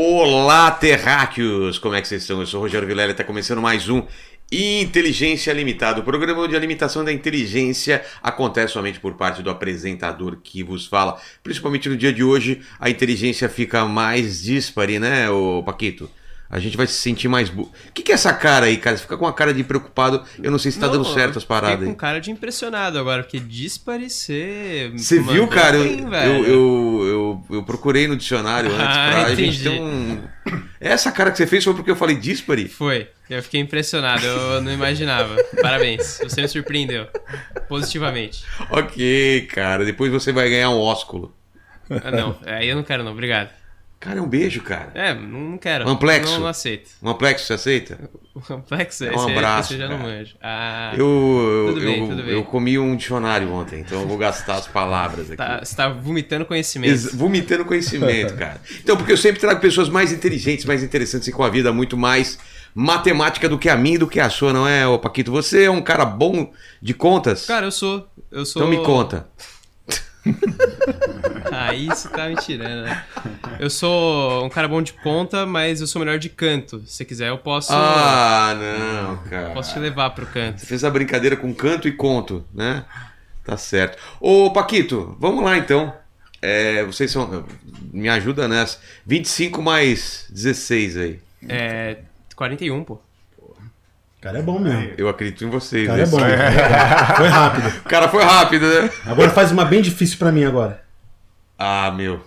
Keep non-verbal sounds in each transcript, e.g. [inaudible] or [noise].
Olá, terráqueos! Como é que vocês estão? Eu sou o Rogério Vilela e está começando mais um Inteligência Limitada. O programa onde a limitação da inteligência acontece somente por parte do apresentador que vos fala. Principalmente no dia de hoje, a inteligência fica mais dispare, né, ô Paquito? A gente vai se sentir mais. Bu... O que, que é essa cara aí, cara? Você fica com uma cara de preocupado. Eu não sei se tá Não, dando certo as paradas aí. com cara de impressionado agora, porque disparecer. Você viu, cara? Eu, Bem, eu, eu, eu, eu procurei no dicionário antes Ah, pra gente entendi. ter um. Essa cara que você fez foi porque eu falei dispare? Foi. Eu fiquei impressionado, eu não imaginava. Parabéns, você me surpreendeu. Positivamente. Ok, cara. Depois você vai ganhar um ósculo. Ah, não, aí eu não quero, não, obrigado. Cara, é um beijo, cara. É, não, não quero. Amplexo? Não, não aceito. Um aplexo, você aceita? O [laughs] Amplexo, É um esse, abraço, eu já não cara. manjo. Ah, Eu, eu, tudo bem, eu, tudo bem. eu comi um dicionário ontem, então eu vou gastar as palavras aqui. tá, você tá vomitando conhecimento. Vomitando conhecimento, [laughs] cara. Então, porque eu sempre trago pessoas mais inteligentes, mais interessantes e com a vida muito mais matemática do que a minha e do que a sua, não é, ô Paquito? Você é um cara bom de contas? Cara, eu sou. Eu sou. então me conta. [laughs] Ah, isso tá me tirando, né? Eu sou um cara bom de conta, mas eu sou melhor de canto. Se você quiser, eu posso. Ah, não, cara. Posso te levar pro canto. Você fez a brincadeira com canto e conto, né? Tá certo. Ô, Paquito, vamos lá então. É, vocês são. Me ajuda nessa. 25 mais 16 aí. É. 41, pô. O cara é bom mesmo. Eu acredito em vocês. O cara é né? bom. [laughs] Foi rápido. O cara foi rápido, né? Agora faz uma bem difícil pra mim agora. Ah, meu.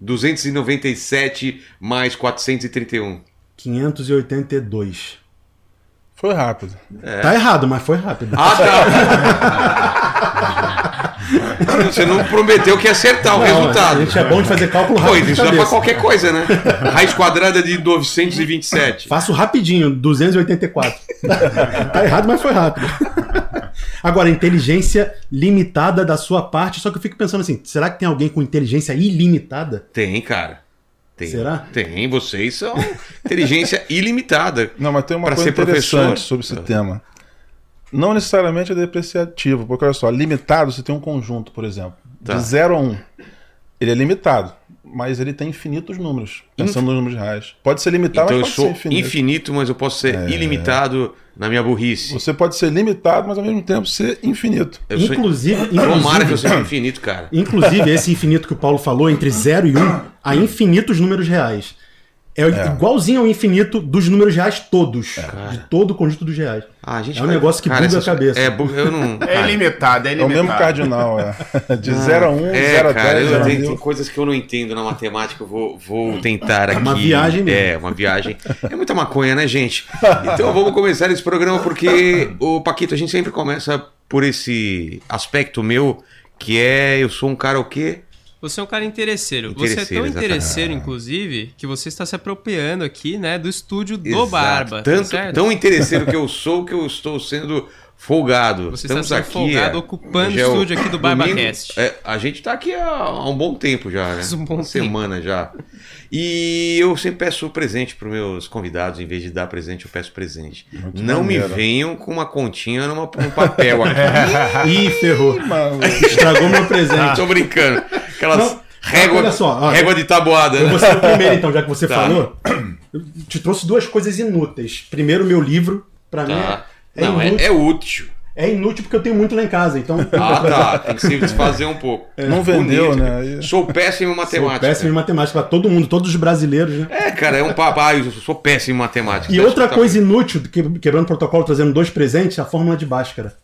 297 mais 431. 582. Foi rápido. Tá errado, mas foi rápido. Ah, tá. [laughs] Você não prometeu que ia acertar o Não, resultado. A gente é bom de fazer cálculo rápido. de isso dá pra qualquer coisa, né? Raiz quadrada de 927. Faço rapidinho, 284. [laughs] tá errado, mas foi rápido. [laughs] Agora, inteligência limitada da sua parte, só que eu fico pensando assim, será que tem alguém com inteligência ilimitada? Tem, cara. Tem. Será? Tem. Vocês são inteligência [laughs] ilimitada. Não, mas tem uma coisa ser professor. interessante sobre esse tema. Não necessariamente é depreciativo, porque olha só, limitado você tem um conjunto, por exemplo, Tá. de 0 a 1. Um. Ele é limitado, mas ele tem infinitos números, pensando nos números reais. Pode ser limitado, Então eu mas pode sou ser infinito. infinito, mas eu posso ser ilimitado na minha burrice. Você pode ser limitado, mas ao mesmo tempo ser infinito. Eu sou... Inclusive, Tomara que eu inclusive, seja [coughs] infinito, cara. inclusive, esse infinito que o Paulo falou, entre 0 e 1, um, há infinitos números reais. É, igualzinho ao infinito dos números reais todos. De todo o conjunto dos reais. Ah, a gente É um vai- negócio que cara, buga a cabeça. É, bu- eu não. [laughs] É ilimitado, é É o ilimitado. mesmo cardinal, é. [laughs] De 0 a 1, um, É, 0 a cara, 10, eu 0 a tenho, 1000. tem coisas que eu não entendo na matemática, eu vou, vou tentar aqui. uma viagem mesmo. É, uma viagem. É muita maconha, né, gente? Então vamos começar esse programa porque, o Paquito, a gente sempre começa por esse aspecto meu, que é eu sou um cara o quê? Você é um cara interesseiro. Você é Interesseiro, tão exatamente. interesseiro, inclusive, que você está se apropriando aqui, né, do estúdio do Exato. Barba. tá Tanto, certo? tão interesseiro que eu sou que eu estou sendo folgado. Você está Estamos sendo aqui, folgado, é, ocupando é o estúdio aqui do. BarbaCast. É, a gente está aqui há, há um bom tempo já, né? Faz um bom Uma tempo. semana já. E eu sempre peço presente para meus convidados, em vez de dar presente, eu peço presente. Não me maneiro. venham com uma continha numa, num papel [laughs] aqui. Ih, ferrou. Mano, Estragou meu presente. Tô brincando. Aquelas Não, régua, olha só, ó, régua de tabuada. Eu né? vou ser o primeiro, então, já que você Tá. falou. Eu te trouxe duas coisas inúteis. Primeiro, meu livro. Pra mim, Tá. É, Não, é, inútil. é útil. É inútil porque eu tenho muito lá em casa. Então, Ah, tá. Tem que se desfazer um pouco. não vendeu, Bonito. né? Sou péssimo em sou matemática. péssimo em matemática. Pra todo mundo, todos os brasileiros, né? É, cara, é um papai, eu sou péssimo em matemática. E outra coisa inútil, que- quebrando o protocolo, trazendo dois presentes, a fórmula de Bhaskara.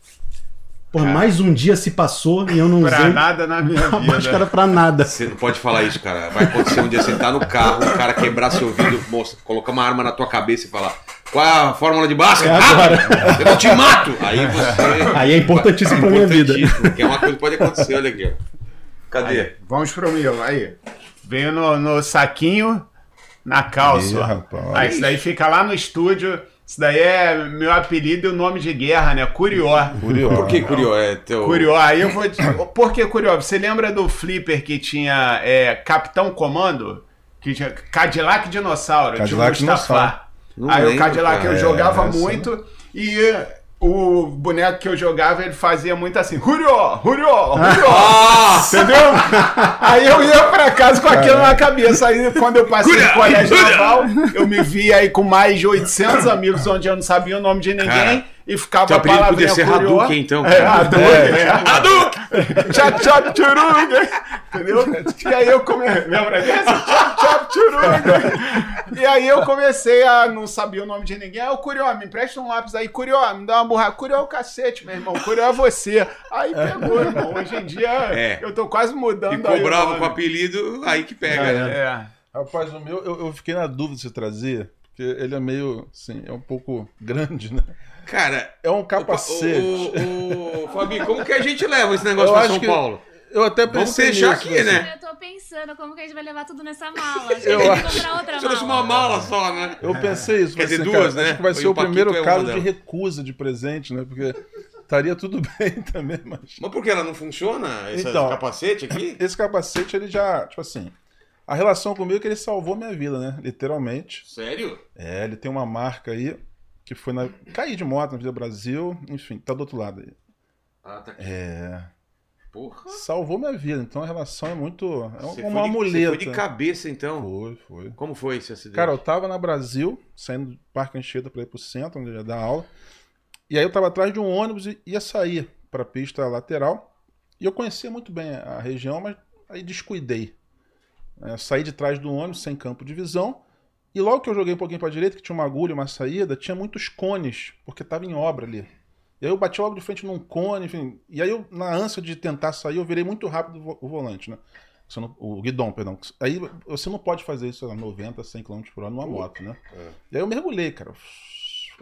Porra, mais um dia se passou e eu não Pra usei nada na minha [laughs] a Bhaskara vida. pra nada. Você não pode falar isso, cara. Vai acontecer um dia você tá no carro, o cara quebrar seu ouvido, moça, colocar uma arma na tua cabeça e falar: Qual é a fórmula de Bhaskara? É Rápido! Eu te mato! Aí você. [laughs] Aí é importantíssimo pra minha vida. Que é uma coisa que pode acontecer, olha aqui, ó. Cadê? Vamos pro meu, aí. Veio no, no saquinho, na calça. Ih, rapaz. Aí isso daí fica lá no estúdio. Isso daí é meu apelido e o nome de guerra, né? Curió. Curioso. Por que Curió? É teu. Curió, aí eu vou. te- Por que Curió? Você lembra do Flipper que tinha é, Capitão Comando? Que tinha Cadillac Dinossauro. Cadillac. Dinossauro. Não aí o lembro, Cadillac cara. eu jogava É, muito e o boneco que eu jogava, ele fazia muito assim, Hurió, Hurió, Hurió. Entendeu? Aí eu ia pra casa com aquilo na cabeça. Aí quando eu passei no colégio naval, eu me via aí com mais de 800 amigos, onde eu não sabia o nome de ninguém. E ficava a apelido podia ser. Hadouken, então. É. Hadouken, é. Hadouken! Chap chap churunga. Entendeu? E aí eu comecei. Lembra disso? Chap chap churunga. E aí eu comecei a não saber o nome de ninguém. Aí o Curió, me empresta um lápis aí. Curió, me dá uma borracha. Curió é o cacete, meu irmão. Curió é você. Aí pegou, irmão. Hoje em dia É. eu tô quase mudando Ficou aí o bravo com o apelido, aí que pega, né? É. Rapaz, o meu, eu, eu fiquei na dúvida se trazer, porque ele é meio, assim, é um pouco grande, né? Cara, É um o, capacete. o, o, Fabi, como que a gente leva esse negócio Eu pra São que- Paulo? Eu até pensei nisso, aqui, assim. né? Eu tô pensando como que a gente vai levar tudo nessa mala. Acho que Eu acho- comprar outra Trouxe mala. uma mala só, né? Eu pensei isso. Quer mas, dizer, assim, duas, cara, né? Acho que vai E ser o o primeiro é caso de delas. recusa de presente, né? Porque estaria tudo [laughs] bem também, mas... Mas por que ela não funciona? Esse Então. capacete aqui? [clears throat] Esse capacete, ele já, tipo assim... A relação comigo é que ele salvou minha vida, né? Literalmente. Sério? É, ele tem uma marca aí que foi na... Caí de moto na Vida Brasil, enfim, tá do outro lado aí. Ah, tá aqui. É... Porra. Salvou minha vida, então a relação é muito... É Você uma de- Você muleta. foi de cabeça, então. Foi, foi. Como foi esse acidente? Cara, eu tava na Brasil, saindo do Parque Anchieta pra ir pro centro, onde eu ia dar aula. E aí eu tava atrás de um ônibus e ia sair pra pista lateral. E eu conhecia muito bem a região, mas aí descuidei. É, saí de trás do ônibus, sem campo de visão. E logo que eu joguei um pouquinho pra direita, que tinha uma agulha, uma saída, tinha muitos cones, porque tava em obra ali. E aí eu bati logo de frente num cone, enfim. E aí eu, na ânsia de tentar sair, eu virei muito rápido o vo- o volante, né? Você não- o guidão, perdão. Aí você não pode fazer isso a 90, 100 km por hora numa moto, né? E aí eu mergulhei, cara.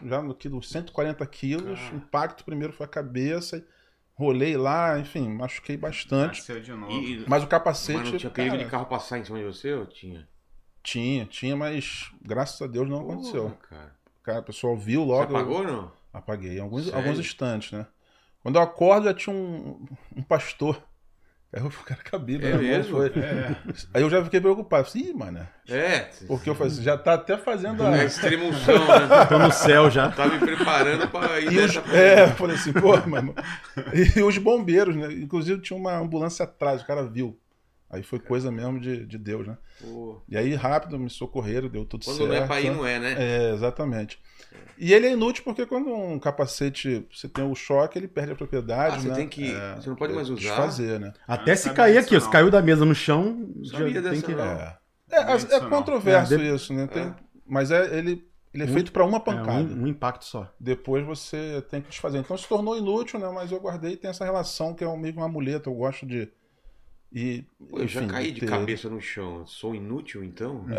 Já no quilo 140 quilos, impacto primeiro foi a cabeça, rolei lá, enfim, machuquei bastante. Nasceu de novo. E, Mas o capacete. mas não tinha perigo de carro passar em cima de você ou tinha? Tinha, tinha, mas graças a Deus não aconteceu. Porra, cara. Cara, o pessoal viu Você logo. eu apagou ou não? Apaguei, alguns, Sério? alguns instantes, né? Quando eu acordo, já tinha um, um pastor. Aí eu fiquei cabelo, É né? mesmo? Foi. Aí eu já fiquei preocupado. Falei, Ih, mano, É. porque eu falei assim, já tá até fazendo a. É extrema [laughs] unção, né? Tô no céu já. Tá me preparando pra ir E os, é, eu falei assim, pô, mano. E os bombeiros, né? Inclusive tinha uma ambulância atrás, o cara viu. Aí foi coisa mesmo de, de Deus, né? Pô, E aí rápido me socorreram, deu tudo Quando certo. não é pra ir, não é, né? É, exatamente. E ele é inútil porque quando um capacete você tem o choque, ele perde a propriedade, Ah, você né? tem que- você não pode mais usar? Desfazer, né? Até não se cair aqui, se caiu da mesa no chão, já tem dessa que. não. É, é, é, controverso É, de- isso, né? Tem- Mas é, ele, ele é feito para uma É pancada. um, um impacto só. Depois você tem que desfazer. Então se tornou inútil, né? Mas eu guardei e tem essa relação que é meio que uma muleta. Eu gosto de. E, Pô, eu já enfim, caí de ter. cabeça no chão. Sou inútil, então? [laughs]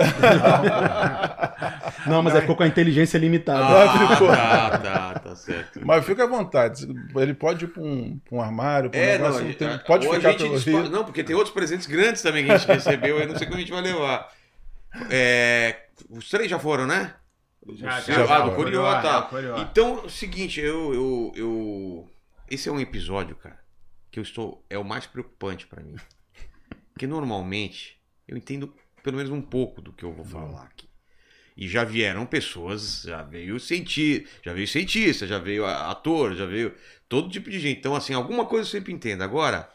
[laughs] Não, mas é ficou com a inteligência limitada. Ah, [laughs] tá, tá, tá certo. Mas fica à vontade. Ele pode ir para um, pra um armário, pra um É, não, negócio, a- tem- pode ficar pelo Rio. Não, porque tem outros presentes grandes também que a gente recebeu, eu não sei como a gente vai levar. É, os três já foram, né? Já, já, já ah, do. Curió, tá. Então, é o seguinte, eu, eu, eu... Esse é um episódio, cara, que eu estou... É o mais preocupante pra mim. Porque normalmente eu entendo pelo menos um pouco do que eu vou falar aqui. E já vieram pessoas, já veio cientista, já veio cientista, já veio ator, já veio todo tipo de gente. Então, assim, alguma coisa eu sempre entendo. Agora,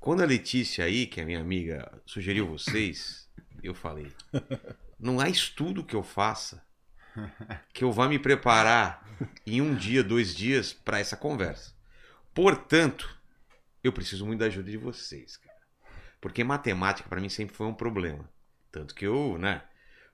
quando a Letícia aí, que é minha amiga, sugeriu vocês, [laughs] eu falei, não há estudo que eu faça que eu vá me preparar em um dia, dois dias para essa conversa. Portanto, eu preciso muito da ajuda de vocês, cara. Porque matemática para mim sempre foi um problema. Tanto que eu, né,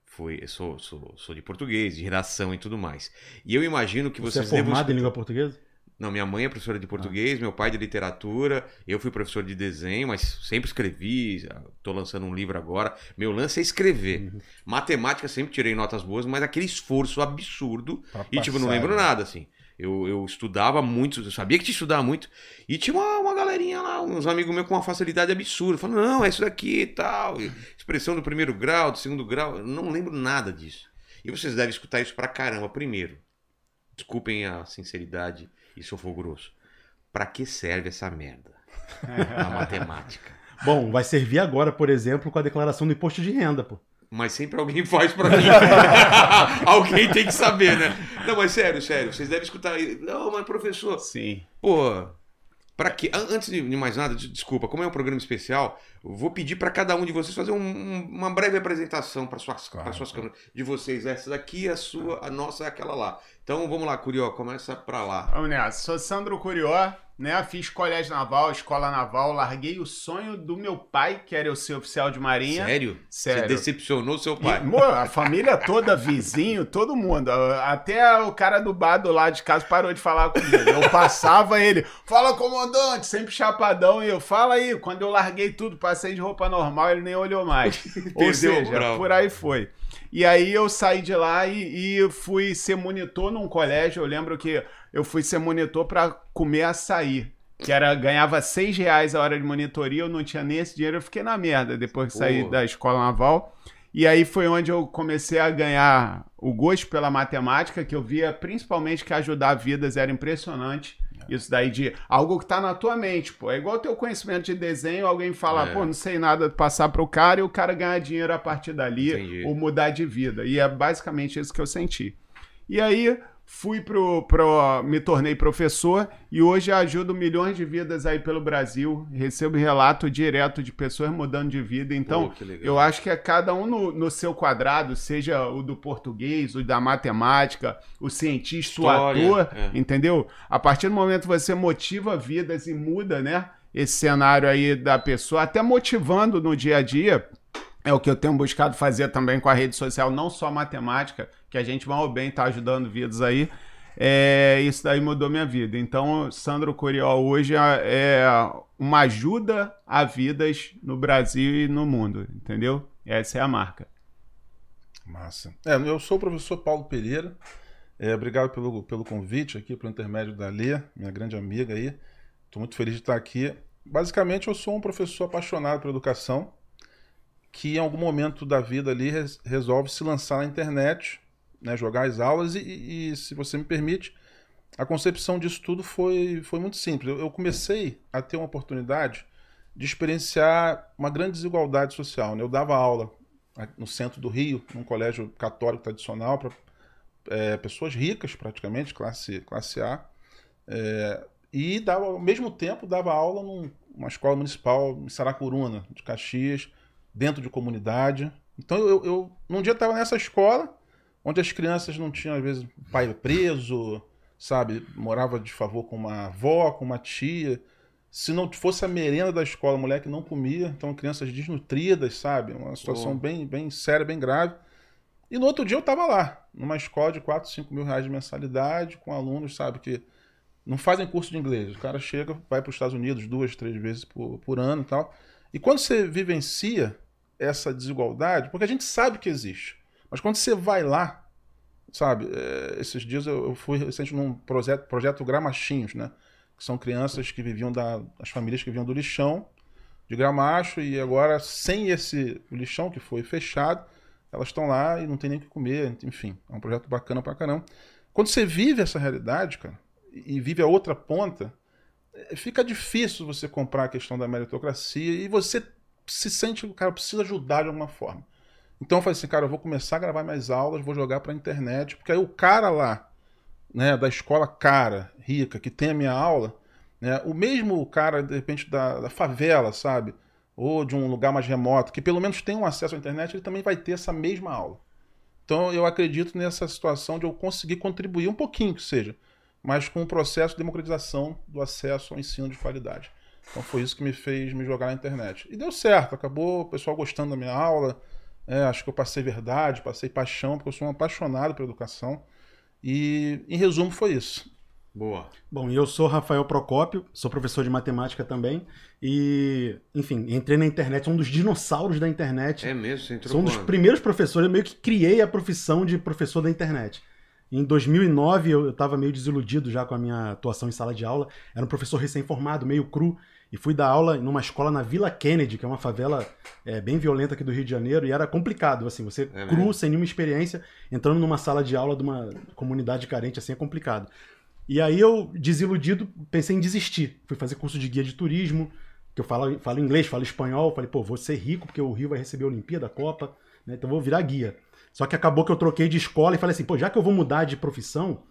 fui, sou, sou, sou de português, de redação e tudo mais. E eu imagino que Você é vocês devam formado em língua portuguesa? não, minha mãe é professora de português, meu pai de literatura, eu fui professor de desenho, mas sempre escrevi, tô lançando um livro agora. Meu lance é escrever. Matemática sempre tirei notas boas, mas aquele esforço absurdo Pra e tipo, não passar, lembro né? nada, assim. Eu, eu estudava muito, eu sabia que tinha que estudar muito. E tinha uma, uma galerinha lá, uns amigos meus com uma facilidade absurda. Falando, não, é isso daqui e tal. e Expressão do primeiro grau, do segundo grau. Eu não lembro nada disso. E vocês devem escutar isso pra caramba. Primeiro, desculpem a sinceridade e se eu for grosso. Pra que serve essa merda? [laughs] A matemática. Bom, vai servir agora, por exemplo, com a declaração do imposto de renda, pô. Mas sempre alguém [laughs] faz pra mim. [laughs] alguém tem que saber, né? Não, mas sério, sério. Vocês devem escutar aí. Não, mas professor, Sim. Pô, pra quê? An- Antes de mais nada, de- desculpa, como é um programa especial, vou pedir pra cada um de vocês fazer um- um- uma breve apresentação para suas, Claro, pra suas câmeras. De vocês, essa daqui, a sua, a nossa é aquela lá. Então vamos lá, Curió, começa pra lá. Vamos nessa. Sou Sandro Curió, né? Fiz colégio naval, escola naval, larguei o sonho do meu pai, que era eu ser oficial de marinha. Sério? Sério. Você decepcionou seu pai. E, a família toda, vizinho, todo mundo. Até o cara do bar do lado de casa parou de falar comigo. Eu passava ele, fala comandante, sempre chapadão. E eu, fala aí. Quando eu larguei tudo, passei de roupa normal, ele nem olhou mais. [laughs] Ou seja, grau. por aí foi. E aí eu saí de lá e, e fui ser monitor num colégio. Eu lembro que eu fui ser monitor para comer açaí. Que era, ganhava seis reais a hora de monitoria, eu não tinha nem esse dinheiro, eu fiquei na merda depois que saí da escola naval. E aí foi onde eu comecei a ganhar o gosto pela matemática, que eu via principalmente que ajudar vidas era impressionante. Isso daí de algo que tá na tua mente, pô. É igual teu conhecimento de desenho, alguém fala, É. pô, não sei nada, passar pro cara e o cara ganhar dinheiro a partir dali, Entendi. ou mudar de vida. E é basicamente isso que eu senti. E aí fui pro, pro me tornei professor e hoje ajudo milhões de vidas aí pelo Brasil. Recebo relato direto de pessoas mudando de vida. Então, Pô, eu acho que é cada um no, no seu quadrado, seja o do português, o da matemática, o cientista, História, o ator, é. entendeu? A partir do momento que você motiva vidas e muda, né? Esse cenário aí da pessoa, até motivando no dia a dia, é o que eu tenho buscado fazer também com a rede social, não só matemática, que a gente mal ou bem está ajudando vidas aí. É, isso daí mudou minha vida. Então, Sandro Curió hoje é é uma ajuda a vidas no Brasil e no mundo, entendeu? Essa é a marca. Massa. É, eu sou o professor Paulo Pereira. É, obrigado pelo, pelo convite aqui, pelo intermédio da Lê, minha grande amiga aí. Estou muito feliz de estar aqui. Basicamente, eu sou um professor apaixonado por educação, que em algum momento da vida ali res- resolve se lançar na internet, né, jogar as aulas, e, e- se você me permite, a concepção disso tudo foi, foi muito simples. Eu, comecei a ter uma oportunidade de experienciar uma grande desigualdade social. né? Eu dava aula no centro do Rio, num colégio católico tradicional, para pessoas ricas, praticamente, classe, classe A. É, e dava, ao mesmo tempo dava aula num- numa escola municipal em Saracuruna, de Caxias, dentro de comunidade. Então eu, eu num dia estava nessa escola, onde as crianças não tinham, às vezes, pai preso, sabe? Morava de favor com uma avó, com uma tia. Se não fosse a merenda da escola, o moleque não comia. Então, crianças desnutridas, sabe? Uma situação bem, bem séria, bem grave. E no outro dia eu estava lá, numa escola de 4, 5 mil reais de mensalidade, com alunos, sabe, que não fazem curso de inglês. O cara chega, vai para os Estados Unidos duas, três vezes por, por ano e tal. E quando você vivencia essa desigualdade, porque a gente sabe que existe, mas quando você vai lá, sabe, é, esses dias eu, fui recente num projeto, projeto Gramachinhos, né? Que são crianças que viviam da, as famílias que viviam do lixão, de Gramacho, e agora, sem esse lixão que foi fechado, elas estão lá e não tem nem o que comer, enfim, é um projeto bacana pra caramba. Quando você vive essa realidade, cara, e vive a outra ponta, eh, fica difícil você comprar a questão da meritocracia e você se sente, cara, precisa ajudar de alguma forma. Então eu falei assim, cara, eu vou começar a gravar minhas aulas, vou jogar pra internet, porque aí o cara lá, né, da escola cara, rica, que tem a minha aula, né, o mesmo cara, de repente, da, da favela, sabe? Ou de um lugar mais remoto, que pelo menos tem um acesso à internet, ele também vai ter essa mesma aula. Então eu acredito nessa situação de eu conseguir contribuir um pouquinho que seja, mas com o processo de democratização do acesso ao ensino de qualidade. Então foi isso que me fez me jogar na internet. E deu certo, acabou o pessoal gostando da minha aula. é, acho que eu passei verdade, passei paixão, porque eu sou um apaixonado por educação. E em resumo foi isso. Boa. Bom, e eu sou Rafael Procópio, sou professor de matemática também. E, enfim, entrei na internet, sou um dos dinossauros da internet. É mesmo, você entrou Sou um dos quando? primeiros professores, eu meio que criei a profissão de professor da internet. Em 2009 eu estava meio desiludido já com a minha atuação em sala de aula. Era um professor recém-formado, meio cru, e fui dar aula numa escola na Vila Kennedy, que é uma favela é, bem violenta aqui do Rio de Janeiro, e era complicado, assim, você É cru, sem nenhuma experiência, entrando numa sala de aula de uma comunidade carente, assim, é complicado. E aí eu, desiludido, pensei em desistir. Fui fazer curso de guia de turismo, que eu falo, falo inglês, falo espanhol. Falei, pô, vou ser rico porque o Rio vai receber a Olimpíada, a Copa. né? Então eu vou virar guia. Só que acabou que eu troquei de escola e falei assim, pô, já que eu vou mudar de profissão,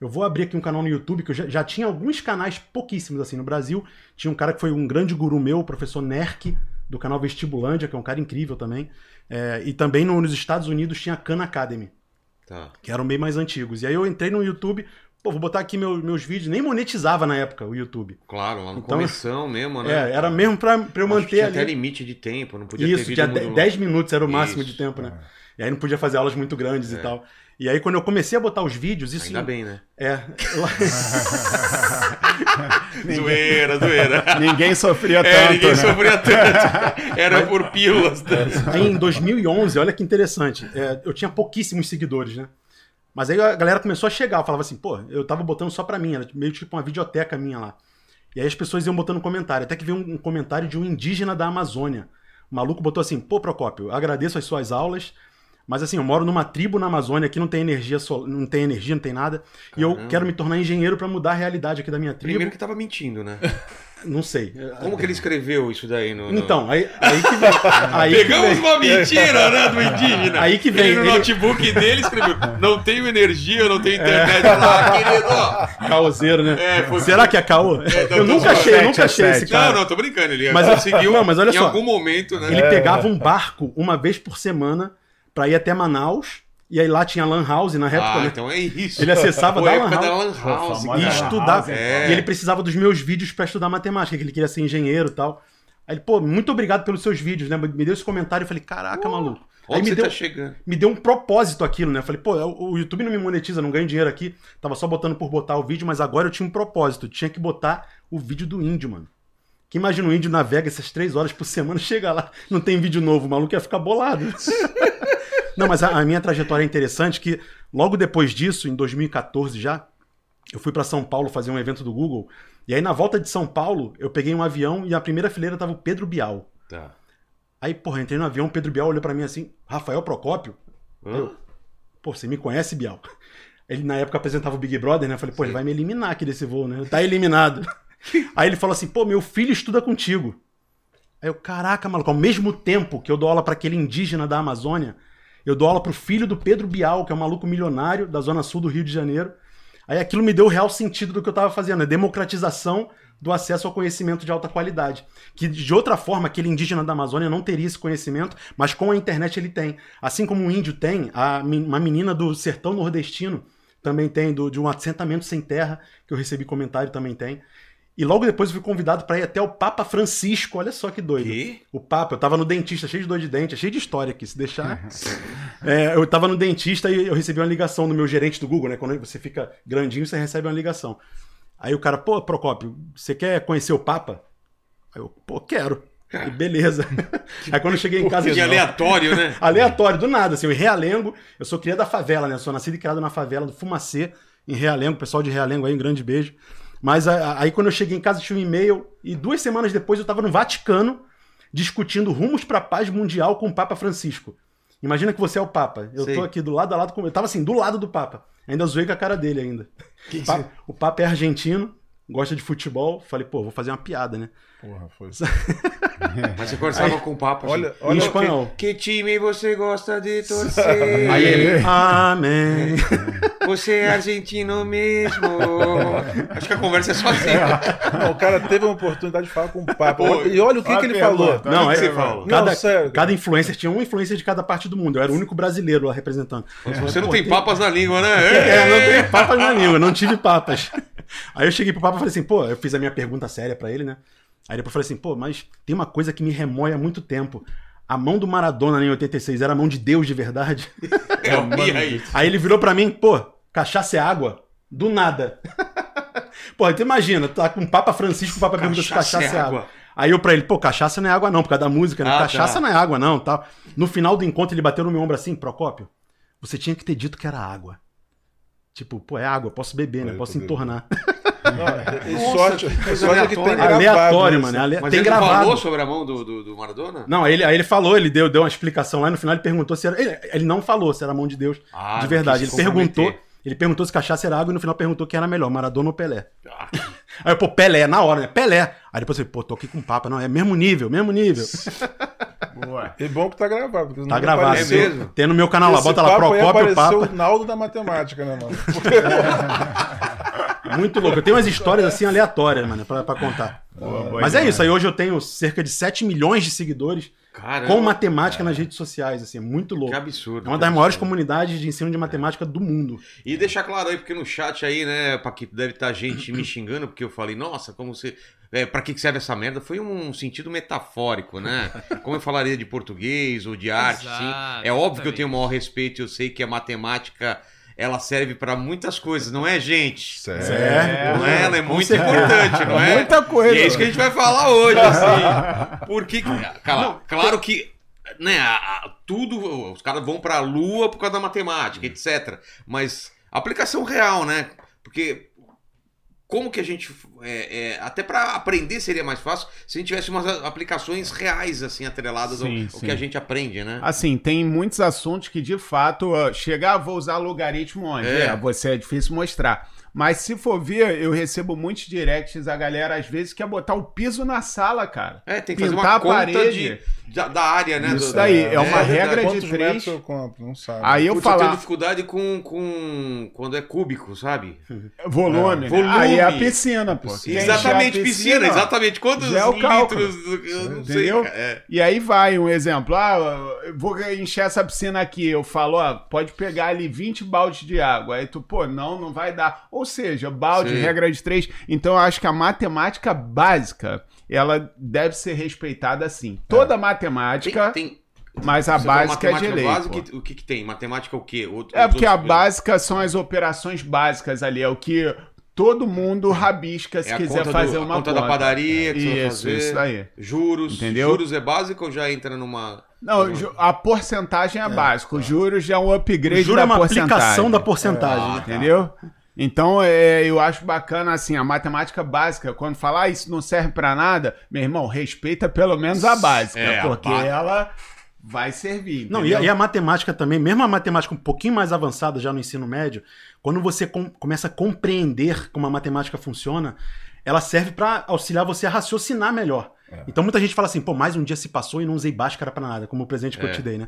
eu vou abrir aqui um canal no YouTube, que eu já, já tinha alguns canais pouquíssimos assim no Brasil. Tinha um cara que foi um grande guru meu, o professor Nerk, do canal Vestibulândia, que é um cara incrível também. É, e também no- nos Estados Unidos tinha a Khan Academy, Tá. que eram bem mais antigos. E aí eu entrei no YouTube, pô, vou botar aqui meu- meus vídeos, nem monetizava na época o YouTube. Claro, lá no Então- começão mesmo, né? É, era mesmo pra, pra eu Acho que manter tinha até ali. limite de tempo, não podia ter Isso, vídeo tinha muito 10 longo. 10 minutos era o máximo Isso. de tempo, né? E aí não podia fazer aulas muito grandes e tal. E aí quando eu comecei a botar os vídeos, isso. Ainda bem, né? É. [laughs] Zoeira, zoeira. Ninguém sofria É, tanto, ninguém né? sofria tanto. Era por pílulas. Aí em 2011, olha que interessante, é, eu tinha pouquíssimos seguidores, né? Mas aí a galera começou a chegar, eu falava assim, pô, eu tava botando só pra mim, era meio tipo uma videoteca minha lá. E aí as pessoas iam botando comentário, até que veio um, um comentário de um indígena da Amazônia. O maluco botou assim, pô, Procópio, eu agradeço as suas aulas, mas assim, eu moro numa tribo na Amazônia, aqui não tem energia, sol- não tem energia, não tem nada, e eu Caramba. quero me tornar engenheiro pra mudar a realidade aqui da minha tribo. Primeiro que tava mentindo, né? [laughs] Não sei. Como que ele escreveu isso daí no. no- Então, aí, aí que vem. [laughs] Aí que Pegamos vem. uma mentira, né, do indígena. Aí que vem, Ele no ele- notebook dele escreveu: Não tenho energia, eu não tenho internet. Ah, querido. Caoseiro, né? É, foi- Será que é caô? não, eu tô nunca achei, eu nunca a achei esse cara. Não, não, tô brincando. Ele Mas- conseguiu não, mas olha em só. algum momento, né? Ele pegava um barco uma vez por semana pra ir até Manaus, e aí lá tinha Lan House na época, Ah, né? então é isso. Ele acessava da a Lan da House. Lan House. famosa E Lan. House, é. E ele precisava dos meus vídeos pra estudar matemática, que ele queria ser engenheiro e tal. Aí ele, pô, muito obrigado pelos seus vídeos, né? Me deu esse comentário e falei, caraca, maluco. Aí me você deu, tá chegando? me deu um propósito aquilo, né? Eu Falei, pô, o o YouTube não me monetiza, não ganho dinheiro aqui. Tava só botando por botar o vídeo, mas agora eu tinha um propósito. Tinha que botar o vídeo do índio, mano. Que imagina o índio navega essas três horas por semana, [laughs] chega lá, não tem vídeo novo, o maluco ia ficar bolado. [laughs] não, mas a, a minha trajetória é interessante que logo depois disso, em 2014 já, eu fui pra São Paulo fazer um evento do Google. E aí na volta de São Paulo, eu peguei um avião e na primeira fileira tava o Pedro Bial. Tá. Aí, porra, entrei no avião, o Pedro Bial olhou pra mim assim, Rafael Procópio? Hã? Pô, você me conhece, Bial? Ele na época apresentava o Big Brother, né? Eu falei, pô, ele vai me eliminar aqui desse voo, né? Tá eliminado. [laughs] Aí ele falou assim, pô, meu filho estuda contigo. Aí eu, caraca, maluco, ao mesmo tempo que eu dou aula pra aquele indígena da Amazônia, eu dou aula pro filho do Pedro Bial, que é um maluco milionário da zona sul do Rio de Janeiro. Aí aquilo me deu o real sentido do que eu tava fazendo, a democratização do acesso ao conhecimento de alta qualidade. Que de outra forma, aquele indígena da Amazônia não teria esse conhecimento, mas com a internet ele tem. Assim como o índio tem, a, uma menina do sertão nordestino também tem, do, de um assentamento sem terra, que eu recebi comentário também tem. E logo depois eu fui convidado para ir até o Papa Francisco, olha só que doido. Que? O Papa, eu tava no dentista, cheio de dor de dente, cheio de história aqui, se deixar. [laughs] É, eu tava no dentista e eu recebi uma ligação do meu gerente do Google, né? Quando você fica grandinho, você recebe uma ligação. Aí o cara, pô, Procópio, você quer conhecer o Papa? Aí eu, pô, quero. E beleza. [laughs] Aí quando eu cheguei em casa. Que aleatório, né? [laughs] Aleatório, do nada, assim, em Realengo, eu sou criado da favela, né? Eu sou nascido e criado na favela do Fumacê, em Realengo, pessoal de Realengo aí, um grande beijo. Mas a- a- aí quando eu cheguei em casa, tinha um e-mail, e duas semanas depois eu tava no Vaticano, discutindo rumos pra paz mundial com o Papa Francisco. Imagina que você é o Papa. Eu Sei. tô aqui do lado a lado com. Eu tava assim, do lado do Papa. Ainda zoei com a cara dele ainda. O Papa, o Papa é argentino, gosta de futebol. Falei, pô, vou fazer uma piada, né? Porra, foi. [laughs] Mas você conversava com o papo assim. Olha- Em olha espanhol. Que, que time você gosta de torcer? [laughs] Aí ele, amém. [laughs] Você é argentino mesmo. Acho que a conversa é só assim. Não, o cara teve uma oportunidade de falar com o Papa. Pô, e olha o que, olha que ele a falou. Não, que é, você cada, Não, sério. cada influencer tinha um influencer de cada parte do mundo. Eu era o único brasileiro lá representando. Você não tem papas na língua, né? É, não tem papas na língua, não tive papas. Aí eu cheguei pro Papa e falei assim, pô, eu fiz a minha pergunta séria pra ele, né? Aí depois eu falei assim, pô, mas tem uma coisa que me remoe há muito tempo. A mão do Maradona em 86 era a mão de Deus de verdade? [laughs] É, e aí? Aí ele virou pra mim, pô, cachaça é água? Do nada. [laughs] pô, então imagina, tá com o Papa Francisco, o Papa pergunta se Cachaça é é água. água. Aí eu pra ele, pô, cachaça não é água não, por causa da música, né? Ah, cachaça tá. não é água não, tal. No final do encontro ele bateu no meu ombro assim, Procópio, você tinha que ter dito que era água. Tipo, pô, é água, posso beber, né? Eu Posso entornar. Não, e Nossa, sorte, sorte é que tem gravado. Aleatório, isso. mano. ale- Mas Tem ele gravado. falou sobre a mão do, do, do Maradona? Não, aí ele, aí ele falou, ele deu, deu uma explicação lá, e no final ele perguntou se era. Ele, ele não falou se era a mão de Deus Ah, de verdade. Ele perguntou. Ele perguntou se cachaça era água e no final perguntou quem era melhor, Maradona ou Pelé. Ah, [laughs] Aí eu, pô, Pelé, na hora, né? Pelé. Aí depois eu, pô, tô aqui com papo. Não, é mesmo nível, mesmo nível. [laughs] Boa. E bom que tá gravado. porque Tá gravado. apareceu- É mesmo? Tem no meu canal lá, Esse bota lá, Procópio apareceu Papa. o Naldo da matemática, né, mano? [laughs] Muito louco. Eu tenho umas histórias assim aleatórias, mano, pra, pra contar. boa Mas é isso, aí hoje eu tenho cerca de 7 milhões de seguidores Caramba. com matemática nas redes sociais, assim, é muito louco. Que absurdo. É uma das maiores absurdo. comunidades de ensino de matemática do mundo. E deixar claro aí, porque no chat aí, né, Paquito, deve estar gente me xingando, porque eu falei, nossa, como você. É, pra que serve essa merda? Foi um sentido metafórico, né? Como eu falaria de português ou de arte, sim. Exato, É óbvio que eu tenho o maior respeito, eu sei que a matemática. Ela serve pra muitas coisas, não é, gente? Certo. Não é? Ela é muito importante, não é? Muita coisa. E é isso que a gente vai falar hoje, assim. [laughs] Porque, cara, claro que, né, a- a- tudo, os caras vão pra lua por causa da matemática, etc. Mas aplicação real, né? Porque como que a gente, é, é, até pra aprender seria mais fácil se a gente tivesse umas aplicações reais, assim, atreladas ao, Sim, ao sim. que a gente aprende, né? Assim, tem muitos assuntos que de fato, chegar, ah, vou usar logaritmo onde? É. É. você é difícil mostrar. Mas se for ver, eu recebo muitos directs, a galera às vezes quer botar o piso na sala, cara. É, tem que fazer Pintar uma a conta parede. de, da, da área, né? Isso do- daí, da- é uma verdade. regra de três. eu compro? Não sabe. Aí eu Putz, eu tenho falar dificuldade com, com quando é cúbico, sabe? [laughs] volume, né? Volume. aí é a piscina, pô. Quem exatamente, encher a piscina, exatamente. Quantos é o litros? Eu não sei, Entendeu? cara. É. E aí vai um exemplo. Ah, eu vou encher essa piscina aqui. Eu falo, ó, pode pegar ali 20 baldes de água. Aí tu, pô, não, não vai dar. Ou seja, balde, Sim. regra de três. Então eu acho que a matemática básica, ela deve ser respeitada assim. Toda matemática, Tem, tem, mas a você básica é de matemática lei. básica, pô. que- o que, que tem? Matemática é o quê? Outro- É porque a outros- básica são as operações básicas ali. É o que todo mundo rabisca se é a quiser conta fazer do, uma a conta da padaria que você vai Isso, fazer. isso aí. Juros. Entendeu? Juros é básico ou já entra numa. Não, a porcentagem é, básica. Os juros já é um O upgrade juro da é uma porcentagem. aplicação da porcentagem. né? Entendeu? Então, é, eu acho bacana, assim, a matemática básica. Quando falar ah, isso não serve pra nada, meu irmão, respeita pelo menos a básica, É, a porque bá- ela vai servir. Não, e a, e a matemática também, mesmo a matemática um pouquinho mais avançada já no ensino médio, quando você com- começa a compreender como a matemática funciona, ela serve pra auxiliar você a raciocinar melhor. Então muita gente fala assim, pô, mais um dia se passou e não usei Bhaskara pra nada, como o presente que eu É. te dei, né?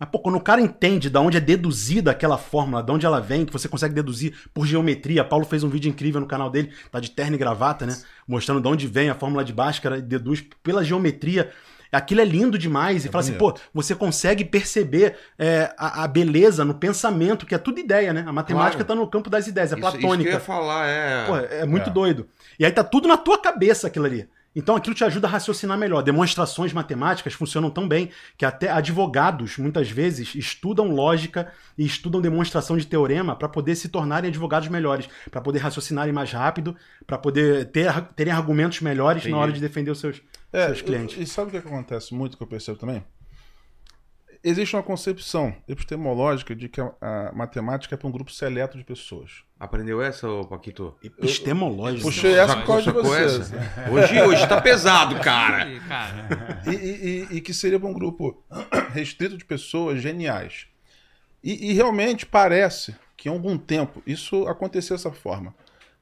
Mas, pô, quando o cara entende de onde é deduzida aquela fórmula, de onde ela vem, que você consegue deduzir por geometria. Paulo fez um vídeo incrível no canal dele, tá de terno e gravata, né? Mostrando de onde vem a fórmula de Bhaskara e deduz pela geometria. Aquilo é lindo demais. E fala assim, pô, você consegue perceber é, a, a beleza no pensamento, que é tudo ideia, né? A matemática Claro. tá no campo das ideias, é Isso, isso que eu platônica. ia falar, é. Pô, é muito É. doido. E aí tá tudo na tua cabeça aquilo ali. Então aquilo te ajuda a raciocinar melhor. Demonstrações matemáticas funcionam tão bem que até advogados, muitas vezes, estudam lógica e estudam demonstração de teorema para poder se tornarem advogados melhores, para poder raciocinarem mais rápido, para poder ter, terem argumentos melhores na hora de defender os seus, É, seus clientes. E sabe o que acontece muito que eu percebo também? Existe uma concepção epistemológica de que a, a matemática é para um grupo seleto de pessoas. Aprendeu essa, ô Paquito? Epistemológico. Puxei essa por causa de vocês. Hoje, hoje tá pesado, cara. E, e- e- e que seria para um grupo [clears throat] restrito de pessoas geniais. E, e realmente parece que em algum tempo isso aconteceu dessa forma.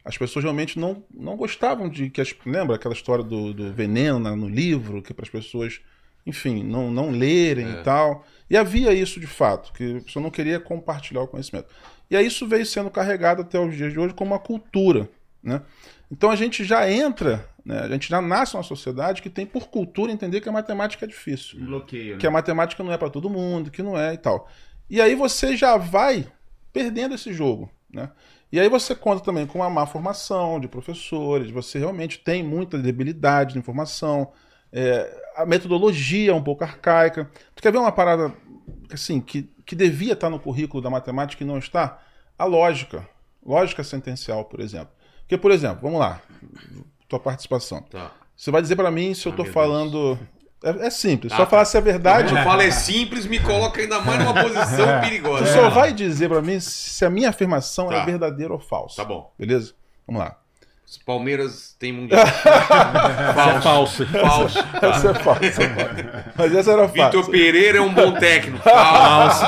As pessoas realmente não, não gostavam de que as, lembra aquela história do, do veneno no livro que para as pessoas, enfim, não, não lerem e tal. E havia isso de fato, que a pessoa não queria compartilhar o conhecimento. E aí isso veio sendo carregado até os dias de hoje como uma cultura, né? Então a gente já entra, né, a gente já nasce numa sociedade que tem por cultura entender que a matemática é difícil Bloqueio. que a matemática não é para todo mundo, que não é e tal. E aí você já vai perdendo esse jogo, né? E aí você conta também com uma má formação de professores, você realmente tem muita debilidade de informação, é, a metodologia é um pouco arcaica. Tu quer ver uma parada assim, que, que devia estar no currículo da matemática e não está? A lógica. Lógica sentencial, por exemplo. Porque, por exemplo, vamos lá, tua participação. Tá. Você vai dizer para mim se eu Ah, tô meu falando... É, é simples, Tá, só tá. falar se é verdade. Quando fala é simples, me coloca ainda mais numa posição [laughs] perigosa. Tu só vai dizer pra mim se a minha afirmação Tá. é verdadeira ou falsa. Tá bom. Beleza? Vamos lá. Os Palmeiras tem [laughs] mundial. falso. falso. Falso. Essa é falsa. pode. Mas essa era falsa. Vitor Pereira é um bom técnico. Falso.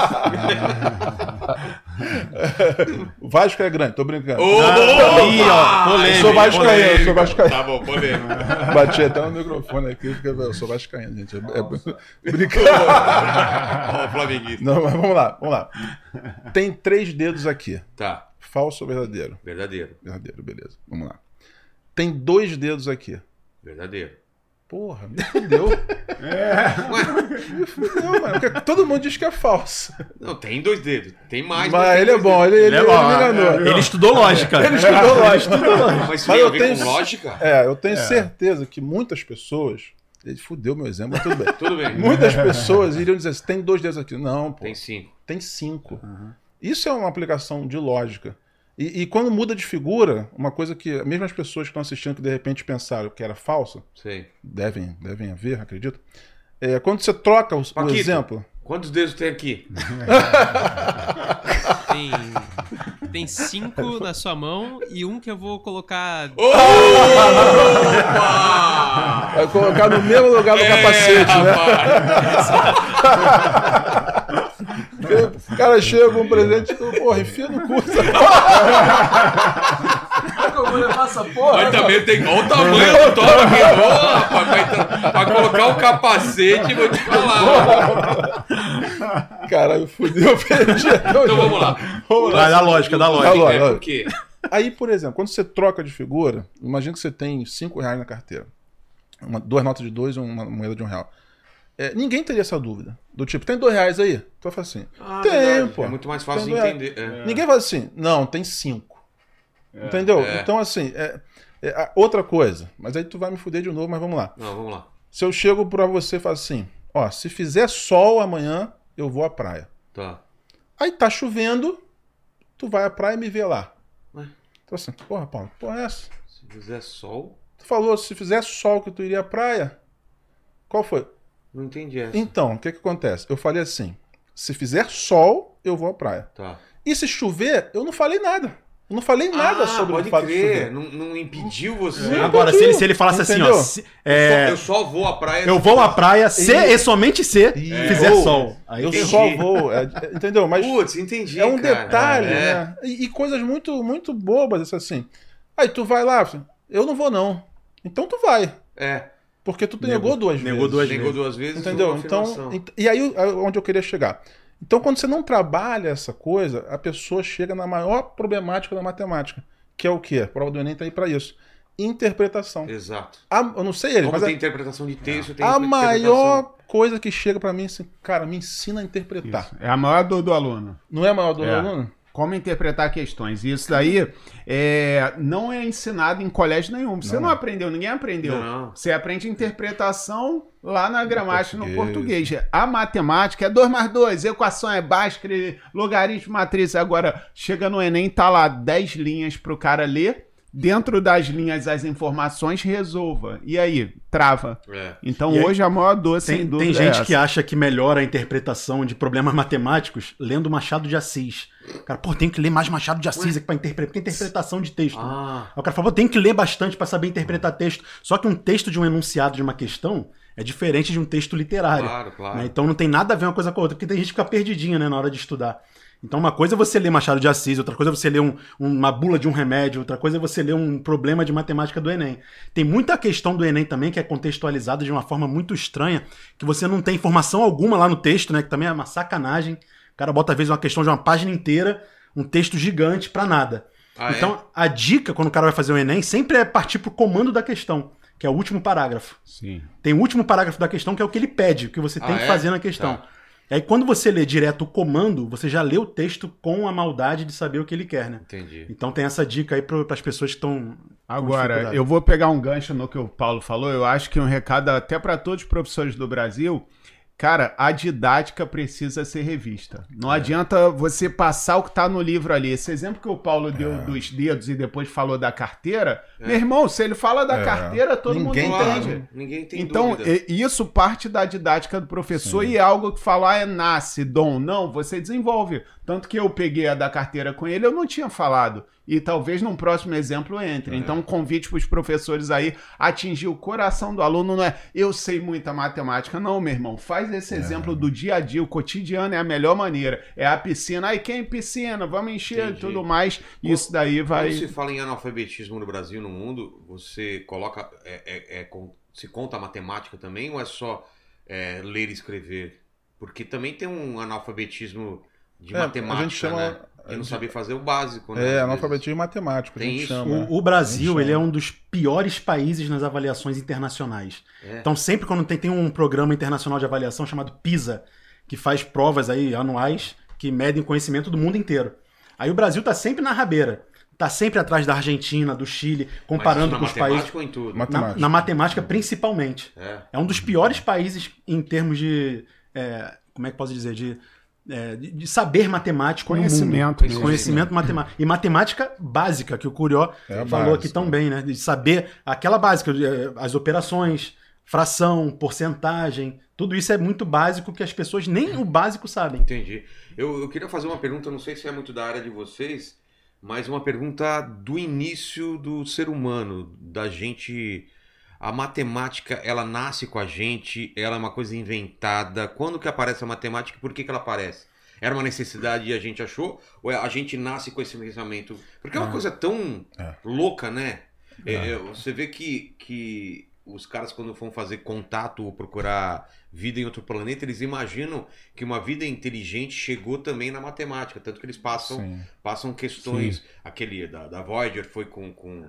O Vasco é grande, tô brincando. Ô, Aí, ó, Eu polêmica. sou vascaíno, eu sou vascaíno. Tá bom, polêmico. Bati até no microfone aqui, porque eu sou vascaíno, gente. É, é... Brincadeira. Ó, o flamenguista. Não, mas vamos lá, vamos lá. Tem três dedos aqui. Tá, Falso ou verdadeiro? verdadeiro, Verdadeiro, beleza. Vamos lá. Tem dois dedos aqui. verdadeiro. Porra, me fudeu. [laughs] Me fudeu, mano. porque Todo mundo diz que é falso. Não, tem dois dedos. Tem mais, Mas tem ele é bom, ele, ele, é bom, ele me enganou. Ele estudou lógica. Ele estudou lógica. Mas Mas eu tenho- com lógica? É, eu tenho certeza que muitas pessoas. Ele fudeu meu exemplo, mas tudo bem. [laughs] Tudo bem. Muitas pessoas iriam dizer assim: tem dois dedos aqui. Não, pô. Tem cinco. Tem cinco. Isso é uma aplicação de lógica. E, e quando muda de figura, uma coisa que mesmo as pessoas que estão assistindo que de repente pensaram que era falsa, Sei. devem, devem haver, acredito. É, quando você troca o, o Paquito. exemplo. Quantos dedos tem aqui? Tem, tem cinco na sua mão e um que eu vou colocar. Vai colocar no mesmo lugar do É, capacete, né? rapaz. O [laughs] cara chega com um presente, porra, enfia no cu. Como é que eu vou levar essa porra? Mas também tem. Olha o tamanho do toro aqui. Rapaz, pra, entrar- pra colocar o capacete, vou te falar. Caralho, fudeu, perdi. Então vamos lá. Vai, dá lógica, dá lógica. Dá lógica. É por quê? Aí, por exemplo, quando você troca de figura, imagina que você tem 5 reais na carteira. Uma- duas notas de dois e uma moeda de um real. É, ninguém teria essa dúvida. Do tipo, tem dois reais aí? Tu vai falar assim, Ah, tem, verdade. pô. É muito mais fácil de entender. É. Ninguém fala assim, não, tem cinco. Entendeu? É. Então, assim, é- é, outra coisa. Mas aí tu vai me fuder de novo, mas vamos lá. Não, vamos lá. Se eu chego pra você e falo assim, ó, se fizer sol amanhã, eu vou à praia. Tá. Aí tá chovendo, tu vai à praia e me vê lá. Ué? Então assim, porra, Paulo, porra é essa? Se fizer sol, Tu falou, se fizer sol que tu iria à praia. Qual foi? Não entendi essa. Então, o que que acontece? Eu falei assim, se fizer sol, eu vou à praia. Tá. E se chover, eu não falei nada. Eu não falei nada ah, sobre pode o fato de crer. chover. Não, não impediu você. Agora, se ele, se ele falasse assim, ó. Entendeu? se- é, Eu só vou à praia. eu vou à praia se E- e somente se fizer Ou- sol. Aí Eu Entendi. só vou, é, é, entendeu? Mas Putz, entendi. é um cara. detalhe, É. né? E, e coisas muito, muito bobas, assim. Aí tu vai lá, eu não vou não. Então tu vai, É. porque tu Negou- negou duas negou vezes. duas Negou duas vezes. Entendeu? Então, e aí onde eu queria chegar. Então, quando você não trabalha essa coisa, a pessoa chega na maior problemática da matemática, que é o quê? A prova do Enem tá aí para isso. Interpretação. Exato. A- eu não sei ele, Como mas tem a, interpretação de texto, tem a maior coisa que chega para mim é assim, cara, me ensina a interpretar. Isso. É a maior dor do aluno. Não é a maior do É. aluno? Como interpretar questões. E isso daí é, não é ensinado em colégio nenhum. Você não, aprendeu, ninguém aprendeu. Não. Você aprende interpretação lá na gramática no português. português. A matemática é 2 mais 2, equação é básica, logaritmo, matriz. Agora, chega no Enem, tá lá 10 linhas pro cara ler. Dentro das linhas, as informações, resolva. E aí? Trava. É. Então, E aí, hoje, a maior dor, sem Tem, dúvida, tem gente é essa. que acha que melhora a interpretação de problemas matemáticos lendo Machado de Assis. Cara, pô, tem que ler mais Machado de Assis aqui pra interpretar, porque é interpretação de texto. Ah, Aí o cara falou, tem que ler bastante pra saber interpretar texto. Só que um texto de um enunciado de uma questão é diferente de um texto literário. claro, claro. né? Então não tem nada a ver uma coisa com a outra, porque tem gente que fica perdidinha né, na hora de estudar. Então uma coisa é você ler Machado de Assis, outra coisa é você ler um- uma bula de um remédio, outra coisa é você ler um problema de matemática do Enem. Tem muita questão do Enem também que é contextualizada de uma forma muito estranha, que você não tem informação alguma lá no texto, né? Que também é uma sacanagem. O cara bota às vezes uma questão de uma página inteira, um texto gigante pra nada. Ah, é? então, a dica, quando o cara vai fazer o Enem, sempre é partir pro comando da questão, que é o último parágrafo. Sim. Tem o último parágrafo da questão, que é o que ele pede, o que você tem Ah, que é? fazer na questão. Tá. E aí, quando você lê direto o comando, você já lê o texto com a maldade de saber o que ele quer, né? Entendi. Então tem essa dica aí para as pessoas que estão. Agora, eu vou pegar um gancho no que o Paulo falou. Eu acho que um recado até para todos os professores do Brasil. Cara, a didática precisa ser revista. É. Não adianta você passar o que tá no livro ali. Esse exemplo que o Paulo deu É. dos dedos e depois falou da carteira, meu irmão, se ele fala da É. carteira, todo Ninguém mundo Claro, entende. ninguém tem Então, dúvida. isso parte da didática do professor e é algo que falar é nasce, dom. Não, você desenvolve. Tanto que eu peguei a da carteira com ele, eu não tinha falado. E talvez num próximo exemplo entre. Então, um convite para os professores aí atingir o coração do aluno não é eu sei muita matemática. Não, meu irmão. Faz esse exemplo do dia a dia. O cotidiano é a melhor maneira. É a piscina. Aí, quem é piscina? Vamos encher e Entendi. tudo mais. Isso daí vai. Quando se fala em analfabetismo no Brasil e no mundo, você coloca. É, é- é se conta a matemática também ou é só é, ler e escrever? Porque também tem um analfabetismo de É, a matemática, gente chama- né? a E não gente- saber fazer o básico, né? É, analfabetismo matemático, a Tem gente isso. chama. O, o Brasil, ele é um dos piores países nas avaliações internacionais. É. Então, sempre quando tem, tem um programa internacional de avaliação chamado PISA, que faz provas aí anuais que medem conhecimento do mundo inteiro. Aí o Brasil tá sempre na rabeira. Tá sempre atrás da Argentina, do Chile, Mas comparando isso com na os países. matemática ou em tudo? Mate- Na, Matemática. na matemática, principalmente. É. É um dos piores países em termos de. é, como é que posso dizer? De, é, de, saber matemático no mundo. Conhecimento. Conhecimento matemático. E matemática básica, que o Curió É falou aqui tão bem, né? De saber aquela básica, eh, as operações, fração, porcentagem, tudo isso é muito básico que as pessoas nem o básico sabem. Entendi. Eu, eu queria fazer uma pergunta, não sei se é muito da área de vocês, mas uma pergunta do início do ser humano, da gente. A matemática, ela nasce com a gente, ela é uma coisa inventada. Quando que aparece a matemática e por que, que ela aparece? Era uma necessidade e a gente achou? Ou é- a gente nasce com esse pensamento? Porque é uma Ah. coisa tão É. louca, né? É, É. é, você vê que, que os caras, quando vão fazer contato ou procurar vida em outro planeta, eles imaginam que uma vida inteligente chegou também na matemática. Tanto que eles passam, Sim. passam questões. Aquele da, da Voyager foi com, com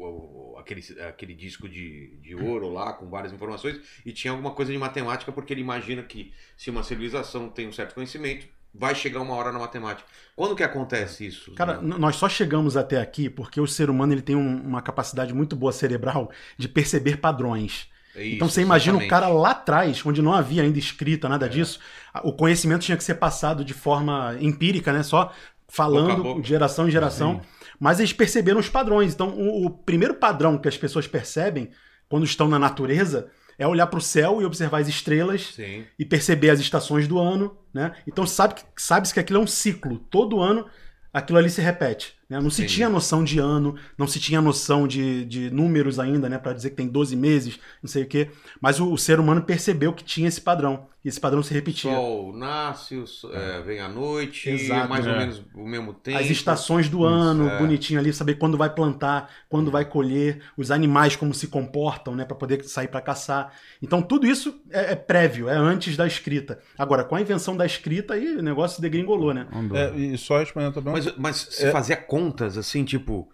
o- aquele, aquele disco de, de ouro lá, com várias informações, e tinha alguma coisa de matemática, porque ele imagina que se uma civilização tem um certo conhecimento, vai chegar uma hora na matemática. Quando que acontece isso? Cara, n- nós só chegamos até aqui porque o ser humano ele tem um- uma capacidade muito boa cerebral de perceber padrões. É isso, então você imagina o exatamente. cara lá atrás, onde não havia ainda escrita nada disso, a- o conhecimento tinha que ser passado de forma empírica, né? Só falando boca. de geração em geração. Mas eles perceberam os padrões. Então, o, o primeiro padrão que as pessoas percebem quando estão na natureza é olhar para o céu e observar as estrelas Sim. e perceber as estações do ano, né? Então sabe que sabe que aquilo é um ciclo. Todo ano aquilo ali se repete. né? Não se tinha noção de ano, não se tinha noção de, de números ainda, né? Para dizer que tem 12 meses, não sei o quê. Mas o, o ser humano percebeu que tinha esse padrão. E esse padrão se repetia. sol nasce, o sol- é, vem a noite, Exato, mais ou é. menos o mesmo tempo. As estações do ano, é. bonitinho ali, saber quando vai plantar, quando vai colher, os animais como se comportam, né, para poder sair para caçar. Então tudo isso é, é prévio, é antes da escrita. Agora, com a invenção da escrita, aí o negócio degringolou, né? Andou. É, e só respondendo também. Mas, mas se É. fazia contas assim, tipo.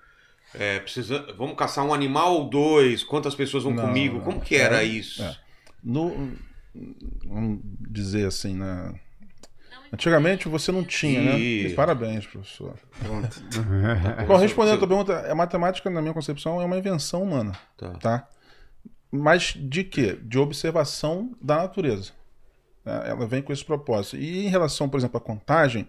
é, precisa, vamos caçar um animal ou dois? Quantas pessoas vão Não, comigo? não. Como que era É, isso? é. No, vamos dizer assim, né? Antigamente você não tinha, né? Ih. Parabéns, professor. [laughs] Bom, respondendo a tua pergunta, a matemática, na minha concepção, é uma invenção humana, Tá. tá? Mas de quê? De observação da natureza. É, Ela vem com esse propósito. E em relação, por exemplo, à contagem,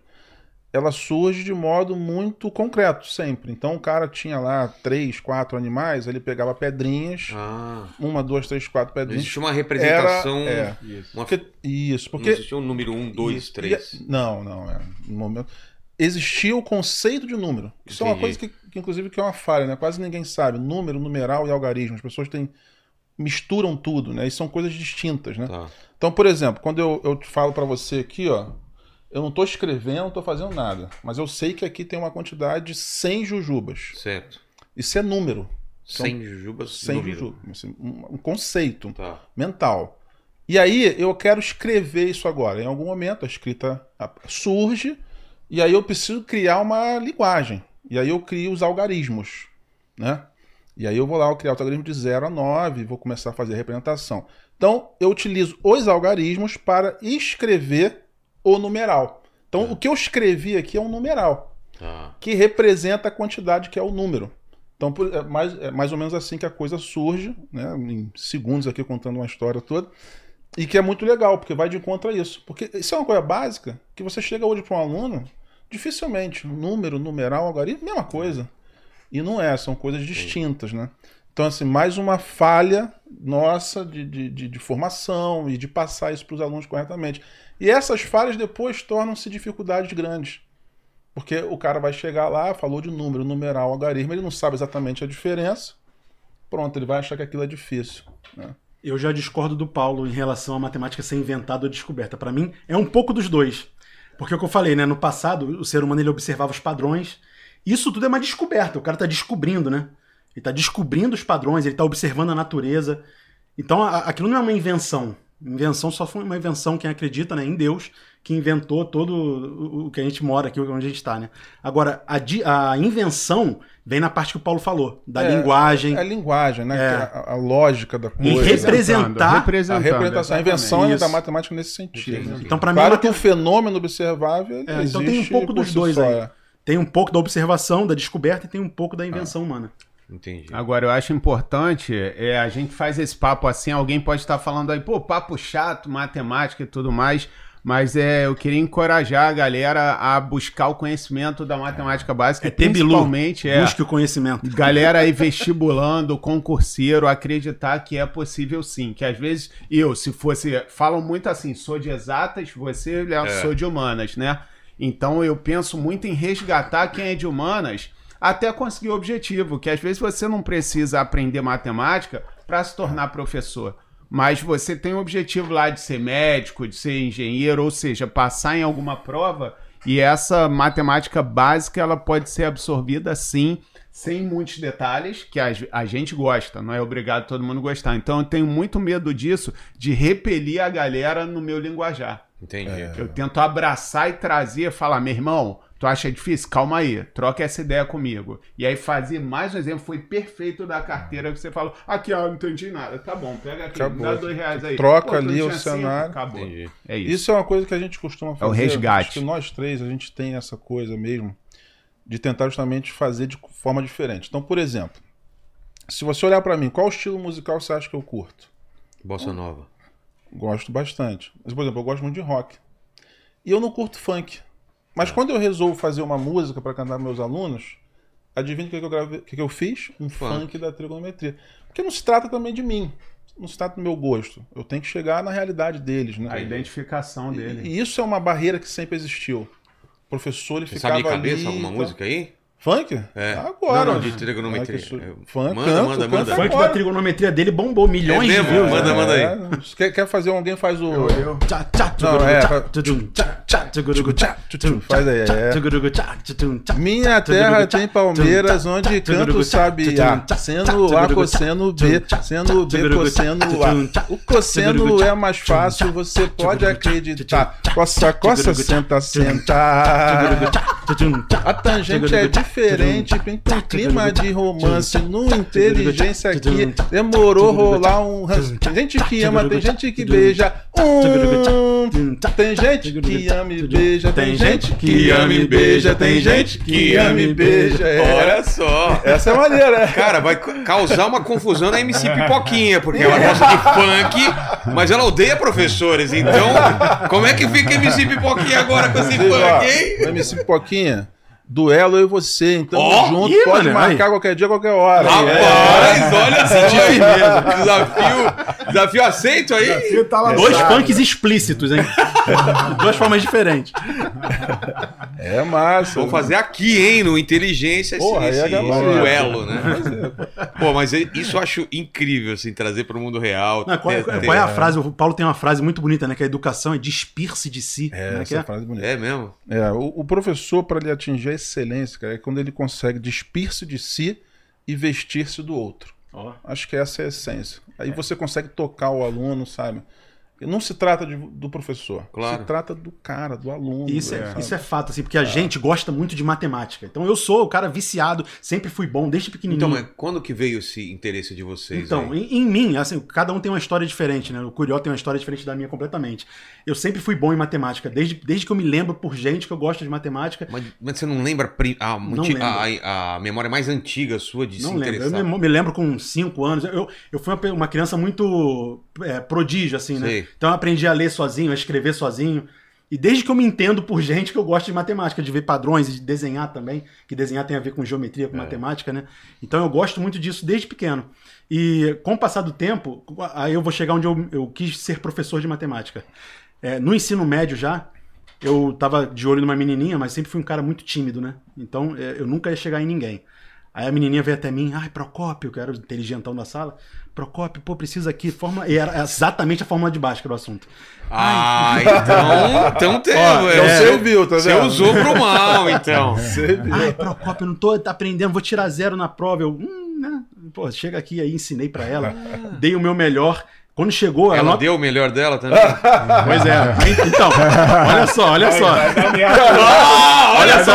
ela surge de modo muito concreto, sempre. Então o cara tinha lá três, quatro animais, ele pegava pedrinhas, Ah, uma, duas, três, quatro não pedrinhas. existia uma representação. Era- é. Isso. uma- Porque- isso, Não porque existia um número um, dois, Isso. três. E- não, não, é. No momento. Existia o conceito de número. Isso é uma Entendi. coisa que, que, inclusive, que é uma falha, né? Quase ninguém sabe. Número, numeral e algarismo. As pessoas têm, misturam tudo, né? E são coisas distintas, né? Tá. Então, por exemplo, quando eu, eu te falo pra você aqui, ó, eu não tô escrevendo, não tô fazendo nada. Mas eu sei que aqui tem uma quantidade de 100 jujubas. Certo. Isso é número. São 100 jujubas. 100 número. jujubas. Assim, Um, conceito Tá. mental. E aí eu quero escrever isso agora. Em algum momento a escrita surge e aí eu preciso criar uma linguagem. E aí eu crio os algarismos, né? E aí eu vou lá eu criar o algarismo de 0 a 9 e vou começar a fazer a representação. Então eu utilizo os algarismos para escrever o numeral. Então o que eu escrevi aqui é um numeral Tá. que representa a quantidade que é o número. Então, é mais, é mais ou menos assim que a coisa surge, né, em segundos aqui contando uma história toda, e que é muito legal, porque vai de encontro a isso. Porque isso é uma coisa básica, que você chega hoje para um aluno, dificilmente, número, numeral, algarismo, mesma coisa. E não é, são coisas distintas, né? Então, assim, mais uma falha nossa de, de, de, de formação e de passar isso para os alunos corretamente. E essas falhas depois tornam-se dificuldades grandes. Porque o cara vai chegar lá, falou de número, numeral, algarismo, ele não sabe exatamente a diferença. Pronto, ele vai achar que aquilo é difícil. né? Eu já discordo do Paulo em relação à matemática ser inventada ou descoberta. Para mim, é um pouco dos dois. Porque é o que eu falei, né? No passado, o ser humano ele observava os padrões. Isso tudo é uma descoberta. O cara tá descobrindo, né? Ele tá descobrindo os padrões, ele tá observando a natureza. Então, aquilo não é uma invenção. Invenção só foi uma invenção quem acredita né, em Deus, que inventou todo o- que a gente mora aqui, onde a gente está, né? Agora, a, di- a invenção vem na parte que o Paulo falou, da É, linguagem. É a linguagem, né? É. A, a lógica da E coisa. representar- A representação, a invenção é da matemática nesse sentido. né? Então, para mim, Claro ela que tem- o fenômeno observável É, então existe tem um pouco dos dois só, aí. é. Tem um pouco da observação, da descoberta e tem um pouco da invenção humana. Entendi. Agora, eu acho importante, é, a gente faz esse papo assim, alguém pode estar falando aí, pô, papo chato, matemática e tudo mais, mas é, eu queria encorajar a galera a buscar o conhecimento da matemática básica, É bilu. principalmente é, Busque o conhecimento. [laughs] galera aí vestibulando, concurseiro, acreditar que é possível sim, que às vezes eu, se fosse, falam muito assim, sou de exatas, você Léo, É. sou de humanas, né? Então eu penso muito em resgatar quem é de humanas até conseguir o objetivo, que às vezes você não precisa aprender matemática para se tornar professor. Mas você tem o objetivo lá de ser médico, de ser engenheiro, ou seja, passar em alguma prova, e essa matemática básica ela pode ser absorvida sim, sem muitos detalhes, que a, a gente gosta, não é obrigado todo mundo gostar. Então eu tenho muito medo disso, de repelir a galera no meu linguajar. Entendi. É. Eu tento abraçar e trazer, falar, meu irmão, tu acha difícil? Calma aí, troca essa ideia comigo. E aí fazer mais um exemplo, foi perfeito da carteira que você falou, aqui ó, não entendi nada. Tá bom, pega aqui, Acabou. dá dois reais aí. Troca não ali o cenário. Acabou. É isso. Isso é uma coisa que a gente costuma fazer. o resgate. Acho que nós três, a gente tem essa coisa mesmo de tentar justamente fazer de forma diferente. Então, por exemplo, se você olhar pra mim, qual estilo musical você acha que eu curto? Bossa Nova. Gosto bastante. Mas, por exemplo, eu gosto muito de rock. E eu não curto funk. Mas quando eu resolvo fazer uma música para cantar meus alunos, adivinha o que, que eu gravei, o que, que eu fiz? Um Funk. funk. da trigonometria. Porque não se trata também de mim. Não se trata do meu gosto. Eu tenho que chegar na realidade deles, né? A identificação dele. E isso é uma barreira que sempre existiu. O professor ele Você ficava sabe de cabeça ali, alguma tá- música aí? Funk? É. Agora. Não, não, de trigonometria. Ah, É, Funk, manda, canto, manda, canto manda. O funk agora. da trigonometria dele bombou milhões É mesmo? de views. Manda, né? manda aí. É, quer, quer fazer alguém faz o. Tchá, tchá, Não, tchugurugu, é, Faz aí, é. Minha terra tem palmeiras onde canto tudum, tchá, Sendo A, cosseno B, sendo B, cosseno A. O cosseno é mais fácil, você pode acreditar. Coça, coça, senta, senta. A tangente é diferente, tem um clima de romance no inteligência aqui. Demorou rolar um. Tem gente que ama, tem gente que beija. Um. Tem gente que ama e beija, tem gente que ama e beija, tem gente que ama e beija. É. Olha só. Essa é maneira, é. Cara, vai ca- causar uma confusão na MC Pipoquinha, porque ela gosta de funk, mas ela odeia professores. Então, como é que fica MC Pipoquinha agora com esse funk, hein? MC Pipoquinha, duelo eu e você, então Ó, junto, ih, pode mano, marcar aí. qualquer dia, qualquer hora. Rapaz, olha senti firmeza. [laughs] Desafio, desafio aceito aí. tá lá Dois funks explícitos, hein? [laughs] Duas formas diferentes. É massa. Vamos fazer aqui, hein, no Inteligência, esse, Porra, aí é esse gabarito. duelo, né? Pô, mas isso eu acho incrível, assim, trazer para o mundo real. Não, qual, é, ter- qual é a frase? O Paulo tem uma frase muito bonita, né? Que a educação é despir-se de si. É, né, que essa é? frase é bonita. É mesmo? É, o, o professor, para ele atingir a excelência, cara, é quando ele consegue despir-se de si e vestir-se do outro. Ó. Acho que essa é a essência. Aí você consegue tocar o aluno, sabe? Não se trata de- do professor, Claro. se trata do cara, do aluno. Isso é, sabe? isso é fato, assim, porque a gente gosta muito de matemática. Então eu sou o cara viciado, sempre fui bom, desde pequenininho. Então, mas quando que veio esse interesse de vocês? Então, em, em mim, assim, cada um tem uma história diferente, né? O Curió tem uma história diferente da minha completamente. Eu sempre fui bom em matemática, desde, desde que eu me lembro por gente que eu gosto de matemática. Mas, mas você não lembra a, Não a- a memória mais antiga sua de Não se lembro. Eu interessar? me, me lembro com 5 anos. Eu, eu fui uma, uma criança muito é, prodígio, assim, né? Então eu aprendi a ler sozinho, a escrever sozinho. E desde que eu me entendo por gente que eu gosto de matemática, de ver padrões e de desenhar também, que desenhar tem a ver com geometria, com matemática, né? Então eu gosto muito disso desde pequeno. E com o passar do tempo, aí eu vou chegar onde eu, eu quis ser professor de matemática. É, no ensino médio já, eu tava de olho numa menininha, mas sempre fui um cara muito tímido, né? Então é, eu nunca ia chegar em ninguém. Aí a menininha veio até mim, ai, Procópio, que era o inteligentão da sala. Procópio, pô, precisa aqui, forma. E era exatamente a fórmula de Bhaskara o assunto. Ah, [laughs] então. Então tem. Ó, então serviu, tá Você vendo? usou pro mal, então. [laughs] Ai, Procópio, eu não tô aprendendo, vou tirar zero na prova. Eu, hum, né? Pô, chega aqui aí, ensinei pra ela, dei o meu melhor. Quando chegou, Ela ela. deu o melhor dela também? [laughs] Pois é. Então, olha só, olha só. Ah, olha só!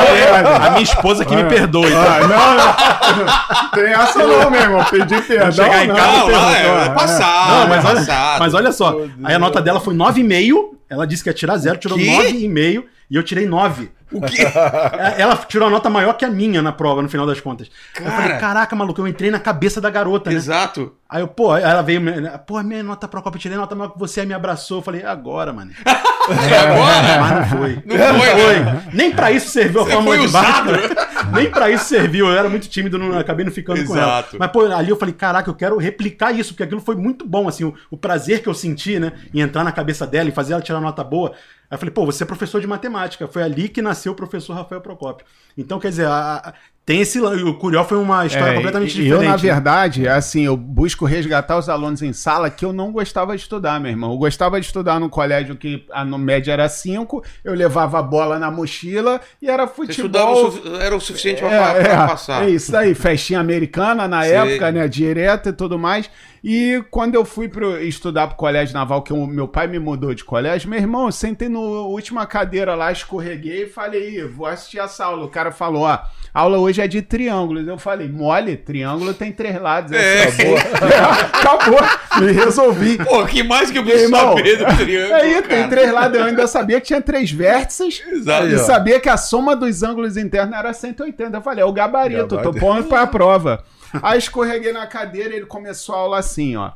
A minha esposa que me perdoe. tá? Ah, não, [laughs] tem essa não, meu irmão. Pedir perdão. chegar em não. casa, Não, é, é passado. Não, mas olha, passado. mas olha só. Aí a nota dela foi 9,5. Ela disse que ia tirar zero, tirou Quê? 9,5 e eu tirei 9. O quê? [laughs] É, Ela tirou a nota maior que a minha na prova, no final das contas. Eu Cara. falei, caraca, maluco, eu entrei na cabeça da garota, né? Exato. Aí eu, pô, ela veio, pô, minha nota pro copa, eu tirei nota maior que você, aí me abraçou. Eu falei, "É agora, mano. [laughs] É agora? Mas não foi. Não foi, né? Nem pra isso serviu a fórmula foi de baixo. [laughs] Nem pra isso serviu. Eu era muito tímido, não, acabei não ficando com ela. Exato. Mas, pô, ali eu falei, caraca, eu quero replicar isso, porque aquilo foi muito bom, assim, o, o prazer que eu senti, né, em entrar na cabeça dela e fazer ela tirar nota boa. Aí eu falei, pô, você é professor de matemática. Foi ali que nasceu o professor Rafael Procópio. Então, quer dizer, a- a- tem esse. O Curió foi uma história É, completamente e- diferente. Eu, na né? verdade, assim, eu busco resgatar os alunos em sala que eu não gostava de estudar, meu irmão. Eu gostava de estudar no colégio que a no- média era 5, eu levava a bola na mochila e era Você estudava futebol. o sufi- era o suficiente pra, É, pra é, passar. é isso aí, festinha americana na Sei. época, né? Direta e tudo mais. E quando eu fui pro, estudar pro colégio naval, que o meu pai me mudou de colégio, meu irmão, eu sentei na última cadeira lá, escorreguei e falei, "Ih, vou assistir essa aula. O cara falou, ó, a aula hoje é de triângulos. Eu falei, mole, triângulo tem três lados. É. Acabou. [laughs] Acabou. Me resolvi. Pô, o que mais que eu Meu preciso irmão, saber do triângulo? Aí tem cara? três lados, eu ainda sabia que tinha três vértices Exato. e sabia que a soma dos ângulos internos era 180. Eu falei, é o gabarito, tô Gabarito. pondo pra prova. Aí escorreguei na cadeira e ele começou a aula assim, ó.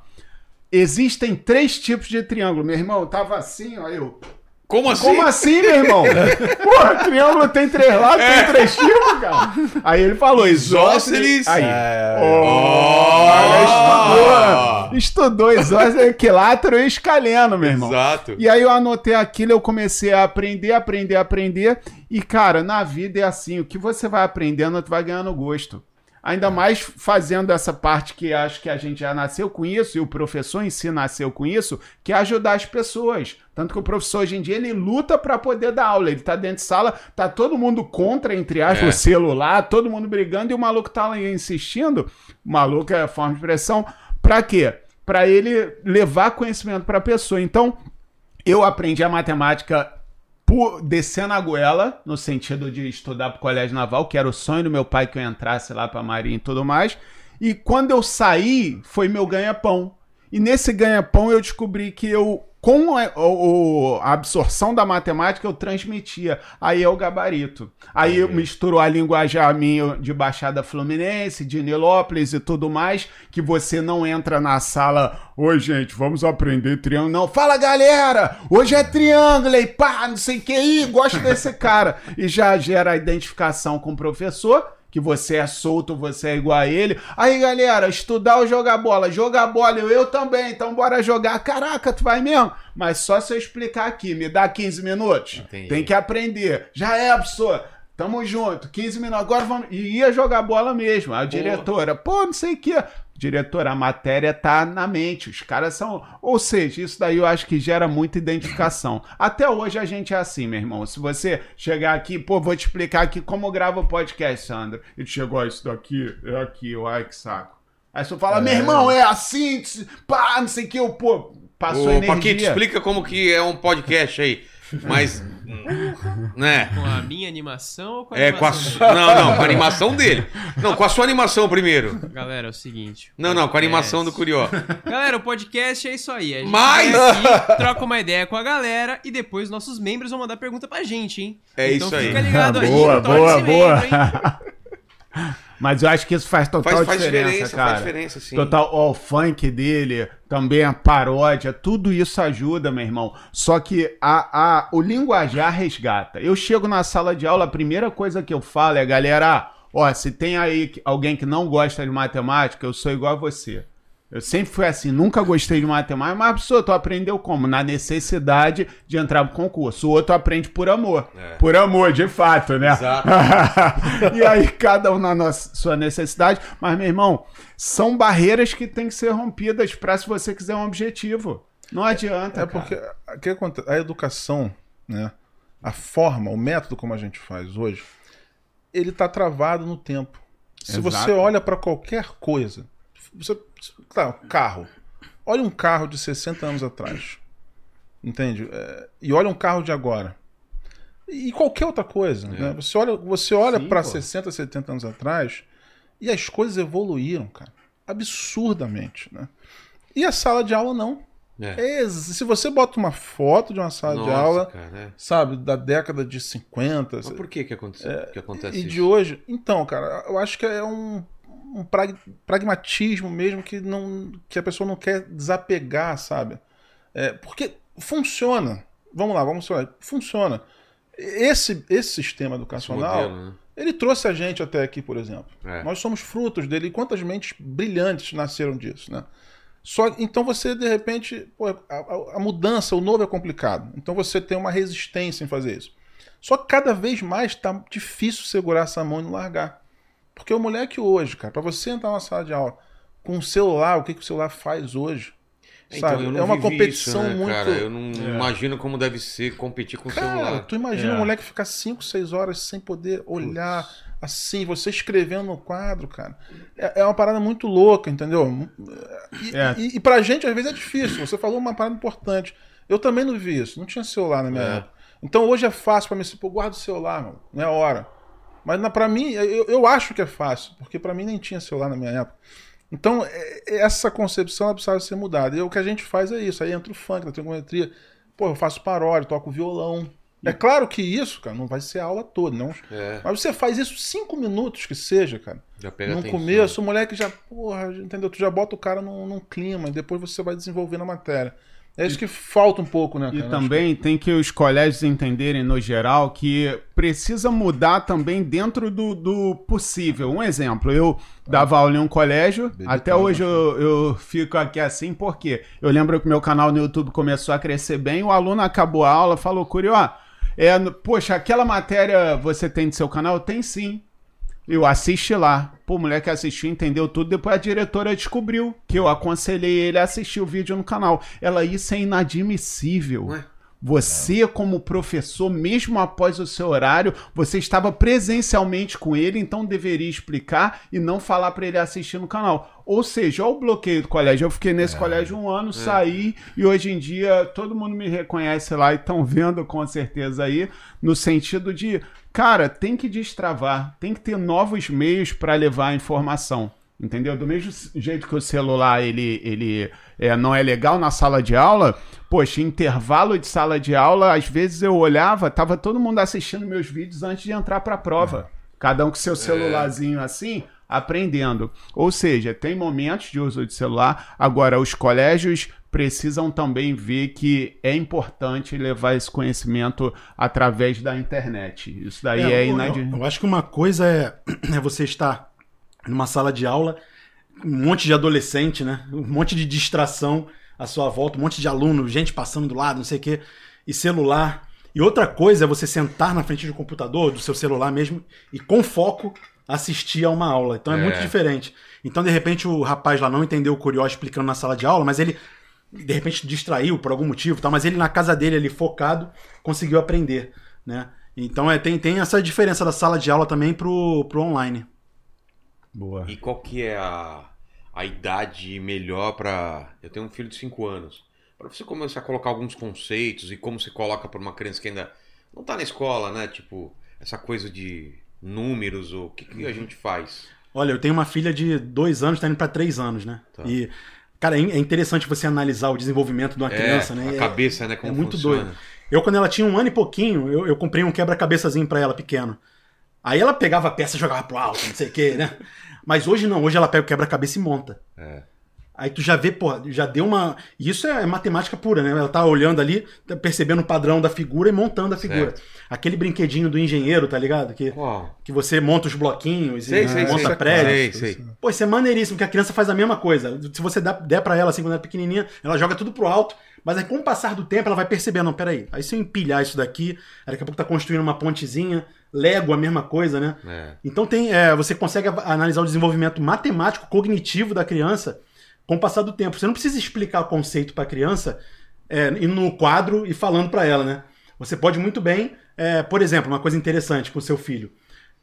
Existem três tipos de triângulo. Meu irmão, eu tava assim, ó, eu. Como assim? Como assim, meu irmão? [laughs] Porra, triângulo tem três lados, É. tem três tipos, cara. Aí ele falou, isósceles. Aí. É, Oh! Estudou, estudou isósceles, equilátero e escaleno, meu irmão. Exato. E aí eu anotei aquilo, eu comecei a aprender, aprender, aprender. E, cara, na vida é assim, o que você vai aprendendo, tu vai ganhando gosto. Ainda mais fazendo essa parte que acho que a gente já nasceu com isso, e o professor em si nasceu com isso, que é ajudar as pessoas. Tanto que o professor hoje em dia ele luta para poder dar aula. Ele tá dentro de sala, tá todo mundo contra, entre aspas, É. o celular, todo mundo brigando, e o maluco tá lá insistindo. O maluco é a forma de expressão. Pra quê? Pra ele levar conhecimento pra pessoa. Então, eu aprendi a matemática por descendo a goela, no sentido de estudar pro colégio naval, que era o sonho do meu pai que eu entrasse lá pra marinha e tudo mais. E quando eu saí, foi meu ganha-pão. E nesse ganha-pão eu descobri que eu, com a, o- a absorção da matemática, eu transmitia. Aí é o gabarito. Aí eu misturo a linguajar minha de Baixada Fluminense, de Nilópolis e tudo mais, que você não entra na sala, oi gente, vamos aprender triângulo. Não, fala galera, hoje é triângulo e pá, não sei o que, ih, gosto desse cara. E já gera a identificação com o professor que você é solto, você é igual a ele. Aí, galera, estudar ou jogar bola? Jogar bola, eu, eu também, então bora jogar. Caraca, tu vai mesmo? Mas só se eu explicar aqui, me dá 15 minutos. Entendi. Tem que aprender. Já é, professor. Tamo junto, 15 minutos. Agora vamos. E ia jogar bola mesmo. A diretora, pô, não sei o que. Diretora, a matéria tá na mente. Os caras são. Ou seja, isso daí eu acho que gera muita identificação. [laughs] Até hoje a gente é assim, meu irmão. Se você chegar aqui, pô, vou te explicar aqui como grava o podcast, Sandro. E tu chegou, ó, isso daqui é aqui, ai que saco. Aí você fala, meu irmão, é assim, pá, não sei o que, eu, pô, passou Ô, energia. Paquito, explica como que é um podcast aí. [laughs] Mas. Né? Com a minha animação ou com a É, com a animação sua. Não, não, com a animação dele. Não, com a sua animação primeiro. dele? Galera, é o seguinte. Não, não, com a animação do Curió. Galera, o podcast é isso aí. A gente Mas- aqui, troca uma ideia com a galera e depois nossos membros vão mandar pergunta pra gente, hein? É então isso aí. fica ligado aí. Boa, torne-se boa, membro, boa. hein? [laughs] Mas eu acho que isso faz total Faz, faz diferença, diferença, cara. faz diferença, sim. Total, ó, o funk dele, também a paródia, tudo isso ajuda, meu irmão. Só que a, a, o linguajar resgata. Eu chego na sala de aula, a primeira coisa que eu falo é, galera, ó, se tem aí alguém que não gosta de matemática, eu sou igual a você. Eu sempre fui assim, nunca gostei de matemática, mas a pessoa, tu aprendeu como? Na necessidade de entrar pro concurso. O outro aprende por amor. É. Por amor, de fato, né? Exato. [laughs] e aí, cada um na nossa, sua necessidade. Mas, meu irmão, são barreiras que têm que ser rompidas para se você quiser um objetivo. Não adianta. É cara. porque o que acontece? A educação, né? A forma, o método como a gente faz hoje, ele tá travado no tempo. Se Exato. você olha para qualquer coisa, você, tá, carro. Olha um carro de 60 anos atrás. Entende? É, e olha um carro de agora. E qualquer outra coisa. Né? Você olha, você olha para pô. 60, 70 anos atrás e as coisas evoluíram, cara. Absurdamente. Né? E a sala de aula não. É. É, se você bota uma foto de uma sala de Nossa, aula, cara, é. sabe, da década de 50 Mas por que que acontece, que acontece e isso? de hoje. Então, cara, eu acho que é um, um prag- pragmatismo mesmo que, não, que a pessoa não quer desapegar, sabe? É, porque funciona. Vamos lá, vamos lá. Funciona. Esse, esse sistema Esse educacional, modelo, né? ele trouxe a gente até aqui, por exemplo. É. Nós somos frutos dele. E quantas mentes brilhantes nasceram disso, né? Só, então você, de repente, pô, a, a- mudança, o novo é complicado. Então você tem uma resistência em fazer isso. Só que cada vez mais tá difícil segurar essa mão e não largar. Porque o moleque hoje, cara, pra você entrar na sala de aula com um celular, o que, que o celular faz hoje? Então, Sabe? eu não é uma competição isso, né, muito. Cara, eu não imagino como deve ser competir com o Cara, celular. tu imagina É. um moleque ficar 5, 6 horas sem poder olhar assim, você escrevendo no quadro, cara. É, é uma parada muito louca, entendeu? E, É. e, e pra gente, às vezes, é difícil. Você falou uma parada importante. Eu também não vi isso. Não tinha celular na minha É. época. Então hoje é fácil pra mim. Pô, guarda o celular, mano. Não é hora. Mas na, pra mim, eu, eu acho que é fácil. Porque pra mim nem tinha celular na minha época. Então, é- é- essa concepção precisava ser mudada. E o que a gente faz é isso. Aí entra o funk, a trigonometria. Pô, eu faço paródia, toco violão. É claro que isso, cara, não vai ser a aula toda, não. É, Mas você faz isso cinco minutos que seja, cara. já pega no atenção. começo, o moleque já, porra, entendeu? Tu já bota o cara num, num clima e depois você vai desenvolvendo a matéria. É isso que falta um pouco, né, E cara? também tem que os colégios entenderem, no geral, que precisa mudar também dentro do, do possível. Um exemplo, eu dava aula em um colégio, Bebê até hoje eu, eu fico aqui assim, porque eu lembro que meu canal no YouTube começou a crescer bem, o aluno acabou a aula, falou, Curió, é, poxa, aquela matéria você tem no seu canal? Tem sim. Eu assisti lá. Pô, o moleque assistiu, entendeu tudo. Depois a diretora descobriu que eu aconselhei ele a assistir o vídeo no canal. Ela, isso é inadmissível. Ué? Você, como professor, mesmo após o seu horário, você estava presencialmente com ele, então deveria explicar e não falar para ele assistir no canal. Ou seja, olha o bloqueio do colégio. Eu fiquei nesse colégio um ano, saí e hoje em dia todo mundo me reconhece lá e estão vendo com certeza aí, no sentido de, cara, tem que destravar, tem que ter novos meios para levar a informação. Entendeu? Do mesmo jeito que o celular ele, ele é, não é legal na sala de aula, poxa, intervalo de sala de aula, às vezes eu olhava, tava todo mundo assistindo meus vídeos antes de entrar para a prova. Cada um com seu celularzinho assim, aprendendo. Ou seja, tem momentos de uso de celular. Agora, os colégios precisam também ver que é importante levar esse conhecimento através da internet. Isso daí é, eu- inadmissível. eu, eu acho que uma coisa é, [clears throat] é você estar numa sala de aula, um monte de adolescente, né? Um monte de distração à sua volta, um monte de aluno, gente passando do lado, não sei o quê, e celular. E outra coisa é você sentar na frente do computador, do seu celular mesmo, e com foco assistir a uma aula. Então é, É. muito diferente. Então, de repente, o rapaz lá não entendeu o Curió explicando na sala de aula, mas ele de repente distraiu por algum motivo, tá? mas ele na casa dele ali focado conseguiu aprender, né? Então é, tem, tem essa diferença da sala de aula também pro, pro online. Boa. E qual que é a, a idade melhor pra. Eu tenho um filho de 5 anos. Pra você começar a colocar alguns conceitos e como você coloca pra uma criança que ainda não tá na escola, né? Tipo, essa coisa de números, ou o que, que a gente faz? Olha, eu tenho uma filha de dois anos, tá indo pra três anos, né? Tá. E, cara, é é interessante você analisar o desenvolvimento de uma criança, é, né? a É- cabeça, né? Como é muito funciona. doido. Eu, quando ela tinha um ano e pouquinho, eu, eu comprei um quebra-cabeçazinho pra ela, pequeno. Aí ela pegava a peça e jogava pro alto, não sei o quê, né? Mas hoje não, hoje ela pega o quebra-cabeça e monta. É. Aí tu já vê, pô, já deu uma. Isso é matemática pura, né? Ela tá olhando ali, tá percebendo o padrão da figura e montando a figura. Aquele brinquedinho do engenheiro, tá ligado? Que, que você monta os bloquinhos Sei, e sei, monta sei. prédios. Sei, sei. Pô, isso é maneiríssimo, porque a criança faz a mesma coisa. Se você der pra ela assim quando ela é pequenininha, ela joga tudo pro alto, mas aí com o passar do tempo ela vai perceber, não, peraí, aí se eu empilhar isso daqui, aí daqui a pouco tá construindo uma pontezinha, Lego a mesma coisa, né? É. Então tem, é, você consegue analisar o desenvolvimento matemático, cognitivo da criança com o passar do tempo. Você não precisa explicar o conceito pra criança é, indo no quadro e falando pra ela, né? Você pode muito bem, é, por exemplo, uma coisa interessante com o seu filho.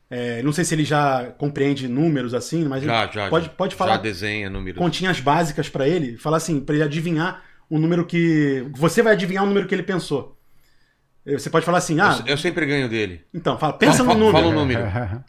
É, não sei se ele já compreende números assim, mas Já, já. pode, já. pode Já falar desenha números. continhas básicas pra ele, falar assim, pra ele adivinhar o número que. Você vai adivinhar o número que ele pensou. Você pode falar assim, ah, Eu, eu sempre ganho dele. então, fala, pensa Fala- no número. Fala o número.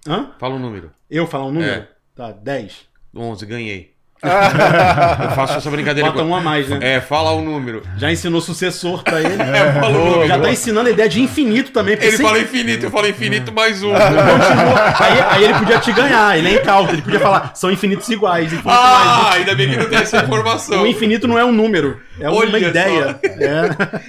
Hã? Fala o número. Eu falar um número? É. Tá, 10. 11, ganhei. [laughs] eu faço essa brincadeira Bota com... um a mais, né? É, fala o número. Já ensinou sucessor pra ele. [laughs] Fala o número. Já tá ensinando a ideia de infinito também. Ele sempre fala infinito, eu falo infinito mais um. [laughs] Aí, aí ele podia te ganhar, ele é incauto, ele podia falar, são infinitos iguais. Infinito Ah, ainda bem que não tem essa mais. informação. O infinito não é um número, é uma Olha ideia. É.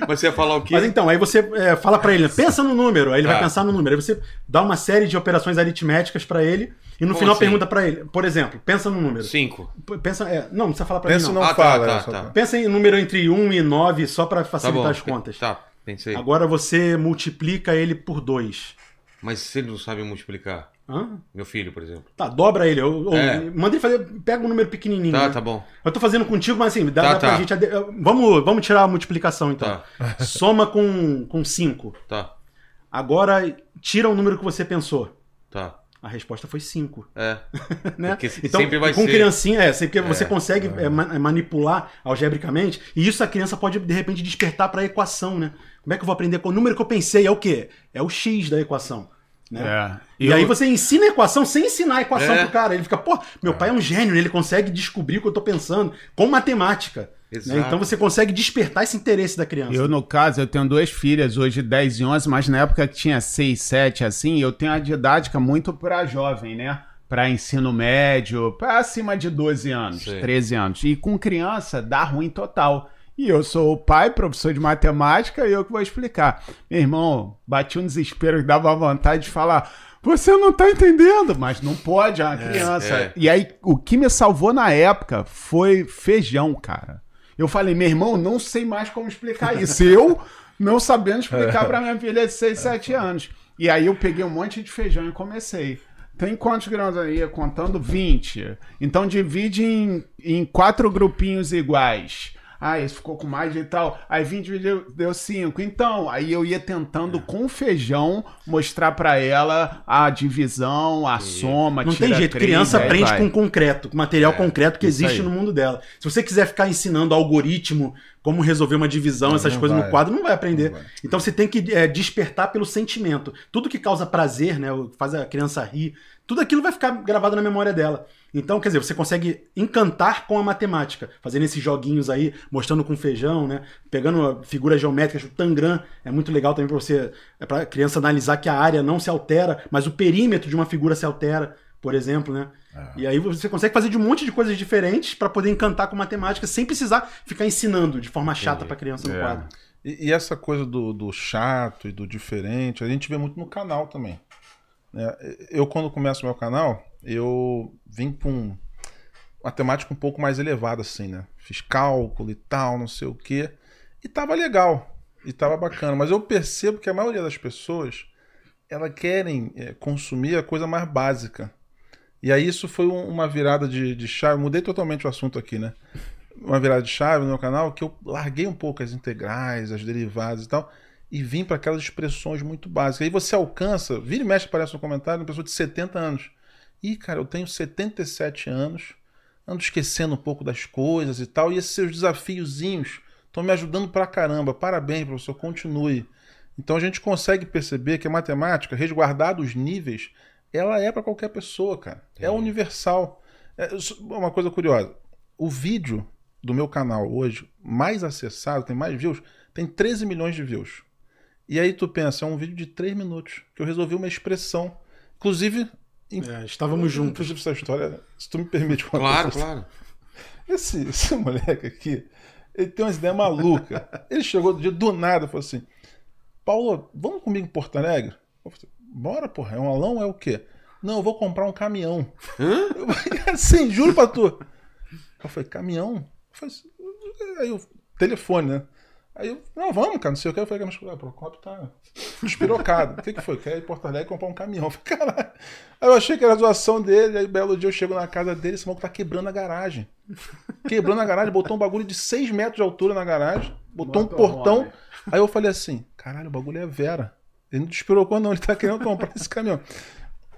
Mas você ia falar o quê? Mas então, aí você é, fala pra ele, pensa no número, aí ele Tá. vai pensar no número. Aí você dá uma série de operações aritméticas pra ele e no Como final assim? pergunta pra ele, por exemplo, pensa no número. Cinco. P- Pensa, é, não, não precisa falar pra Pensa ele não não. Ah, tá, fala. tá, é só- tá. Pensa em número entre 1 e 9 só pra Tá facilitar bom. as contas. Tá, pensei. Agora você multiplica ele por 2. Mas se ele não sabe multiplicar. Hã? Meu filho, por exemplo. Tá, dobra ele. Ou É. Manda ele fazer. Pega um número pequenininho. Tá, né? tá bom. Eu tô fazendo contigo, mas assim, dá, Tá, dá pra tá. gente. Vamos, vamos tirar a multiplicação então. Tá, [laughs] Soma com 5. tá, Agora tira o número que você pensou. tá. A resposta foi 5. É. [laughs] Né? Porque Então, sempre vai com ser. criancinha, é, porque você É, consegue é, ma- manipular algebricamente, e isso a criança pode, de repente, despertar para a equação, né? Como é que eu vou aprender? O número que eu pensei é o quê? É o x da equação. Né? É. E Eu- aí você ensina a equação sem ensinar a equação É. pro cara. Ele fica, pô, meu pai é um gênio, né? ele consegue descobrir o que eu tô pensando com matemática. Né? Então você consegue despertar esse interesse da criança. Eu, no caso, eu tenho duas filhas, hoje 10 e 11, mas na época que tinha 6, 7, assim, eu tenho a didática muito para jovem, né? Para ensino médio, para acima de 12 anos, Sim. 13 anos. E com criança dá ruim total. E eu sou o pai, professor de matemática, e eu que vou explicar. Meu irmão, bati um desespero que dava vontade de falar. Você não tá entendendo, mas não pode, é uma criança. é. E aí, o que me salvou na época foi feijão, cara. Eu falei, meu irmão, não sei mais como explicar isso. Eu não sabendo explicar pra minha filha de 6, 7 anos. E aí eu peguei um monte de feijão e comecei. Tem quantos grãos aí? Contando 20. Então divide em, em quatro grupinhos iguais. Ah, esse ficou com mais e tal. Aí 20 dividiu, deu 5. Então, aí eu ia tentando com feijão mostrar pra ela a divisão, a soma, Não tem jeito, três, criança aí aprende vai. com concreto, com material concreto que isso existe aí. no mundo dela. Se você quiser ficar ensinando algoritmo, como resolver uma divisão, essas não coisas vai. no quadro, não vai aprender. Não vai. Então você tem que é, despertar pelo sentimento. Tudo que causa prazer, né, o- faz a criança rir, tudo aquilo vai ficar gravado na memória dela. Então, quer dizer, você consegue encantar com a matemática, fazendo esses joguinhos aí, mostrando com feijão, né? Pegando figuras geométricas, o tangram é muito legal também para você, é para criança analisar que a área não se altera, mas o perímetro de uma figura se altera, por exemplo, né? E aí você consegue fazer de um monte de coisas diferentes para poder encantar com matemática sem precisar ficar ensinando de forma chata para criança no É. quadro. E, e essa coisa do, do chato e do diferente, a gente vê muito no canal também. né? Eu, quando começo meu canal, eu vim com um- uma temática um pouco mais elevada, assim, né? Fiz cálculo e tal, não sei o quê. E tava legal. E tava bacana. Mas eu percebo que a maioria das pessoas, elas querem é, consumir a coisa mais básica. E aí isso foi um- uma virada de, de chave. Mudei totalmente o assunto aqui, né? Uma virada de chave no meu canal que eu larguei um pouco as integrais, as derivadas e tal, e vim para aquelas expressões muito básicas. Aí você alcança, vira e mexe, aparece no comentário, uma pessoa de 70 anos. Ih, cara, eu tenho 77 anos, ando esquecendo um pouco das coisas e tal, e esses seus desafiozinhos estão me ajudando pra caramba. Parabéns, professor, continue. Então a gente consegue perceber que a matemática, resguardada os níveis, ela é para qualquer pessoa, cara. É universal. É, uma coisa curiosa. O vídeo do meu canal hoje, mais acessado, tem mais views, tem 13 milhões de views. E aí tu pensa, é um vídeo de 3 minutos, que eu resolvi uma expressão. Inclusive, É, estávamos juntos. Essa história, se tu me permite contar Claro, essa claro. esse, esse moleque aqui, ele tem umas ideias malucas. Ele chegou do dia do nada e falou assim: Paulo, vamos comigo em Porto Alegre? Eu falei, Bora, porra, é um alão? É o quê? Não, eu vou comprar um caminhão. Eu [laughs] falei, assim, juro pra tu. Eu falei, caminhão? Eu falei, aí o telefone, né? Aí eu, não, vamos, cara, não sei o que. Eu falei, mas o Procopio tá espirocado. O que, que foi? Quer ir em Porto Alegre comprar um caminhão? Eu [laughs] falei, caralho. Aí eu achei que era a zoação dele. Aí, belo dia, eu chego na casa dele, esse maluco tá quebrando a garagem. Quebrando a garagem, botou um bagulho de 6 metros de altura na garagem, botou um portão. Aí eu falei assim, caralho, o bagulho é Vera. Ele não despirocou, não, ele tá querendo comprar esse caminhão.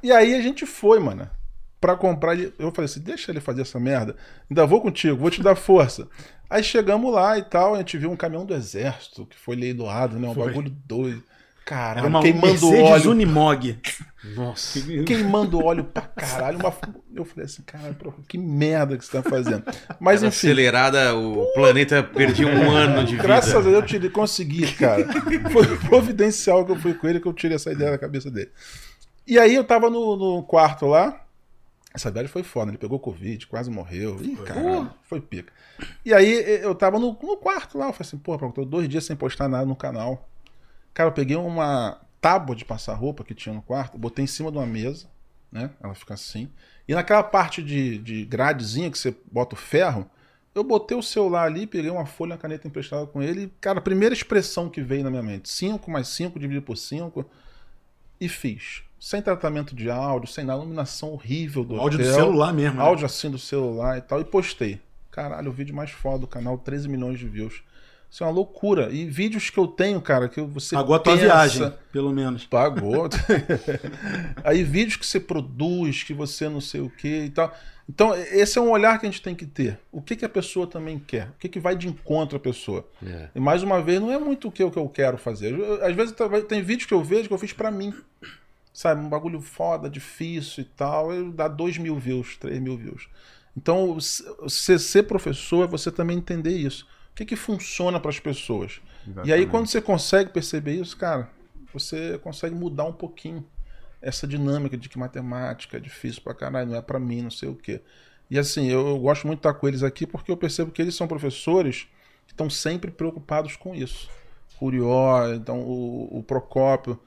E aí a gente foi, mano, pra comprar. Eu falei assim, deixa ele fazer essa merda. Ainda vou contigo, vou te dar força. Aí chegamos lá e tal, a gente viu um caminhão do exército que foi leiloado, né? Um Foi. bagulho doido. Caralho, uma queimando Mercedes óleo. Unimog. Nossa. Queimando óleo pra caralho. Uma... Eu falei assim, caralho, que merda que você tá fazendo. Mas Era enfim. acelerada, o planeta perdia um ano de vida. Graças a Deus eu tirei, consegui, cara. Foi providencial que eu fui com ele que eu tirei essa ideia da cabeça dele. E aí eu tava no, no quarto lá. Essa viagem foi foda, ele pegou Covid, quase morreu. Ih, cara, foi pica. E aí eu tava no, no quarto lá, eu falei assim, porra, tô dois dias sem postar nada no canal. Cara, eu peguei uma tábua de passar roupa que tinha no quarto, botei em cima de uma mesa, né? Ela fica assim. E naquela parte de, de gradezinha que você bota o ferro, eu botei o celular ali, peguei uma folha, uma caneta emprestada com ele. Cara, a primeira expressão que veio na minha mente: 5 mais 5 dividido por 5. E fiz. Sem tratamento de áudio, sem nada, iluminação horrível do Áudio do hotel, celular mesmo. né? Áudio assim do celular e tal. E postei. Caralho, o vídeo mais foda do canal, 13 milhões de views. Isso é uma loucura. E vídeos que eu tenho, cara, que você. Pagou a tua pensa- viagem, pelo menos. Pagou. [laughs] Aí vídeos que você produz, que você não sei o que e tal. Então, esse é um olhar que a gente tem que ter. O que, que a pessoa também quer? O que, que vai de encontro à pessoa? É. E mais uma vez, não é muito o que eu, que eu quero fazer. Às vezes tá- tem vídeos que eu vejo que eu fiz pra mim. Sabe, um bagulho foda, difícil e tal. Eu dá 2 mil views, 3 mil views. Então, s- você ser professor é você também entender isso. O que, que funciona para as pessoas? E aí, quando você consegue perceber isso, cara, você consegue mudar um pouquinho essa dinâmica de que matemática é difícil pra caralho, não é pra mim, não sei o quê. E assim, eu, eu gosto muito de estar com eles aqui porque eu percebo que eles são professores que estão sempre preocupados com isso. Curió, então o, o Procópio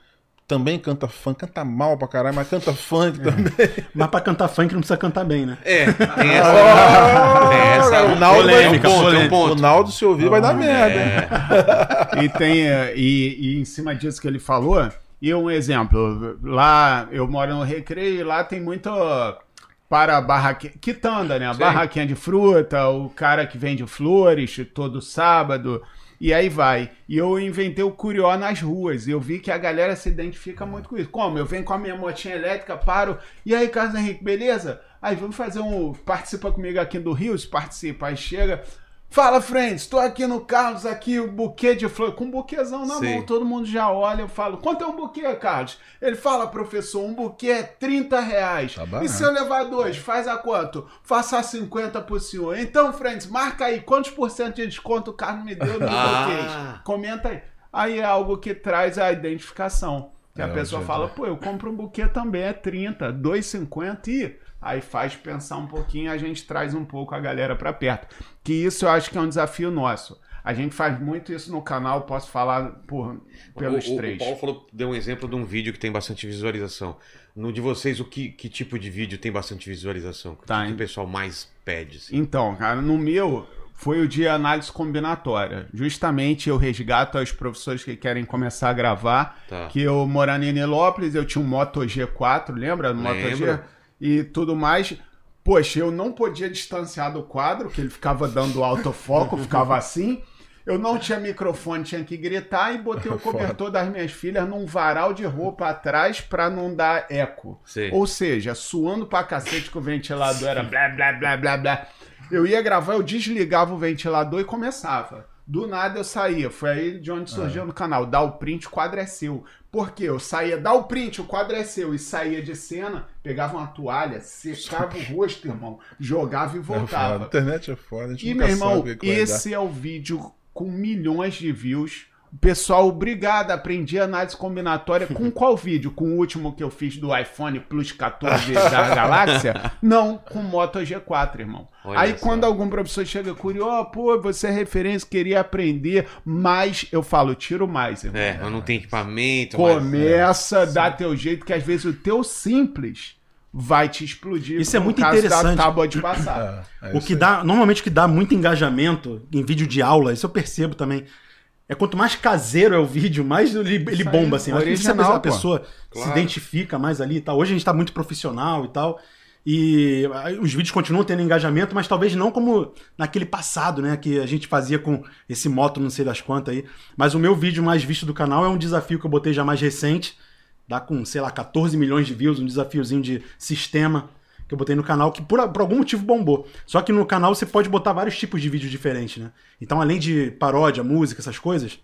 também canta funk, canta mal pra caralho, mas canta funk também. [laughs] Mas pra cantar funk não precisa cantar bem, né? É, tem [laughs] essa. tem essa o Naldo vai- polêmica, tem um ponto. O Naldo, se ouvir, vai dar merda, hein? É, [laughs] E tem eh, e, e em cima disso que ele falou, e um exemplo, lá eu moro no Recreio e lá tem muito para barraquinha, quitanda, né? A Sim. barraquinha de fruta, o cara que vende flores todo sábado, e aí vai. E eu inventei o Curió nas ruas, e eu vi que a galera se identifica muito com isso. Como? Eu venho com a minha motinha elétrica, paro, e aí, Carlos Henrique, beleza? Aí, vamos fazer um... Participa comigo aqui do Rio, participa. Aí chega... Fala, friends, tô aqui no Carlos, aqui o buquê de flores, com um buquezão na Sim. mão, todo mundo já olha, eu falo, quanto é um buquê, Carlos? Ele fala, professor, um buquê é 30 reais. Tá e se eu levar dois, faz a quanto? Faça 50 pro senhor. Então, friends, marca aí, quantos por cento de desconto o Carlos me deu no [laughs] Ah. buquês? Comenta aí. Aí é algo que traz a identificação. Que a É, pessoa já- fala, pô, eu compro um buquê também, é 30, 2,50 e... Aí faz pensar um pouquinho, a gente traz um pouco a galera pra perto. Que isso eu acho que é um desafio nosso. A gente faz muito isso no canal, posso falar por, pelos o, três. O Paulo falou, deu um exemplo de um vídeo que tem bastante visualização. No de vocês, o que, que tipo de vídeo tem bastante visualização? O Tá, que, que o pessoal mais pede? assim? Então, cara, no meu foi o de análise combinatória. Justamente eu resgato aos professores que querem começar a gravar. Tá. Que eu morando em Nilópolis, eu tinha um Moto G4, lembra? Moto G? E tudo mais. Poxa, eu não podia distanciar do quadro, que ele ficava dando autofoco, [laughs] ficava assim. Eu não tinha microfone, tinha que gritar e botei o [laughs] cobertor das minhas filhas num varal de roupa atrás pra não dar eco. Sei. Ou seja, suando pra cacete que o ventilador era blá blá blá blá blá. Eu ia gravar, eu desligava o ventilador e começava. Do nada eu saía. Foi aí de onde surgiu no canal. Dá o print, o quadro é seu. Por quê? Eu saía, dá o print, o quadro é seu. E saía de cena, pegava uma toalha, secava o rosto, irmão, jogava e É foda. A voltava. internet é foda. A gente E, nunca meu irmão, sabe dar. esse é o vídeo com milhões de views Pessoal, obrigado. Aprendi análise combinatória com [laughs] qual vídeo? Com o último que eu fiz do iPhone Plus 14 da [laughs] Galáxia? Não, com Moto G4, irmão. Olha Aí só. quando algum professor chega curioso, pô, você é referência, queria aprender, mas eu falo, tiro mais, irmão. É, mas não tem equipamento. mas- Começa, dá teu jeito, que às vezes o teu simples vai te explodir. Isso é muito caso interessante. Da tábua de [clears throat] passar. É, é O que aí. dá, normalmente o que dá muito engajamento em vídeo de aula, isso eu percebo também. É quanto mais caseiro é o vídeo, mais ele, ele bomba, assim. Acho que a pessoa, Claro. se identifica mais ali e tal. Hoje a gente tá muito profissional e tal. E os vídeos continuam tendo engajamento, mas talvez não como naquele passado, né? Que a gente fazia com esse moto não sei das quantas aí. Mas o meu vídeo mais visto do canal é um desafio que eu botei já mais recente. Dá com, sei lá, 14 milhões de views, um desafiozinho de sistema que eu botei no canal, que por, por algum motivo bombou. Só que no canal você pode botar vários tipos de vídeos diferentes, né? Então, além de paródia, música, essas coisas,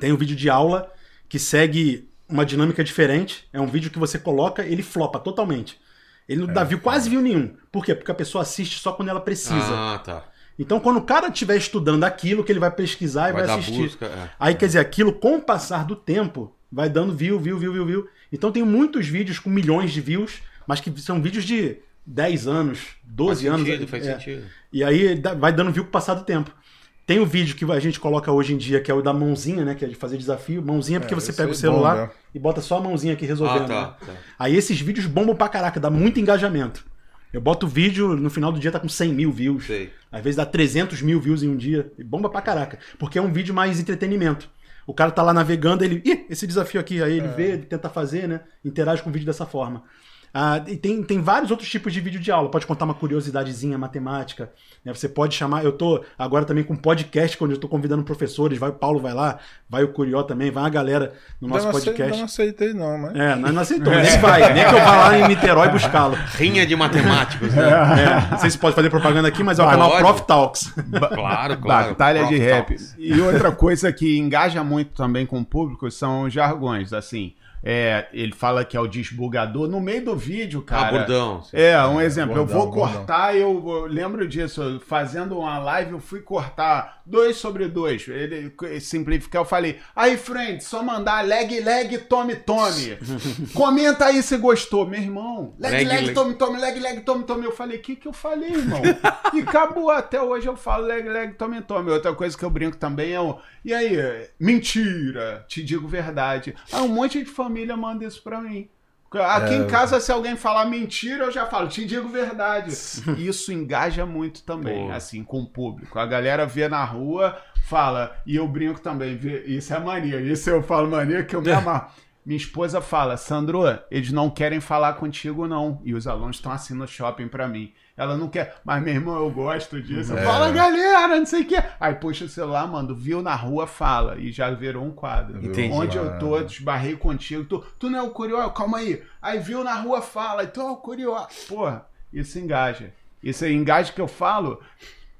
tem um vídeo de aula que segue uma dinâmica diferente. É um vídeo que você coloca, ele flopa totalmente. Ele não dá view, quase view nenhum. Por quê? Porque a pessoa assiste só quando ela precisa. Ah, tá. Então, quando o cara estiver estudando aquilo, que ele vai pesquisar e Vai vai, assistir. busca. é. Aí, quer dizer, aquilo com o passar do tempo vai dando view, view, view, view, view. Então tem muitos vídeos com milhões de views, mas que são vídeos de 10 anos, 12 faz anos. Sentido, faz é. sentido. E aí vai dando view com o passar do tempo. Tem o vídeo que a gente coloca hoje em dia, que é o da mãozinha, né? Que é de fazer desafio. Mãozinha porque É, você pega aí o celular bomba. e bota só a mãozinha aqui Ah, resolvendo. tá. né? tá. Aí esses vídeos bombam pra caraca, dá muito engajamento. Eu boto o vídeo, no final do dia tá com 100 mil views. Sei. Às vezes dá 300 mil views em um dia. E bomba pra caraca. Porque é um vídeo mais entretenimento. O cara tá lá navegando, ele. Ih, esse desafio aqui. Aí ele vê, ele tenta fazer, né? Interage com o vídeo dessa forma. Ah, e tem, tem vários outros tipos de vídeo de aula. Pode contar uma curiosidadezinha matemática. né? Você pode chamar. Eu tô agora também com um podcast, onde eu tô convidando professores. Vai o Paulo, vai lá, vai o Curió também, vai a galera no nosso não, podcast. ainda não aceitei, não, mas. É, nós não aceitamos. [laughs] Nem vai, nem que eu vá lá em Niterói buscá-lo. Rinha de matemáticos, né? É, não sei se pode fazer propaganda aqui, mas é o canal Prof Talks. Claro, claro. Batalha de Prof rap. Talks. E outra coisa que engaja muito também com o público são os jargões, assim. É, ele fala que é o desbugador. No meio do vídeo, Ah, cara. bordão. sim. É, um exemplo. eu Bordão, vou bordão. cortar, eu, eu lembro disso, eu fazendo uma live, eu fui cortar 2 sobre 2. Ele simplificar, eu falei, aí, friend, só mandar leg, leg, tome, tome. [laughs] Comenta aí se gostou, meu irmão. Leg, Leg, leg, leg. tome, tome, leg, leg, tome, tome. Eu falei, o que que eu falei, irmão? e acabou, até hoje eu falo leg, leg, tome, tome. Outra coisa que eu brinco também é o, e aí, mentira, te digo verdade. Ah, um monte de família manda isso pra mim. Aqui É. em casa, se alguém falar mentira, eu já falo, te digo verdade. [laughs] Isso engaja muito também, Pô. assim, com o público. A galera vê na rua, fala, e eu brinco também, vê- isso é mania, isso eu falo mania que eu me amarro. Minha esposa fala, Sandro, eles não querem falar contigo, não. E os alunos estão assim no shopping pra mim. Ela não quer, mas meu irmão, eu gosto disso. É. falo, galera, não sei o quê. Aí puxa o celular, mando, viu na rua, fala. E já virou um quadro. Entendi. Onde eu tô, esbarrei contigo. Tu, tu não é o Curió? Calma aí. Aí viu na rua, fala. Tu é o Curió. Porra, isso engaja. Isso aí, engaja que eu falo,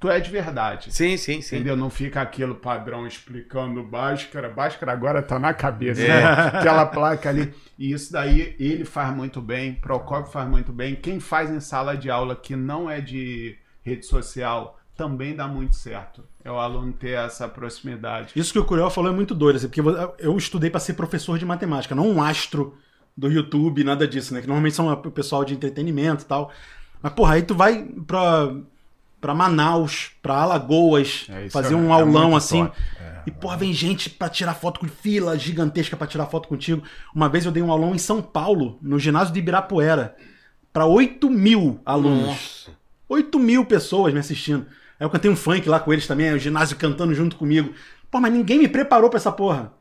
tu é de verdade. Sim, sim, sim. Entendeu? Não fica aquilo padrão explicando Bhaskara. Bhaskara agora tá na cabeça. É. né? Aquela placa ali. E isso daí ele faz muito bem, Procopio faz muito bem. Quem faz em sala de aula que não é de rede social também dá muito certo. É o aluno ter essa proximidade. Isso que o Curiel falou é muito doido, assim, porque eu estudei para ser professor de matemática, não um astro do YouTube, nada disso, né? Que normalmente são o pessoal de entretenimento e tal. Mas, porra, aí tu vai pra, pra Manaus, pra Alagoas, É, fazer é- um é aulão muito assim. E, porra, vem gente pra tirar foto com fila gigantesca pra tirar foto contigo. Uma vez eu dei um aulão em São Paulo, no ginásio de Ibirapuera, pra 8 mil alunos. Nossa. 8 mil pessoas me assistindo. Aí eu cantei um funk lá com eles também, o ginásio cantando junto comigo. Pô, mas ninguém me preparou pra essa porra.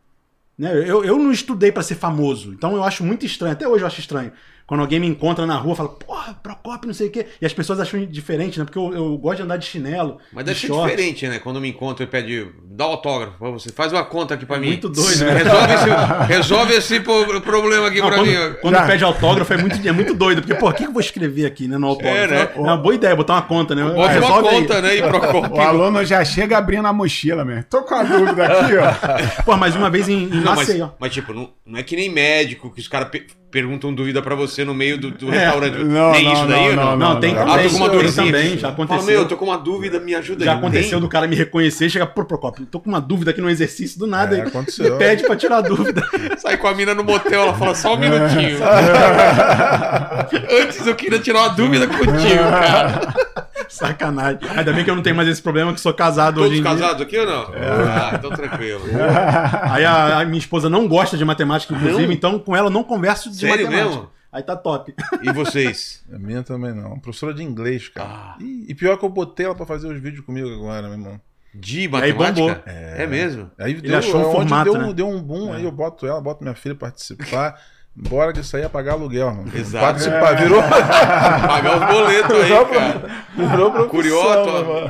Né? Eu, eu não estudei pra ser famoso, então eu acho muito estranho, até hoje eu acho estranho. Quando alguém me encontra na rua, fala, porra, Procopio, não sei o quê. E as pessoas acham diferente, né? Porque eu, eu gosto de andar de chinelo. Mas de deve ser short. diferente, né? Quando me encontro e pede, dá autógrafo pra você. Faz uma conta aqui pra mim. Muito doido, né? Resolve esse, resolve esse problema aqui Não, pra quando mim. quando Já. pede autógrafo é muito, é muito doido, porque, pô, o que eu vou escrever aqui, né, no autógrafo? É, né? É uma boa ideia, botar uma conta, né? Bota uma Resolve aí. conta, né? E [laughs] Procopio. O aluno já chega abrindo a mochila, mesmo. Tô com a dúvida aqui, ó. Pô, mas uma vez em, em Não, mas, Maceió. mas, tipo, não, Não é que nem médico, que os caras perguntam dúvida pra você no meio do, do É. restaurante. Não, nem não, isso daí não, ou não? não, Não, tem não. Ah, também. tô com uma Tem dorzinha. também, já Fala, aconteceu. meu, eu tô com uma dúvida, me ajuda Já aí. aconteceu Tem? do cara me reconhecer, chega, pô, Procopio, tô com uma dúvida aqui no exercício do nada. É, aconteceu. Pede pra tirar a dúvida. [laughs] Sai com a mina no motel, ela fala só um minutinho. [laughs] Antes eu queria tirar uma dúvida contigo, cara. [laughs] Sacanagem. Ainda bem que eu não tenho mais esse problema, que sou casado Todos hoje em dia. casados aqui ou não? Ah, então tranquilo. [laughs] Aí a, a minha esposa não gosta de matemática, inclusive, Não? então com ela eu não converso de Sério matemática. mesmo? Aí tá top. E vocês? A minha também não. Professora de inglês, cara. Ah. E, e pior que eu botei ela pra fazer os vídeos comigo agora, meu irmão. De aí bombou. matemática? É, mesmo? Aí Ele achou um onde formato, deu, né? deu um boom, aí eu boto ela, boto minha filha participar. Bora que isso aí é pagar aluguel, mano. Exato. Participar, virou, [laughs] Pagar os boletos aí, cara. virou profissão, Curioso.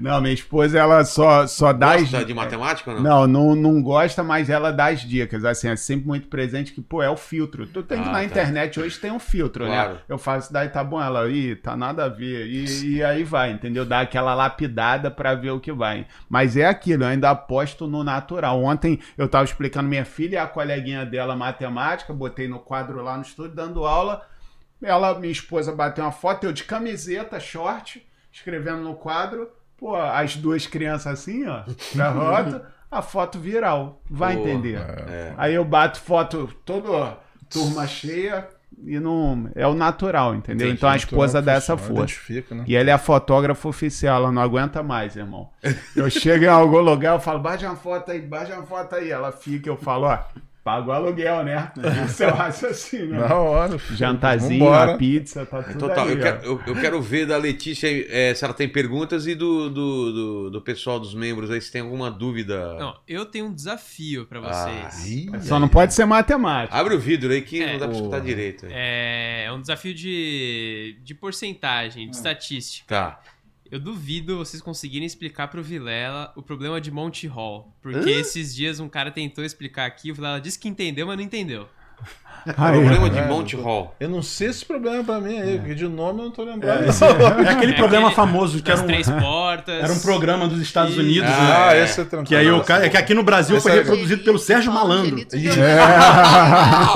Não, minha esposa, ela só, só dá as... Gosta de matemática ou não? Não, não, não gosta, mas ela dá as dicas. Assim, é sempre muito presente que, pô, é o filtro. Tu tem que Ah, na tá. internet hoje tem um filtro, Claro. né? Eu faço, daí tá bom, ela, ih, tá nada a ver. E, e aí vai, entendeu? Dá aquela lapidada pra ver o que vai. Mas é aquilo, eu ainda aposto no natural. Ontem eu tava explicando minha filha e a coleguinha dela matemática, botei no quadro lá no estúdio dando aula. Ela, minha esposa, bateu uma foto, eu de camiseta, short, escrevendo no quadro. Pô, as duas crianças assim, ó, [laughs] na foto, a foto viral. Vai Pô, entender. É. Aí eu bato foto toda turma cheia e não. É o natural, entendeu? Entendi. então a esposa dá essa força. Né? E ela é a fotógrafa oficial, ela não aguenta mais, irmão. Eu chego em algum lugar, eu falo, baixa uma foto aí, baixa uma foto aí. Ela fica, eu falo, ó, paga o aluguel, né? Esse é o raciocínio. Na hora, filho. Jantarzinho, a pizza, tá tudo Total, aí, eu quero, eu, eu quero ver da Letícia é, se ela tem perguntas e do, do, do, do pessoal dos membros aí se tem alguma dúvida. Não, eu tenho um desafio pra vocês. Ih, Só não pode ser matemática. Abre o vidro aí que É. não dá pra escutar Pô. direito. aí. É, é um desafio de, de porcentagem, Hum. de estatística. Tá. Eu duvido vocês conseguirem explicar pro Vilela o problema de Monty Hall. Porque esses dias um cara tentou explicar aqui, o Vilela disse que entendeu, mas não entendeu. Aí, Problema de é, Monte Hall. Eu não sei esse problema pra mim aí, porque de nome eu não tô lembrando. [laughs] É aquele É problema aquele famoso que era um, três portas. era um programa dos Estados Isso. Unidos, Ah, né? Ah, é. esse é tranquilo. Que aí o cara. É que aqui no Brasil Esse foi é- reproduzido pelo Sérgio Malandro. [laughs] a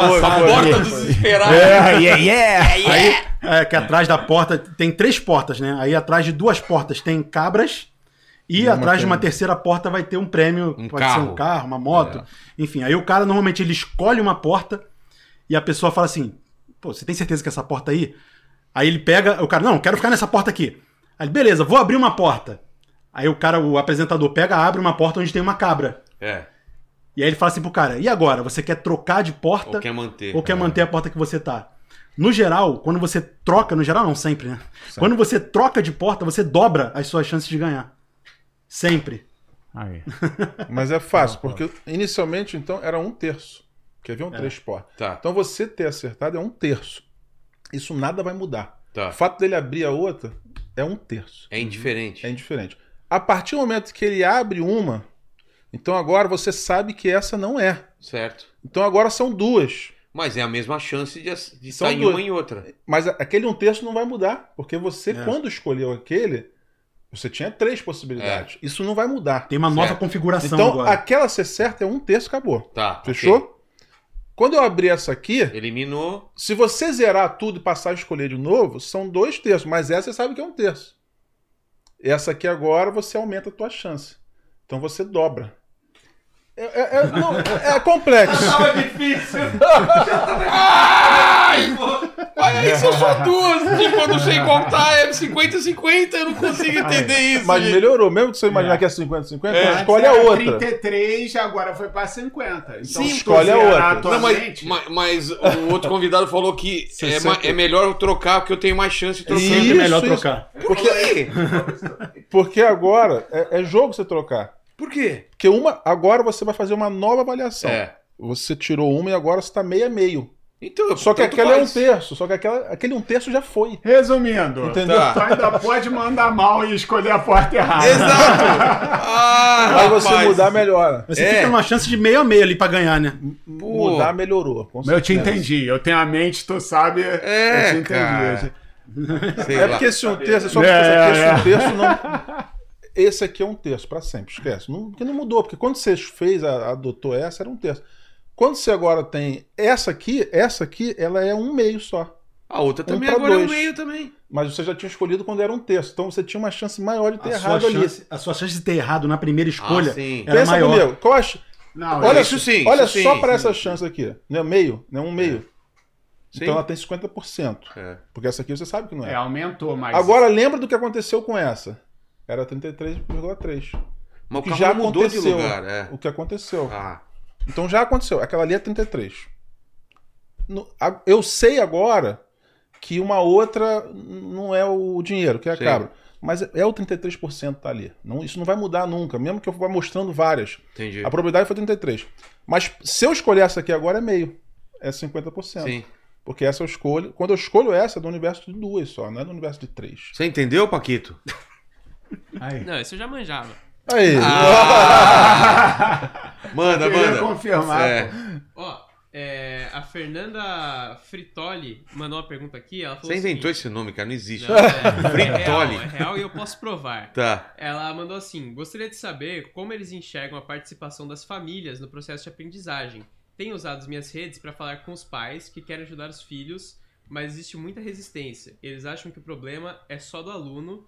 porta dos desesperados. É, yeah, yeah. Aí, é, que atrás da porta tem três portas, né? Aí atrás de duas portas tem cabras. E E uma atrás de uma terceira porta vai ter um prêmio, Um pode ser carro. um carro, uma moto, enfim. Aí o cara normalmente ele escolhe uma porta e a pessoa fala assim: "Pô, você tem certeza que é essa porta aí?" Aí ele pega, o cara: "Não, quero ficar nessa porta aqui." Aí, beleza, vou abrir uma porta. Aí o cara, o apresentador pega, abre uma porta onde tem uma cabra. É, E aí ele fala assim pro cara: "E agora, você quer trocar de porta ou quer manter. ou quer manter a porta que você tá. No geral, quando você troca, no geral não, sempre, né? Quando você troca de porta, você dobra as suas chances de ganhar. Sempre. Aí. [laughs] Mas é fácil, porque inicialmente, então, era um terço. Quer ver um três portas. Tá, Então você ter acertado é um terço. Isso nada vai mudar. tá. O fato dele abrir a outra é um terço. É indiferente. É indiferente. A partir do momento que ele abre uma, então agora você sabe que essa não é. Certo. Então agora são duas. Mas é a mesma chance de, de São em duas. uma e outra. Mas aquele um terço não vai mudar. Porque você, É. quando escolheu aquele, você tinha três possibilidades. Isso não vai mudar. Tem uma nova Certo. configuração Então, agora. aquela ser certa é um terço, acabou. Tá. Fechou? ok. Quando eu abrir essa aqui, Eliminou. se você zerar tudo e passar a escolher de novo, são dois terços. Mas essa você sabe que é um terço. Essa aqui agora você aumenta a tua chance. Então você dobra. É, é- é- não, é complexo. [laughs] difícil. [laughs] [laughs] Ai, aí são só duas. Tipo, eu não sei contar. É 50-50. Eu não consigo entender isso. Mas gente. melhorou. Mesmo que você imaginar que é 50-50, É. escolhe a outra. 33, agora foi pra 50. Então, Sim, escolhe a outra. Não, mas, mas, mas o outro convidado falou que é, 60. ma- é melhor eu trocar porque eu tenho mais chance de trocar. Isso, Sempre melhor isso. trocar. Por quê? Porque agora é, é jogo você trocar. Por quê? Porque uma, agora você vai fazer uma nova avaliação. É. Você tirou uma e agora você tá meio a meio. Então, Só que aquela é um faz. terço. Só que aquela, aquele um terço já foi. Resumindo, Entendeu? Tá. tu ainda pode mandar mal e escolher a porta errada. Exato! Ah, [laughs] Aí você rapaz. mudar, melhora. Você É. fica numa chance de meio a meio ali pra ganhar, né? Pô. Mudar, melhorou. com Eu te entendi. Eu tenho a mente, tu sabe. É, eu te entendi. cara. Sei É lá. porque esse um terço, é só É, porque esse é. um terço não. Esse aqui é um terço, pra sempre, esquece. Não, porque não mudou, porque quando você fez, a- adotou essa, era um terço. Quando você agora tem essa aqui, essa aqui, ela é um meio só. A outra também pra agora é dois. o meio também. Mas você já tinha escolhido quando era um terço. Então você tinha uma chance maior de ter A errado ali. chance, a sua chance de ter errado na primeira escolha Ah, sim. era Pensa maior. comigo. Qual a Não, olha isso sim, olha isso só sim, para sim. essa chance aqui. Né? Meio, né? Um meio. Sim. Então ela tem 50%. É. Porque essa aqui você sabe que não é, é. aumentou, mas. Agora lembra do que aconteceu com essa. Era 33,3. Mas o que carro já mudou de aconteceu. lugar, é. O que aconteceu. Ah, Então já aconteceu. Aquela ali é 33. No- a- eu sei agora que uma outra não é o dinheiro, que é a Sim. cabra. Mas é o 33% tá ali. Não, isso não vai mudar nunca, mesmo que eu vá mostrando várias. entendi. A probabilidade foi 33. Mas se eu escolher essa aqui agora é meio. É 50%. Sim. Porque essa eu escolho. Quando eu escolho essa, é do universo de duas só, não é do universo de três. Você entendeu, Paquito? Aí. Não, isso eu já manjava. Aí. [laughs] Manda, Queria manda. confirmar. É. Ó, é, a Fernanda Fritoli mandou uma pergunta aqui. Ela falou Você inventou assim, esse nome, cara, não existe. Não, é, [laughs] é Fritoli. real, é real e eu posso provar. Tá. Ela mandou assim: gostaria de saber como eles enxergam a participação das famílias no processo de aprendizagem. Tenho usado as minhas redes para falar com os pais que querem ajudar os filhos, mas existe muita resistência. Eles acham que o problema é só do aluno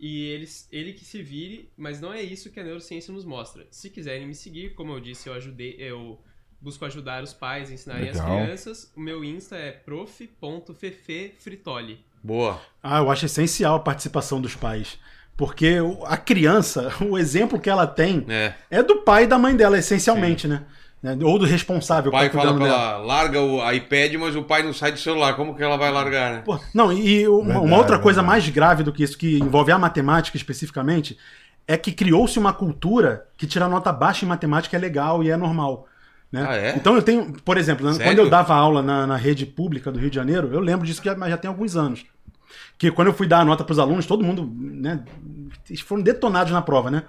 e eles, ele que se vire, mas não é isso que a neurociência nos mostra. Se quiserem me seguir, como eu disse, eu ajudei, eu busco ajudar os pais a ensinarem as crianças. O meu Insta é prof.fefefritoli. Boa. Ah, eu acho essencial a participação dos pais. Porque o- a criança, [laughs] o exemplo que ela tem É. é do pai e da mãe dela, essencialmente, né? Né? Ou do responsável O pai que fala pra ela, larga o iPad, mas o pai não sai do celular. Como que ela vai largar, né? Pô, não, e uma, uma Verdade, outra coisa verdade. mais grave do que isso, que envolve a matemática especificamente, é que criou-se uma cultura que tirar nota baixa em matemática é legal e é normal. Né? Ah, é? Então eu tenho, por exemplo, né, Sério? quando eu dava aula na, na rede pública do Rio de Janeiro, eu lembro disso que já, mas já tem alguns anos. Que quando eu fui dar a nota pros alunos, todo mundo, né, eles foram detonados na prova, né?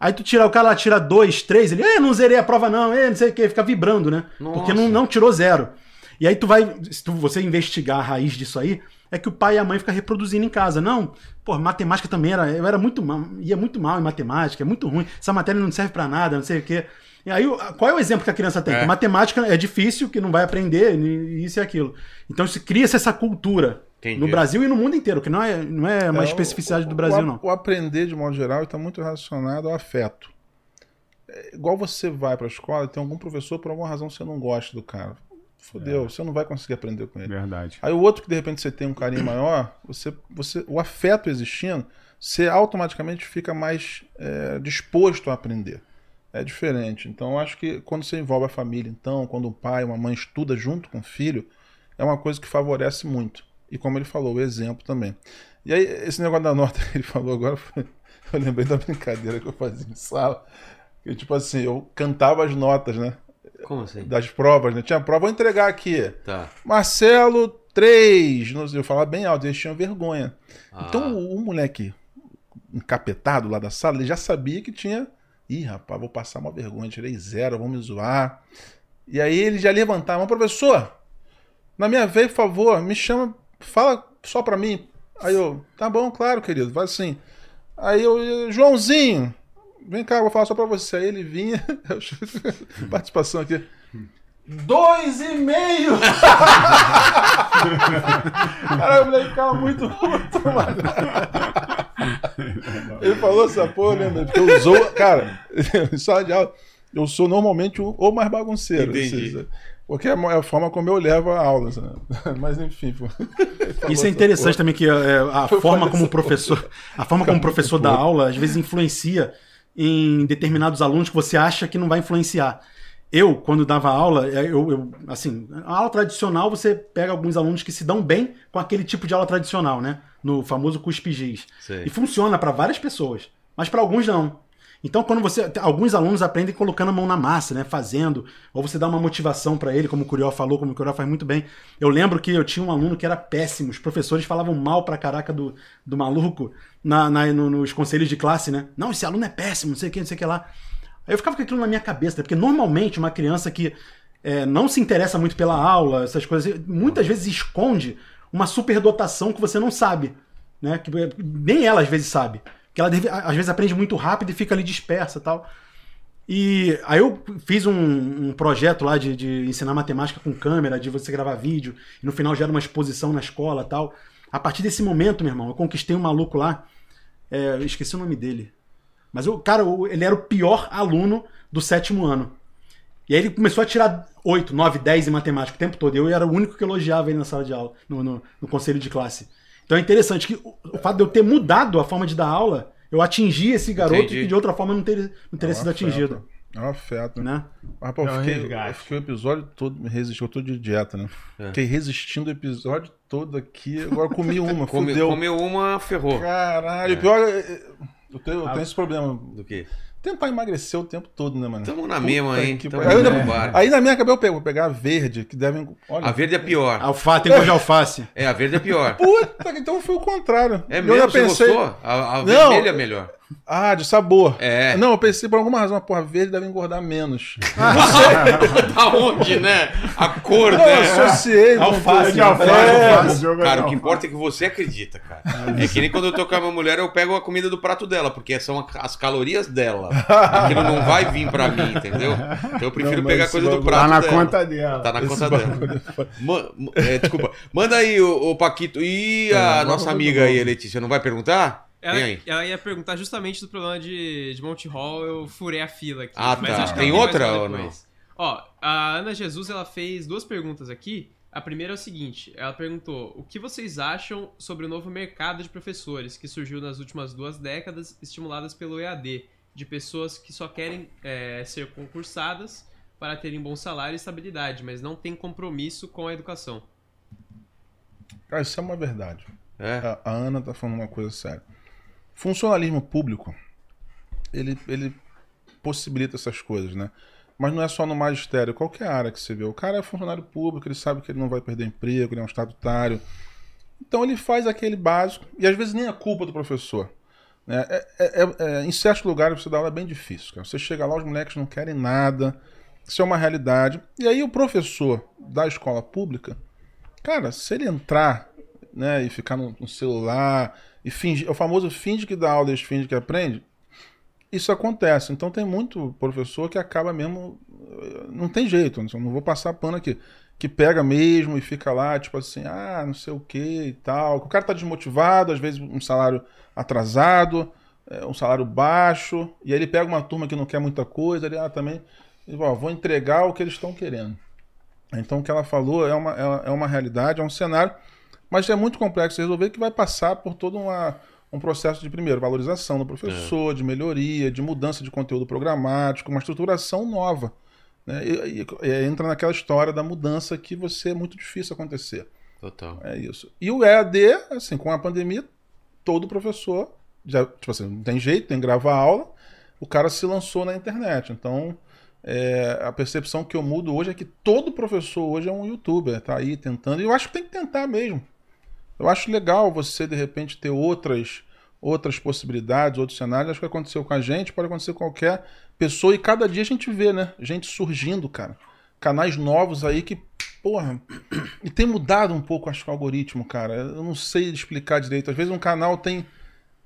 Aí tu tira, o cara lá tira dois, três, ele, não zerei a prova não, é, não sei o que, fica vibrando, né? Porque não, Nossa. não tirou zero. E aí tu vai, se tu, você investigar a raiz disso aí, é que o pai e a mãe ficam reproduzindo em casa. Não, pô, matemática também era, eu era muito mal, ia muito mal em matemática, é muito ruim, essa matéria não serve pra nada, não sei o quê. E aí, qual é o exemplo que a criança tem? É. Que matemática é difícil, que não vai aprender, e isso e aquilo. Então se cria-se essa cultura Entendi. no Brasil e no mundo inteiro, que não é, não é uma É, especificidade o- do Brasil, o, não. O aprender, de modo geral, está muito relacionado ao afeto. É igual você vai para a escola e tem algum professor, por alguma razão, você não gosta do cara. Fodeu, você não vai conseguir aprender com ele. Verdade. Aí o outro que de repente você tem um carinho maior, você, você, o afeto existindo, você automaticamente fica mais é, disposto a aprender. É diferente. Então acho que quando você envolve a família, então, quando um pai, uma mãe estuda junto com o filho, é uma coisa que favorece muito. E como ele falou, o exemplo também. E aí, esse negócio da nota que ele falou agora, foi- [laughs] eu lembrei da brincadeira que eu fazia em sala. Que, tipo assim, eu cantava as notas, né? Como assim? Das provas, né? Tinha prova, vou entregar aqui. Tá. Marcelo 3. Não sei, Eu falava bem alto, eles tinham vergonha. Ah. Então o, o moleque encapetado lá da sala, ele já sabia que tinha. Ih, rapaz, vou passar uma vergonha, tirei zero, vão me zoar. E aí ele já levantava, professor, na minha vez, por favor, me chama, fala só pra mim. Aí eu, tá bom, claro, querido, faz assim. Aí eu, Joãozinho, vem cá, vou falar só pra você. Aí ele vinha, [laughs] participação aqui. Dois e meio! [laughs] Cara, o moleque ficava muito puto, mano. Ele falou essa porra, eu lembro. Porque eu sou, cara, [laughs] em sala de aula, eu sou normalmente o, o mais bagunceiro. Entendi. assim, porque é a forma como eu levo a aula. sabe? [laughs] Mas enfim. pô. Isso é essa interessante também que é, a Eu forma como o professor, a forma como o professor dá aula às vezes influencia em determinados alunos que você acha que não vai influenciar. Eu, quando dava aula, é, eu, eu- assim, a aula tradicional você pega alguns alunos que se dão bem com aquele tipo de aula tradicional, né? No famoso cuspe-giz. Sei. E funciona para várias pessoas, mas para alguns não. Então, quando você. Alguns alunos aprendem colocando a mão na massa, né? Fazendo. Ou você dá uma motivação para ele, como o Curió falou, como o Curió faz muito bem. Eu lembro que eu tinha um aluno que era péssimo. Os professores falavam mal pra caraca do, do maluco na, na- no- nos conselhos de classe, né? Não, esse aluno é péssimo, não sei o que, não sei o que lá. Aí eu ficava com aquilo na minha cabeça, né? porque normalmente uma criança que é, não se interessa muito pela aula, essas coisas, muitas vezes esconde uma superdotação que você não sabe, né? Que nem ela às vezes sabe. Que ela deve- às vezes aprende muito rápido e fica ali dispersa tal. E aí eu fiz um, um projeto lá de, de ensinar matemática com câmera, de você gravar vídeo, e no final gera uma exposição na escola tal. A partir desse momento, meu irmão, eu conquistei um maluco lá, é, esqueci o nome dele. Mas o cara, ele era o pior aluno do sétimo ano. E aí ele começou a tirar 8, 9, 10 em matemática o tempo todo. Eu era o único que elogiava ele na sala de aula, no, no- no conselho de classe. Então é interessante que o, o fato de eu ter mudado a forma de dar aula, eu atingi esse garoto Entendi. que de outra forma não teria, não teria É sido atingido. É um afeto, né? Né? Mas, pô, eu É fiquei, eu fiquei o episódio todo, me resisti, eu tô de dieta, né? É. Fiquei resistindo o episódio todo aqui, agora comi [laughs] uma, Come- comeu uma, ferrou. Caralho, pior é, é, eu tenho, eu tenho esse problema. Do quê? Tentar emagrecer o tempo todo, né, mano? Tamo na Puta mesma, hein? Tamo aí, na- aí na minha cabeça eu pego, vou pegar a verde, que devem. Olha, A verde é pior. Alface, tem gosto de alface. É, a verde é pior. Puta, então foi o contrário. É Eu mesmo? já Você pensei. gostou? A, a Não. vermelha é melhor. Ah, de sabor. É. Não, eu pensei por alguma razão, porra, verde deve engordar menos. Aonde, [laughs] né? A cor, Não, eu né? associei. com Alface, coisa. alface, É, alface. Cara, o que importa é que você acredita, cara. É que nem quando eu tô com a minha mulher, eu pego a comida do prato dela, porque são a- as calorias dela. Aquilo não vai vir pra mim, entendeu? Então eu prefiro Não, pegar esse coisa do prato Tá na dela. conta dela. Tá na Esse conta dela. é é, desculpa. Manda aí, o, Paquito. E a nossa eu amiga aí, a Letícia, não vai perguntar? Ela, ela ia perguntar justamente do problema de, de Monte Hall, eu furei a fila aqui. Ah, mas tá. acho que Tem outra ou não? Ó, a Ana Jesus, ela fez duas perguntas aqui. A primeira é o seguinte, ela perguntou, o que vocês acham sobre o novo mercado de professores que surgiu nas últimas duas décadas, estimuladas pelo EAD, de pessoas que só querem é, ser concursadas para terem bom salário e estabilidade, mas não têm compromisso com a educação. Cara, isso é uma verdade. É. A, a Ana tá falando uma coisa séria. Funcionalismo público, ele, ele possibilita essas coisas, né? Mas não é só no magistério, qualquer área que você vê. O cara é funcionário público, ele sabe que ele não vai perder emprego, ele é um estatutário. Então ele faz aquele básico, e às vezes nem é culpa do professor. né? É, é- é- é- em certos lugares você dá aula é bem difícil. Cara. Você chega lá, os moleques não querem nada. Isso é uma realidade. E aí o professor da escola pública, cara, se ele entrar né, e ficar no, no celular e fingir, é o famoso finge que dá aula e finge que aprende, isso acontece. Então tem muito professor que acaba mesmo. eh, Não tem jeito, não vou passar pano aqui. Que pega mesmo e fica lá, tipo assim, ah, não sei o que e tal. O cara tá desmotivado, às vezes um salário atrasado, eh, um salário baixo, e aí ele pega uma turma que não quer muita coisa, ele, ah, também, ó, vou entregar o que eles estão querendo. Então o que ela falou é uma, é é uma realidade, é um cenário, mas é muito complexo resolver que vai passar por todo uma, um processo de, primeiro, valorização do professor, de melhoria, de mudança de conteúdo programático, uma estruturação nova. Né? E, e- e entra naquela história da mudança que você é muito difícil acontecer. Total. É isso. E o EAD, assim, com a pandemia, todo professor, já, tipo assim, não tem jeito, tem que gravar aula, o cara se lançou na internet. Então, é, a percepção que eu mudo hoje é que todo professor hoje é um youtuber, tá aí tentando, e eu acho que tem que tentar mesmo. Eu acho legal você, de repente, ter outras outras possibilidades, outros cenários. Acho que aconteceu com a gente, pode acontecer com qualquer pessoa, e cada dia a gente vê, né? Gente surgindo, cara. Canais novos aí que, porra, [clears throat] e tem mudado um pouco, acho que o algoritmo, cara. Eu não sei explicar direito. Às vezes um canal tem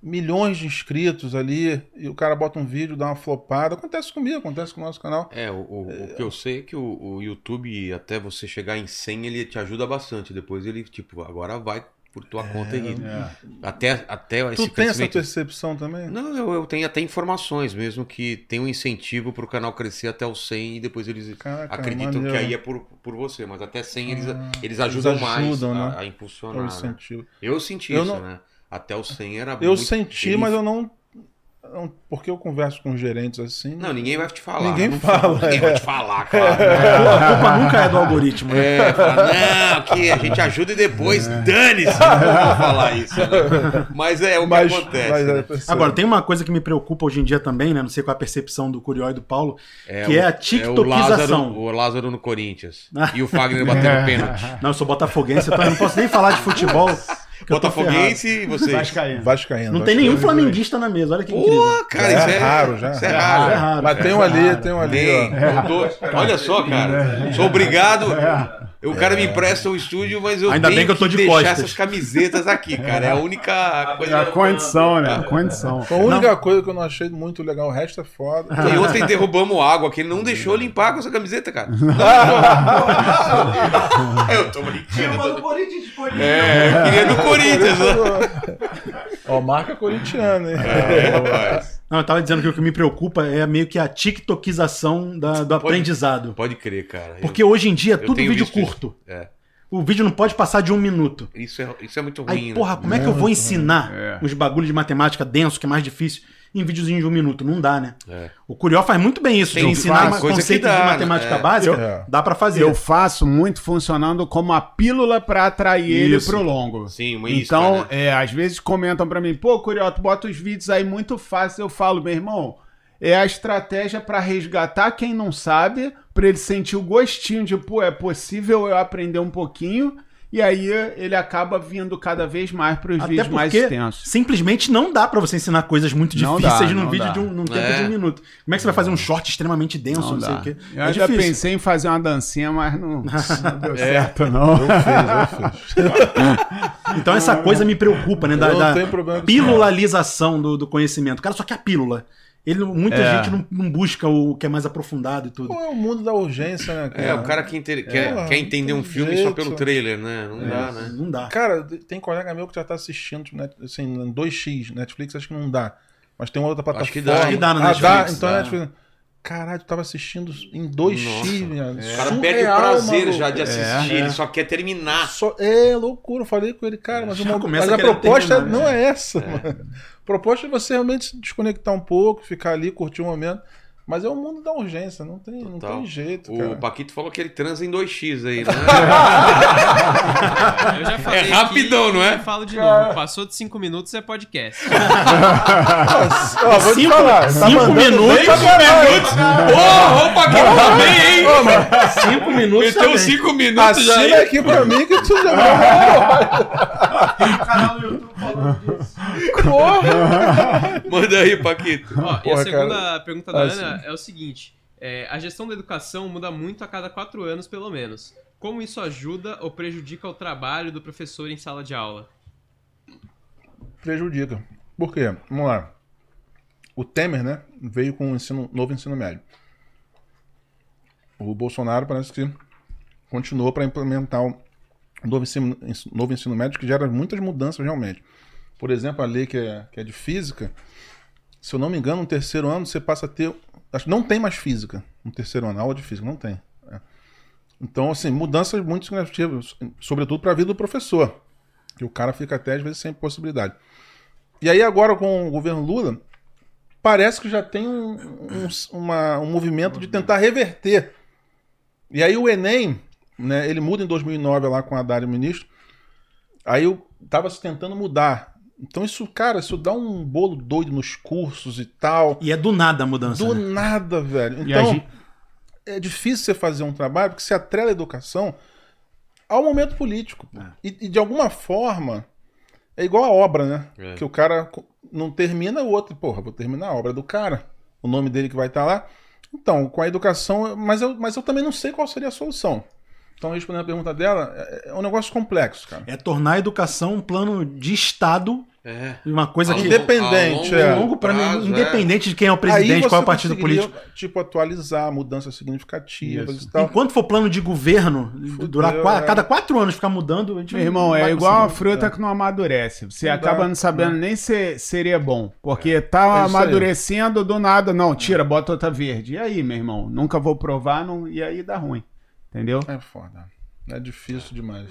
milhões de inscritos ali e o cara bota um vídeo, dá uma flopada. Acontece comigo, acontece com o nosso canal. É, o, o- o que eu sei é que o, o YouTube, até você chegar em 100, ele te ajuda bastante. Depois ele, tipo, agora vai por tua conta aí. Até, até esse É, Tu tem essa percepção também? Não, eu, eu tenho até informações mesmo que tem um incentivo pro canal crescer até os 100 e depois eles Caraca, acreditam maneiro. que aí é por, por você, mas até 100 eles, Ah, eles ajudam, eles ajudam, mais né? a, a É impulsionar. o né? Eu senti Eu isso, não- né? Até os 100 era Eu muito- senti, ele- mas eu não- Porque eu converso com gerentes assim. Não, ninguém vai te falar. Ninguém não fala, Ninguém é. vai te falar, cara. A culpa nunca é do algoritmo, né? É, fala, não, que a gente ajuda e depois dane-se. Não vou falar isso. né? Mas é o que Mas, acontece. mas é, né? Agora, tem uma coisa que me preocupa hoje em dia também, né? Não sei qual é a percepção do Curió e do Paulo, É que o- é a o tiktokização. Lázaro, o Lázaro no Corinthians. E o Fagner batendo [laughs] pênalti. Não, eu sou botafoguense, então eu não posso nem falar de futebol. Botafoguense e vocês. Vascaíno. Vascaíno. Não tem nenhum flamenguista na mesa, olha que incrível. Pô, cara, Já isso é é raro, já. Isso é É raro. raro. Mas tem um ali, tem um ali, Olha só, cara. Sou obrigado. O cara me empresta o estúdio, mas eu Ainda tenho bem que eu tô de deixar costas. essas camisetas aqui, cara. É a única coisa. É a condição, né? A condição. Foi a única coisa que eu não achei muito legal. O resto é foda. E ontem derrubamos água, que ele não deixou limpar com essa camiseta, cara. [laughs] [laughs] eu tô brincando. É, eu queria do [laughs] Corinthians. né? Ó, marca corintiana, hein? É, rapaz. Não, eu tava dizendo que o que me preocupa é meio que a tiktokização da- do Pode- aprendizado. Pode crer, cara. Porque hoje em dia é eu tudo vídeo isso. curto. É. O vídeo não pode passar de um minuto. Isso é, isso é muito Aí, ruim, né? porra, como é que eu vou ensinar É. uns bagulhos de matemática denso, que é mais difícil, em videozinho de um minuto? Não dá, né? É. O Curió faz muito bem isso, Tem de ensinar que conceitos dá, de né? matemática É. básica, Eu- dá pra fazer. Eu faço muito funcionando como a pílula pra atrair ele Isso. pro longo. Sim, uma isca, Então, né? é, às vezes comentam pra mim, pô, Curioto, bota os vídeos aí muito fácil. Eu falo, meu irmão, é a estratégia pra resgatar quem não sabe, pra ele sentir o gostinho de, pô, é possível eu aprender um pouquinho. E aí ele acaba vindo cada vez mais pros Até vídeos mais extensos. simplesmente não dá pra você ensinar coisas muito Não difíceis dá, num vídeo dá. de um, num tempo É. de um minuto. Como é que você vai fazer um short extremamente denso, não, Não sei o quê? Eu é já difícil. pensei em fazer uma dancinha, mas não, [laughs] não deu É. certo, não. [laughs] Então essa coisa me preocupa, né? Da, Eu não da pilulalização do, do conhecimento. O cara só quer a pílula. Ele, muita É. gente não, não busca o que é mais aprofundado e tudo. Pô, é o mundo da urgência, né, cara? É, o cara que inter- quer, Porra, quer entender um filme só jeito. pelo trailer, né? Não dá, né? Não dá. Cara, tem colega meu que já tá assistindo, tipo, assim, em 2x, Netflix acho que não dá. Mas tem uma outra plataforma. Acho que dá, Acho que dá no ah, Netflix, dá? Então dá. é Netflix. Caralho, tu tava assistindo em 2x, Nossa. velho. O cara perde o prazer já de assistir, É. ele só quer terminar. Só, é loucura, eu falei com ele, cara, mas, Já uma- mas a proposta terminar, não né? é essa, mano. A proposta é você realmente se desconectar um pouco, ficar ali, curtir o momento. Mas é o mundo da urgência, não tem, não tem jeito, O cara. Paquito falou que ele transa em 2x aí, né? [laughs] Eu já falei É rapidão, não é? e falo de novo. Passou de 5 minutos é podcast. Nossa, [laughs] ó, vou te Cinco- falar. tá cinco mandando minutos, bem pra cinco caralho. Ô, o Paquito tá bem, hein? Cinco minutos Meteu também. 5 minutos já Assina aí. aqui pra mim que tu já [laughs] [laughs] Manda aí, Paquito. Ó, e a Porra, segunda cara. pergunta da Ah, Ana é o seguinte: é, a gestão da educação muda muito a cada quatro anos, pelo menos. Como isso ajuda ou prejudica o trabalho do professor em sala de aula? prejudica. Por quê? Vamos lá. O Temer, né, veio com o ensino, novo ensino médio. O Bolsonaro parece que continuou para implementar o novo ensino, ens- novo ensino médio, que gera muitas mudanças realmente. Por exemplo, a lei que é, que é de física, se eu não me engano, no terceiro ano você passa a ter. Acho não tem mais física no terceiro ano, aula de física, não tem. É. Então, assim, mudanças muito significativas, sobretudo para a vida do professor. Que o cara fica até às vezes sem possibilidade. E aí agora com o governo Lula, parece que já tem um, um, uma- um movimento de tentar reverter. E aí o Enem, né, ele muda em 2009 lá com a Haddad ministro, aí eu tava se tentando mudar. Então isso, cara, isso dá um bolo doido nos cursos e tal. E é do nada a mudança. Do né? nada, velho. Então, gente- é difícil você fazer um trabalho porque se atrela a educação ao momento político. pô. E, e de alguma forma, é igual a obra, né? É. Que o cara não termina o outro. Porra, vou terminar a obra do cara. O nome dele que vai estar lá. Então, com a educação. Mas eu, mas eu também não sei qual seria a solução. Então, respondendo a pergunta dela, é, é um negócio complexo, cara. É tornar a educação um plano de Estado, É. uma coisa A que Independente, a é. a longo prazo, prazo, independente de quem é o presidente, qual é o partido político. Tipo, atualizar mudanças significativas Isso. e tal. Enquanto for plano de governo, durar qua- é. cada quatro anos ficar mudando, a gente Meu irmão, é igual conseguir. fruta que não amadurece. Você Não acaba dá, não sabendo nem se seria bom. Porque tá É isso aí. amadurecendo do nada. Não, tira, bota outra verde. E aí, meu irmão? Nunca vou provar, não... e aí dá ruim. Entendeu? É foda. É difícil demais.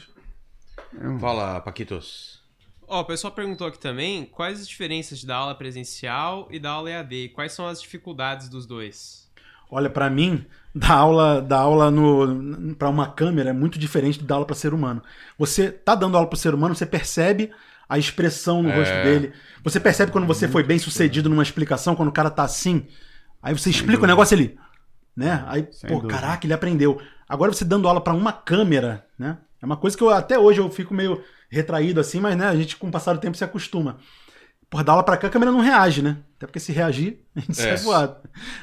Fala, Paquitos. Ó, o pessoal perguntou aqui também quais as diferenças da aula presencial e da aula EAD quais são as dificuldades dos dois. Olha, pra mim, dar aula, dar aula no, para uma câmera é muito diferente de dar aula para ser humano. Você tá dando aula para ser humano, você percebe a expressão no É. rosto dele. Você percebe quando você foi bem sucedido numa explicação, quando o cara tá assim. Aí você explica o negócio ali, né? Aí, Sem pô, dúvida. caraca, ele aprendeu. Agora você dando aula para uma câmera, né? É uma coisa que eu até hoje eu fico meio retraído assim, mas né, a gente com o passar do tempo se acostuma. Porra, da aula pra cá a câmera não reage, né? Até porque se reagir, [laughs] a gente É. sai voado.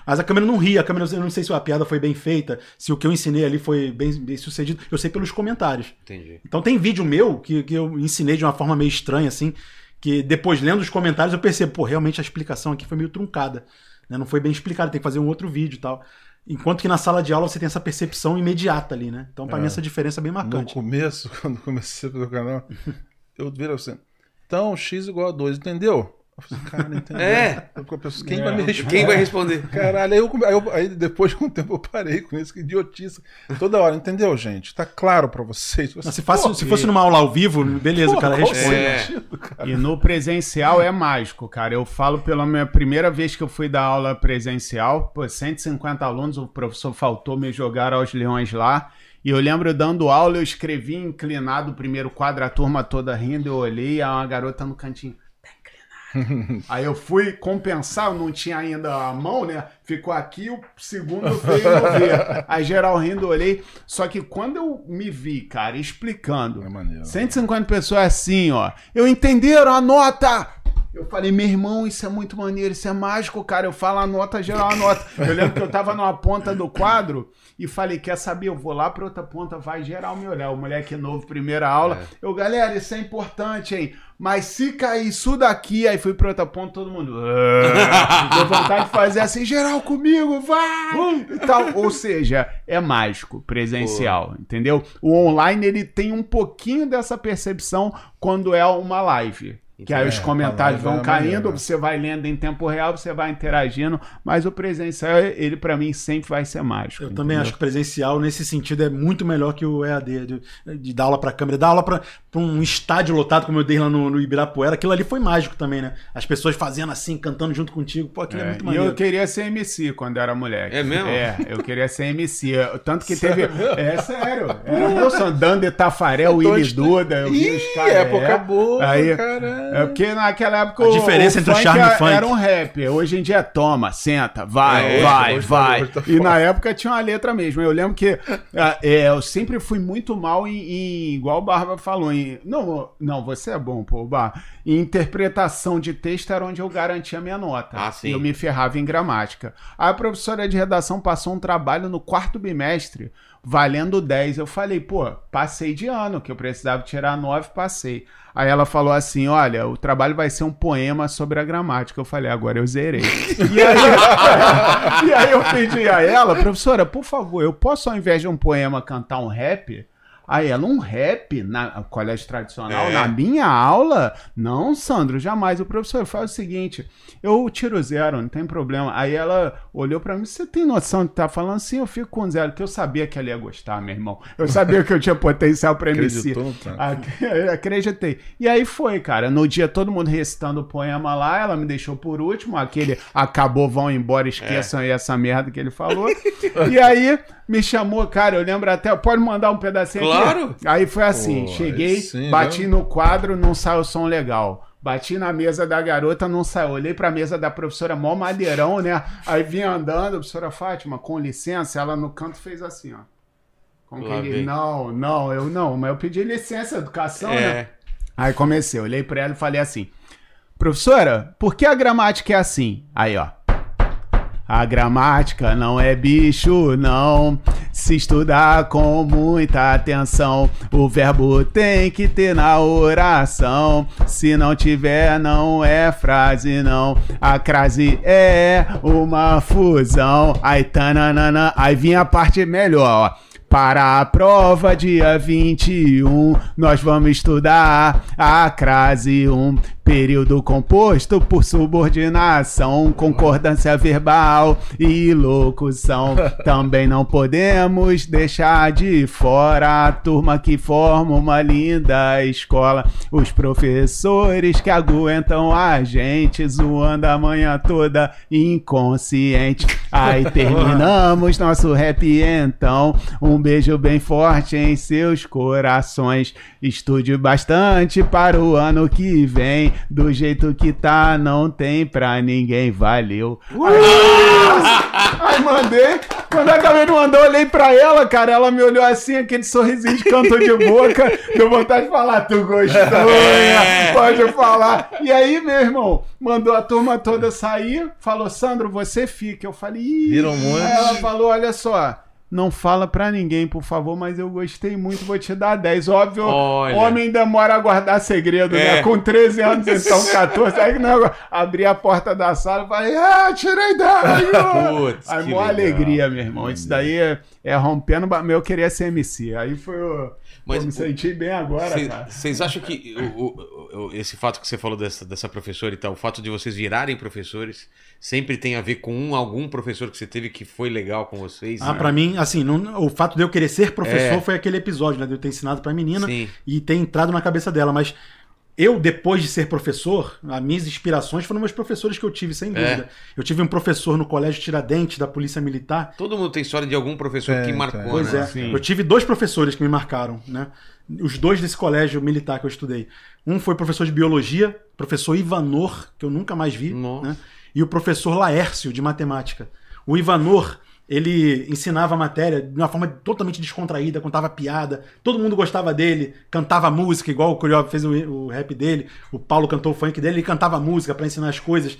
Mas a câmera não ri, a câmera, eu não sei se a piada foi bem feita, se o que eu ensinei ali foi bem, bem sucedido. Eu sei pelos comentários. Entendi. Então tem vídeo meu que, que eu ensinei de uma forma meio estranha, assim, que depois lendo os comentários eu percebo, pô, realmente a explicação aqui foi meio truncada. Né? Não foi bem explicado, tem que fazer um outro vídeo e tal. Enquanto que na sala de aula você tem essa percepção imediata ali, né? Então, pra É. mim, essa diferença é bem No marcante. começo, [laughs] quando comecei a fazer o canal, eu viro assim. Então, x igual a 2, entendeu? Eu falei, assim, cara, entendeu? É. Eu penso, Quem vai me responder? Quem vai responder? Caralho, aí, eu, aí, eu- aí depois [laughs] com o tempo eu parei com isso, que idiotice. Toda hora, entendeu, gente? Tá claro pra vocês. Não, se, fosse, se fosse numa aula ao vivo, beleza, o cara responde. É. E no presencial é mágico, cara. Eu falo pela minha primeira vez que eu fui dar aula presencial, pô, 150 alunos, o professor faltou, me jogaram aos leões lá. E eu lembro dando aula, eu escrevi inclinado o primeiro quadro, a turma toda rindo, eu olhei, aí uma garota no cantinho. [laughs] Aí eu fui compensar, eu não tinha ainda a mão, né? Ficou aqui, o segundo veio no ver. [laughs] Aí geral rindo, olhei. Só que quando eu me vi, cara, explicando, É maneiro. 150 pessoas assim, ó. Eu entenderam a nota! Eu falei, meu irmão, isso é muito maneiro, isso é mágico, cara. Eu falo a nota, geral a nota. Eu lembro que eu tava numa ponta do quadro e falei, quer saber? Eu vou lá pra outra ponta, vai geral me olhar. O moleque novo, primeira aula. Eu, galera, isso é importante, hein? Mas se cair isso daqui, aí fui pra outra ponta, todo mundo. "Ah", [laughs] Deu vontade de fazer assim, geral comigo, vai! E tal. Ou seja, é mágico, presencial, entendeu? O online ele tem um pouquinho dessa percepção quando é uma live. Que aí É, os comentários a live vão é caindo, maneiro. você vai lendo em tempo real, você vai interagindo, mas o presencial, ele pra mim sempre vai ser mágico. Eu entendeu? também acho que presencial, nesse sentido, é muito melhor que o EAD, de, de dar aula pra câmera. Dar aula pra, pra um estádio lotado, como eu dei lá no, no Ibirapuera, aquilo ali foi mágico também, né? As pessoas fazendo assim, cantando junto contigo. Pô, aquilo é, É, muito e maneiro. eu queria ser MC quando era moleque. É mesmo? É, eu queria ser MC. Tanto que teve. É sério. Era meu sonho. Dando Tafarel, Willy Duda. Eu vi os caras. época é. boa, Aí, caralho. É porque naquela época A diferença entre o charme e o era- funk. Era um rap. Hoje em dia é toma, senta, vai, É, vai, hoje tá- vai. hoje tá e na época tinha uma letra mesmo. Eu lembro que ah, é, eu sempre fui muito mal em, em- igual o Barba falou, em, não, não, você é bom, pô, Barba. Em interpretação de texto era onde eu garantia minha nota. Ah, sim. Eu me ferrava em gramática. Aí a professora de redação passou um trabalho no quarto bimestre, valendo 10. Eu falei, pô, passei de ano, que eu precisava tirar 9, passei. Aí ela falou assim: olha, o trabalho vai ser um poema sobre a gramática. Eu falei, agora eu zerei. [laughs] e, aí, [laughs] e aí eu pedi a ela, professora, por favor, eu posso, ao invés de um poema, cantar um rap? Aí ela, um rap na colégio tradicional, É. na minha aula? Não, Sandro, jamais. O professor faz o seguinte: eu tiro zero, não tem problema. Aí ela olhou pra mim: você tem noção de que tá falando assim? Eu fico com zero, que eu sabia que ela ia gostar, meu irmão. Eu sabia que eu tinha potencial pra MC. Eu Acreditei. E aí foi, cara. No dia todo mundo recitando o poema lá, ela me deixou por último. Aquele acabou, vão embora, esqueçam aí essa merda que ele falou. [laughs] e aí me chamou, cara. Eu lembro até. Pode mandar um pedacinho aqui? Claro. Aí foi assim: Pô, cheguei, sim, bati né? no quadro, não saiu som legal. Bati na mesa da garota, não saiu. Olhei pra mesa da professora, mó madeirão, né? Aí vinha andando, a professora Fátima, com licença, ela no canto fez assim, ó. Como Lá que ele, vem. não, não, eu não, mas eu pedi licença, educação, né? É. Aí comecei, olhei pra ela e falei assim: Professora, por que a gramática é assim? Aí, ó. A gramática não é bicho, não. Se estudar com muita atenção, o verbo tem que ter na oração. Se não tiver, não é frase, não. A crase é uma fusão. Aí, tananana, aí vinha a parte melhor, ó. Para a prova, dia 21, nós vamos estudar a crase 1. Período composto por subordinação, concordância verbal e locução. [laughs] Também não podemos deixar de fora a turma que forma uma linda escola. Os professores que aguentam a gente zoando a manhã toda inconsciente. Aí [laughs] terminamos nosso rap então. Um beijo bem forte em seus corações. Estude bastante para o ano que vem. Do jeito que tá, não tem pra ninguém. Valeu. Aí, aí mandei. Quando a Gabi mandou, eu olhei pra ela, cara. Ela me olhou assim, aquele sorrisinho de canto de boca. Deu vontade de falar, tu gostou, né? Pode falar. E aí, meu irmão, mandou a turma toda sair. Falou, Sandro, você fica. Eu falei, Ih. Viram muito. Aí ela falou, olha só. Não fala pra ninguém, por favor, mas eu gostei muito, vou te dar 10. Óbvio, Olha. homem demora a guardar segredo, É. né? Com 13 anos, então 14. Aí que não, abri a porta da sala e falei, ah, tirei 10. Putz, Aí, mó legal. alegria, meu irmão. Isso daí é, é rompendo. Meu, eu queria ser MC. Aí foi o. Mas eu me senti bem agora, cara. Vocês acham que o- o- esse fato que você falou dessa, dessa professora e tal, o fato de vocês virarem professores, sempre tem a ver com um, algum professor que você teve que foi legal com vocês? Ah, né? pra mim, assim, não- o fato de eu querer ser professor É. foi aquele episódio, né? De eu ter ensinado pra menina Sim. e ter entrado na cabeça dela. Mas eu, depois de ser professor, as minhas inspirações foram meus professores que eu tive, sem É. dúvida. Eu tive um professor no Colégio Tiradentes, da Polícia Militar. Todo mundo tem história de algum professor Tem, que marcou, Pois né? é. Sim. Eu tive dois professores que me marcaram, né? Os dois desse colégio militar que eu estudei. Um foi professor de biologia, professor Ivanor, que eu nunca mais vi, Nossa. né? E o professor Laércio, de matemática. O Ivanor, ele ensinava a matéria de uma forma totalmente descontraída, contava piada, todo mundo gostava dele, cantava música, igual o Curió fez o, o rap dele, o Paulo cantou o funk dele, ele cantava música pra ensinar as coisas.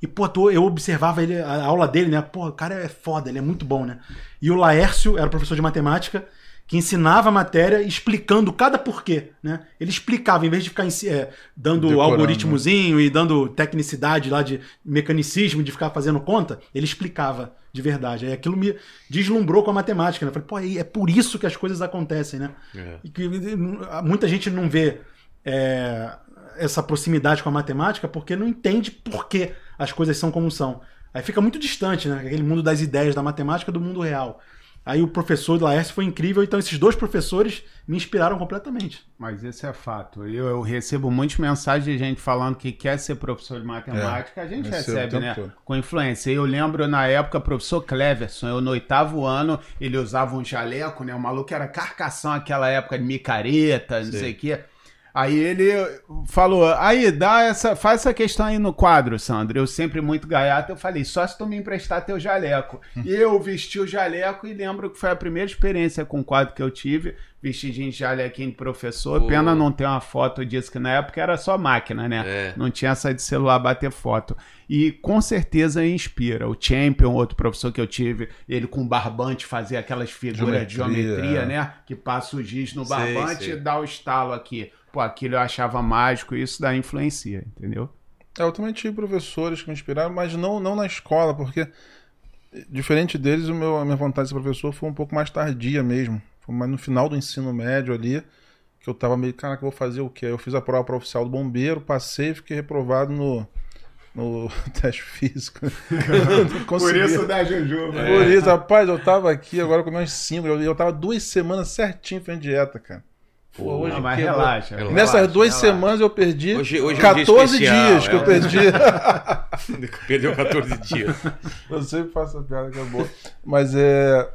E, pô, eu observava ele, a aula dele, né? Pô, o cara é foda, ele é muito bom, né? E o Laércio era professor de matemática, que ensinava a matéria explicando cada porquê, né? Ele explicava, em vez de ficar é, dando Decorando, algoritmozinho e dando tecnicidade lá de mecanicismo, de ficar fazendo conta, ele explicava de verdade. Aí aquilo me deslumbrou com a matemática, né? Eu falei, pô, aí é por isso que as coisas acontecem, né? É. E que muita gente não vê é, essa proximidade com a matemática porque não entende por que as coisas são como são. Aí fica muito distante, né? Aquele mundo das ideias da matemática do mundo real. Aí o professor do Laércio foi incrível, então esses dois professores me inspiraram completamente. Mas isso é fato. Eu, eu recebo muitas mensagens de gente falando que quer ser professor de matemática. a gente o recebe, né? todo. Com influência. Eu lembro na época, professor Cleverson, eu no oitavo ano, ele usava um jaleco, né? O maluco era carcação aquela época de micareta, não Sim. sei o quê. Aí ele falou, aí dá essa, faz essa questão aí no quadro, Sandro. Eu sempre muito gaiato, eu falei, só se tu me emprestar teu jaleco. Hum. E eu vesti o jaleco e lembro que foi a primeira experiência com quadro que eu tive, vestidinho de jalequinho de professor. Pô. Pena não ter uma foto disso, que na época era só máquina, né? É. Não tinha essa de celular bater foto. E com certeza inspira. O Champion, outro professor que eu tive, ele com barbante fazia aquelas figuras de Geometria, geometria, é. né? Que passa o giz no Sei, barbante sei. e dá o estalo aqui. Pô, aquilo eu achava mágico, isso daí influencia, entendeu? É, Eu também tive professores que me inspiraram, mas não, não na escola, porque diferente deles, o meu, a minha vontade de ser professor foi um pouco mais tardia mesmo. Foi mais no final do ensino médio ali, que eu tava meio, cara, que eu vou fazer o quê? Eu fiz a prova para oficial do bombeiro, passei e fiquei reprovado no, no [laughs] teste físico. [laughs] Não consegui. da Jujuba. Por isso, rapaz, eu tava aqui agora com meus cinco, eu, eu tava duas semanas certinho fazendo dieta, cara. Pô, hoje Não, mas quebrou. relaxa. Relaxa, Nessas relaxa, duas relaxa. semanas eu perdi Hoje- hoje é um dia 14 especial, dias que é. eu perdi. [laughs] Perdeu 14 dias. Eu sempre faço a piada que é boa. Mas é.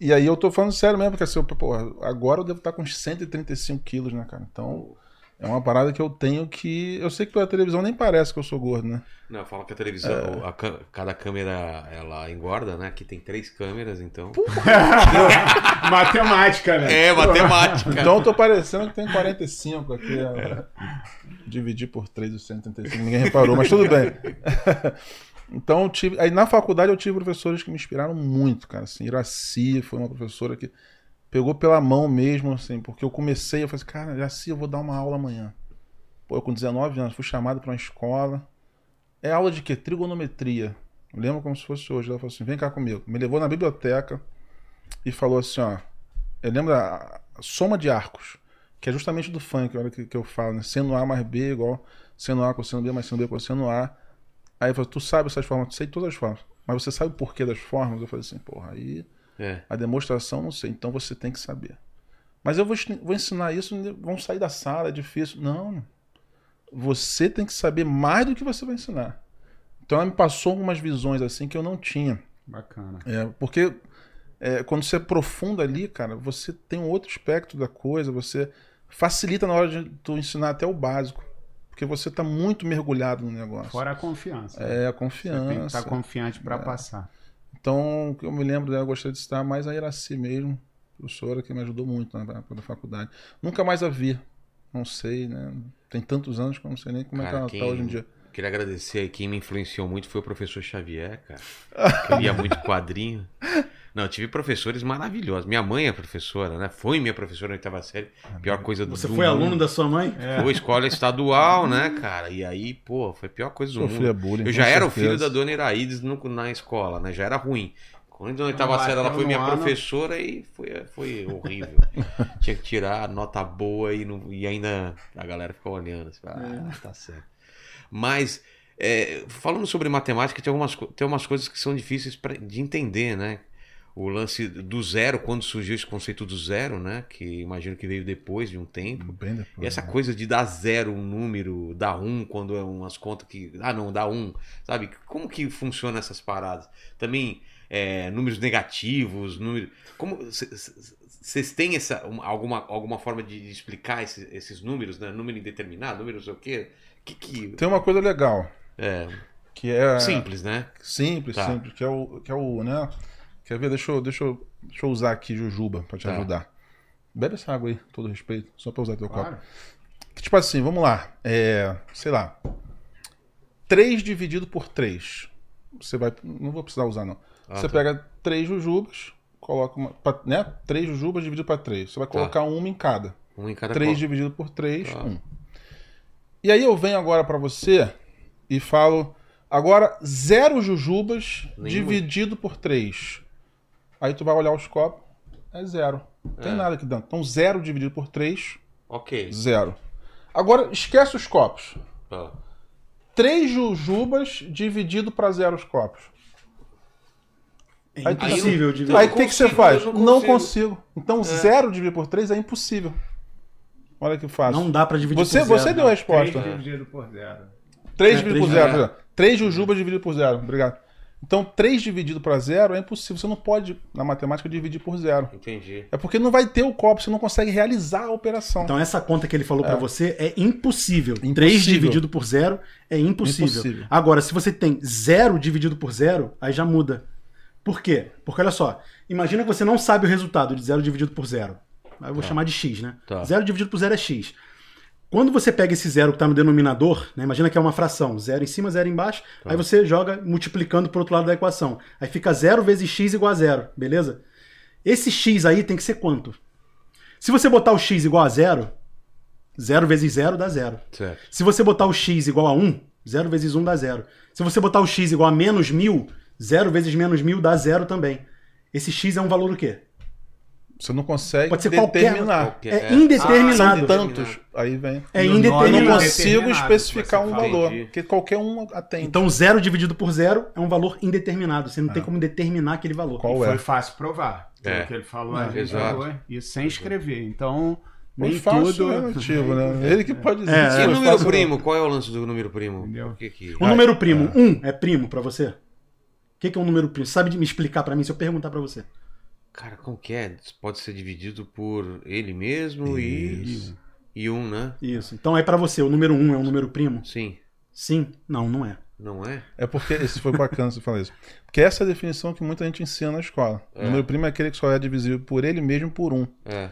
E aí eu tô falando sério mesmo, porque assim, eu, porra, agora eu devo estar com uns 135 quilos, né, cara? Então. É uma parada que eu tenho que. Eu sei que pela televisão nem parece que eu sou gordo, né? Não, fala que a televisão, a cã- cada câmera, ela engorda, né? Aqui tem três câmeras, então... [laughs] Matemática, né? É, matemática. Então eu tô parecendo que tem 45 aqui. ó. Dividir por 3 os 135, ninguém reparou, mas tudo bem. [laughs] Então, eu tive, aí na faculdade eu tive professores que me inspiraram muito, cara. Assim, Iraci foi uma professora que pegou pela mão mesmo, assim, porque eu comecei, eu falei assim, cara, Iraci, eu vou dar uma aula amanhã. Pô, eu com 19 anos fui chamado para uma escola. É aula de quê? Trigonometria. Eu lembro como se fosse hoje. Ela falou assim: vem cá comigo. Me levou na biblioteca e falou assim: ó. Eu lembro a a soma de arcos, que é justamente do funk, a hora que, que eu falo, né? Seno A mais B igual seno A cosseno B mais seno B cosseno A. Aí ele falou: tu sabe essas formas? Tu sei todas as formas. Mas você sabe o porquê das formas? Eu falei assim: porra, aí É. a demonstração não sei, então você tem que saber. Mas eu vou, vou ensinar isso, vão sair da sala, é difícil. Não. Você tem que saber mais do que você vai ensinar. Então ela me passou algumas visões assim que eu não tinha. Bacana. É, porque é, quando você aprofunda ali, cara, você tem um outro aspecto da coisa, você facilita na hora de tu ensinar até o básico. Porque você tá muito mergulhado no negócio. Fora a confiança. É, a Você confiança. tem que estar confiante para passar. Então, o que eu me lembro dela, eu gostaria de citar mais a Iraci mesmo, professora que me ajudou muito na faculdade. Nunca mais a vi, não sei, né? Tem tantos anos que eu não sei nem como é Cara, que ela quem- tá hoje em dia. Queria agradecer aí, quem me influenciou muito foi o professor Xavier, cara. Eu lia muito quadrinho. [laughs] Não, eu tive professores maravilhosos. Minha mãe é professora, né? Foi minha professora na oitava série. Pior coisa do Você do foi mundo. aluno da sua mãe? Foi escola estadual, né, [laughs] cara? E aí, pô, foi a pior coisa do Sofria mundo. bullying. Eu já era o certeza. filho da dona Iraídes no- na escola, né? Já era ruim. Quando na oitava bateu série ela foi minha ano. professora e foi, foi horrível. [laughs] Tinha que tirar nota boa e, não- e ainda a galera ficou olhando. Assim, ah, tá certo. Mas, é, falando sobre matemática, tem algumas, tem algumas coisas que são difíceis pra- de entender, né? O lance do zero, quando surgiu esse conceito do zero, né? Que imagino que veio depois de um tempo. Depois, E essa né? coisa de dar zero um número, dar um quando é umas contas que. Ah, não, dá um. Sabe? Como que funciona essas paradas? Também é, números negativos, números. Como. Vocês têm essa, um- alguma, alguma forma de explicar esses, esses números, né? Número indeterminado, número não sei o quê? Que, que, Tem uma coisa legal, é, que é... simples, né? Simples, Tá. simples, que é o, que é o, né? Quer ver? Deixa eu, deixa eu, deixa eu usar aqui Jujuba pra te Tá. ajudar. Bebe essa água aí, todo respeito, só pra usar teu Claro. copo. Tipo assim, vamos lá. É, sei lá. 3 dividido por 3. Você vai. Não vou precisar usar, não. Ah, você tá. pega 3 jujubas, coloca uma. Né? 3 jujubas dividido para 3. Você vai colocar uma em cada. Um em cada 3 copo. dividido por 3, Tá. 1. E aí eu venho agora pra você e falo. Agora, 0 jujubas Nenhuma. dividido por 3. Aí tu vai olhar os copos, é zero. Não tem É. nada aqui dentro. Então, 0 dividido por 3, Ok. zero. Agora, esquece os copos. Tá. 3 jujubas dividido para zero os copos. É tu- impossível ver. Aí o que, que você consigo, faz? não Não consigo. consigo. Então, 0 dividido por 3 é impossível. Olha que fácil. Não dá pra dividir Você, por zero. você deu a resposta. 3 dividido por zero. 3 É, dividido por três- 0. é. 3 jujubas dividido por 0. Obrigado. Então, 3 dividido para 0 é impossível. Você não pode, na matemática, dividir por 0. Entendi. É porque não vai ter o copo, você não consegue realizar a operação. Então essa conta que ele falou pra você é impossível. Impossível. 3 dividido por zero é impossível. Impossível. Agora, se você tem 0 dividido por zero, aí já muda. Por quê? Porque olha só, imagina que você não sabe o resultado de 0 dividido por zero. Aí eu vou chamar de x, né? Tá. 0 dividido por zero é x. Quando você pega esse zero que está no denominador, né, imagina que é uma fração, zero em cima, zero embaixo, Tá. aí você joga multiplicando para outro lado da equação. Aí fica zero vezes x igual a zero, beleza? Esse x aí tem que ser quanto? Se você botar o x igual a zero, zero vezes zero dá zero. Certo. Se você botar o x igual a 1, 0 vezes 1 dá 0. Se você botar o x igual a menos 1000, 0 vezes menos 1000 dá 0 também. Esse x é um valor o quê? Você não consegue Pode ser determinar. Qualquer- É é. São indeterminado. tantos. Aí vem. é E o nome Eu não é indeterminado. consigo indeterminado, especificar um valor. Entendi. Porque qualquer um atende. Então 0 dividido por 0 é um valor indeterminado. Você não tem como determinar aquele valor. Qual Foi é? fácil provar. Pelo É. que ele falou, É, a gente falou, e sem escrever. Então, Foi nem fácil tudo. relativo, né? [laughs] Ele que pode dizer. É, se E foi o número primo? Qual é o lance do número primo? Entendeu? O que que... O número primo, 1 é primo pra você? O que que é um número primo? Sabe de me explicar pra mim se eu perguntar pra você? Cara, como que é? Pode ser dividido por ele mesmo e... E um, né? Isso. Então é pra você, o número 1 é um número primo? Sim. Sim? Não, não é. Não é? É porque esse foi bacana você falar isso. Porque essa é a definição que muita gente ensina na escola. O número primo é aquele que só é divisível por ele mesmo por um. É.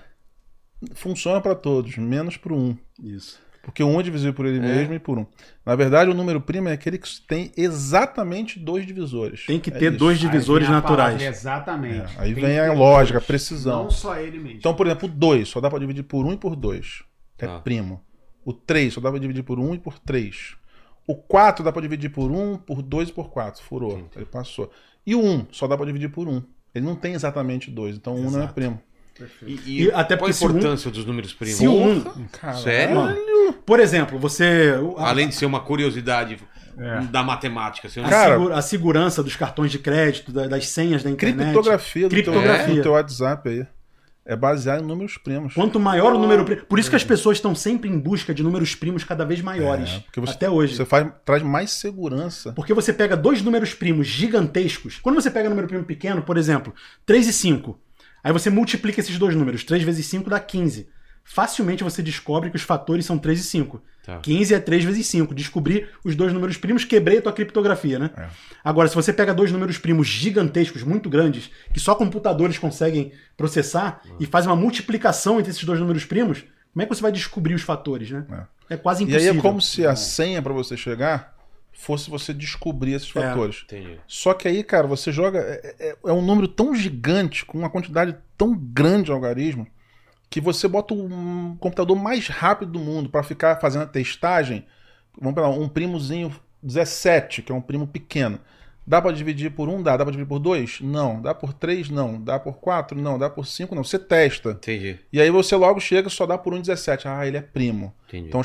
Funciona para todos, menos para um. Isso. Porque um é divisível por ele mesmo e por um. Na verdade, o número primo é aquele que tem exatamente dois divisores. Tem que É ter isso. dois divisores a naturais. Exatamente. É, aí Tem vem a lógica, a dois. precisão. Não só ele mesmo. Então, por exemplo, o 2 só dá para dividir por 1 e por 2. É Tá. primo. O 3 só dá para dividir por 1 e por 3. O 4 dá para dividir por 1, por 2 e por 4. Furou. Ele passou. E o 1 só dá para dividir por 1. Ele não tem exatamente 2, então 1 não é Exato. E, e E até qual a se um- importância dos números primos? Se o 1 Caralho. Sério? Por exemplo, você. a- Além de ser uma curiosidade É. da matemática. Você não... a, Cara- segura- a segurança dos cartões de crédito, da- das senhas da internet. Criptografia do, Criptografia. Teu, do teu WhatsApp aí. É baseado em números primos. Quanto maior o número primo. Por isso que as pessoas estão sempre em busca de números primos cada vez maiores. É, porque você- até hoje. Você faz, traz mais segurança. Porque você pega dois números primos gigantescos. Quando você pega um número primo pequeno, por exemplo, 3 e 5. Aí você multiplica esses dois números. 3 vezes 5 dá 15. facilmente você descobre que os fatores são 3 e 5. Tá. 15 é 3 vezes 5. Descobri os dois números primos, quebrei a tua criptografia, né? É. Agora, se você pega dois números primos gigantescos, muito grandes, que só computadores conseguem processar, e faz uma multiplicação entre esses dois números primos, como é que você vai descobrir os fatores, né? É, quase E impossível. aí é como se a senha pra você chegar fosse você descobrir esses É. fatores. Entendi. Só que aí, cara, você joga. É, é- é um número tão gigante, com uma quantidade tão grande de algarismo, que você bota um computador mais rápido do mundo pra ficar fazendo a testagem. Vamos pegar um primozinho 17, que é um primo pequeno. Dá pra dividir por um? Dá. Dá pra dividir por dois? Não. Dá por três? Não. Dá por quatro? Não. Dá por cinco? Não. Você testa. Entendi. E aí você logo chega e só dá por um 17. Ah, ele é primo. Entendi. Então,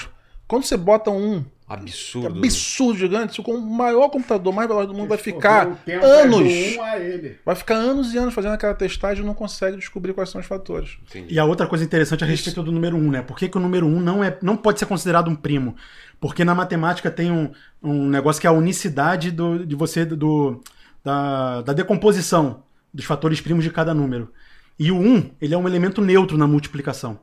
quando você bota um absurdo. absurdo gigante, se com o maior computador mais veloz do mundo vai ficar anos. É um. Vai ficar anos e anos fazendo aquela testagem e não consegue descobrir quais são os fatores. Entendi. E a outra coisa interessante a respeito do número 1, né? Por que, que o número 1 não, é, não pode ser considerado um primo? Porque na matemática tem um, um negócio que é a unicidade do, de você do, da, da decomposição dos fatores primos de cada número. E o 1, ele é um elemento neutro na multiplicação.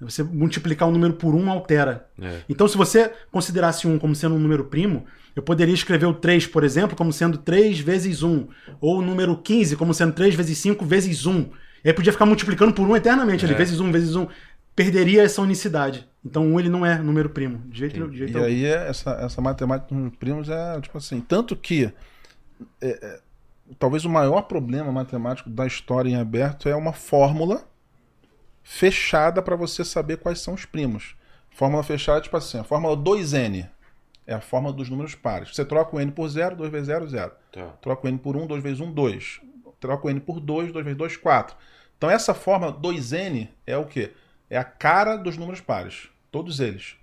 Você multiplicar um número por 1 altera. É. Então, se você considerasse 1 como sendo um número primo, eu poderia escrever o 3, por exemplo, como sendo 3 vezes 1. Ou o número 15 como sendo 3 vezes 5 vezes 1. E aí podia ficar multiplicando por 1 eternamente, ali, É. vezes 1, vezes 1. Perderia essa unicidade. Então, 1 ele não é número primo. De jeito, de jeito E algum. aí essa, essa matemática dos primos é tipo assim, tanto que é, é, talvez o maior problema matemático da história em aberto é uma fórmula fechada para você saber quais são os primos. Fórmula fechada, tipo assim, a fórmula 2n é a fórmula dos números pares. Você troca o n por 0, 2 vezes 0, 0. Tá. Troca o n por 1, 2 vezes 1, 2. Troca o n por 2, 2 vezes 2, 4. Então essa fórmula 2n é o quê? É a cara dos números pares. Todos eles.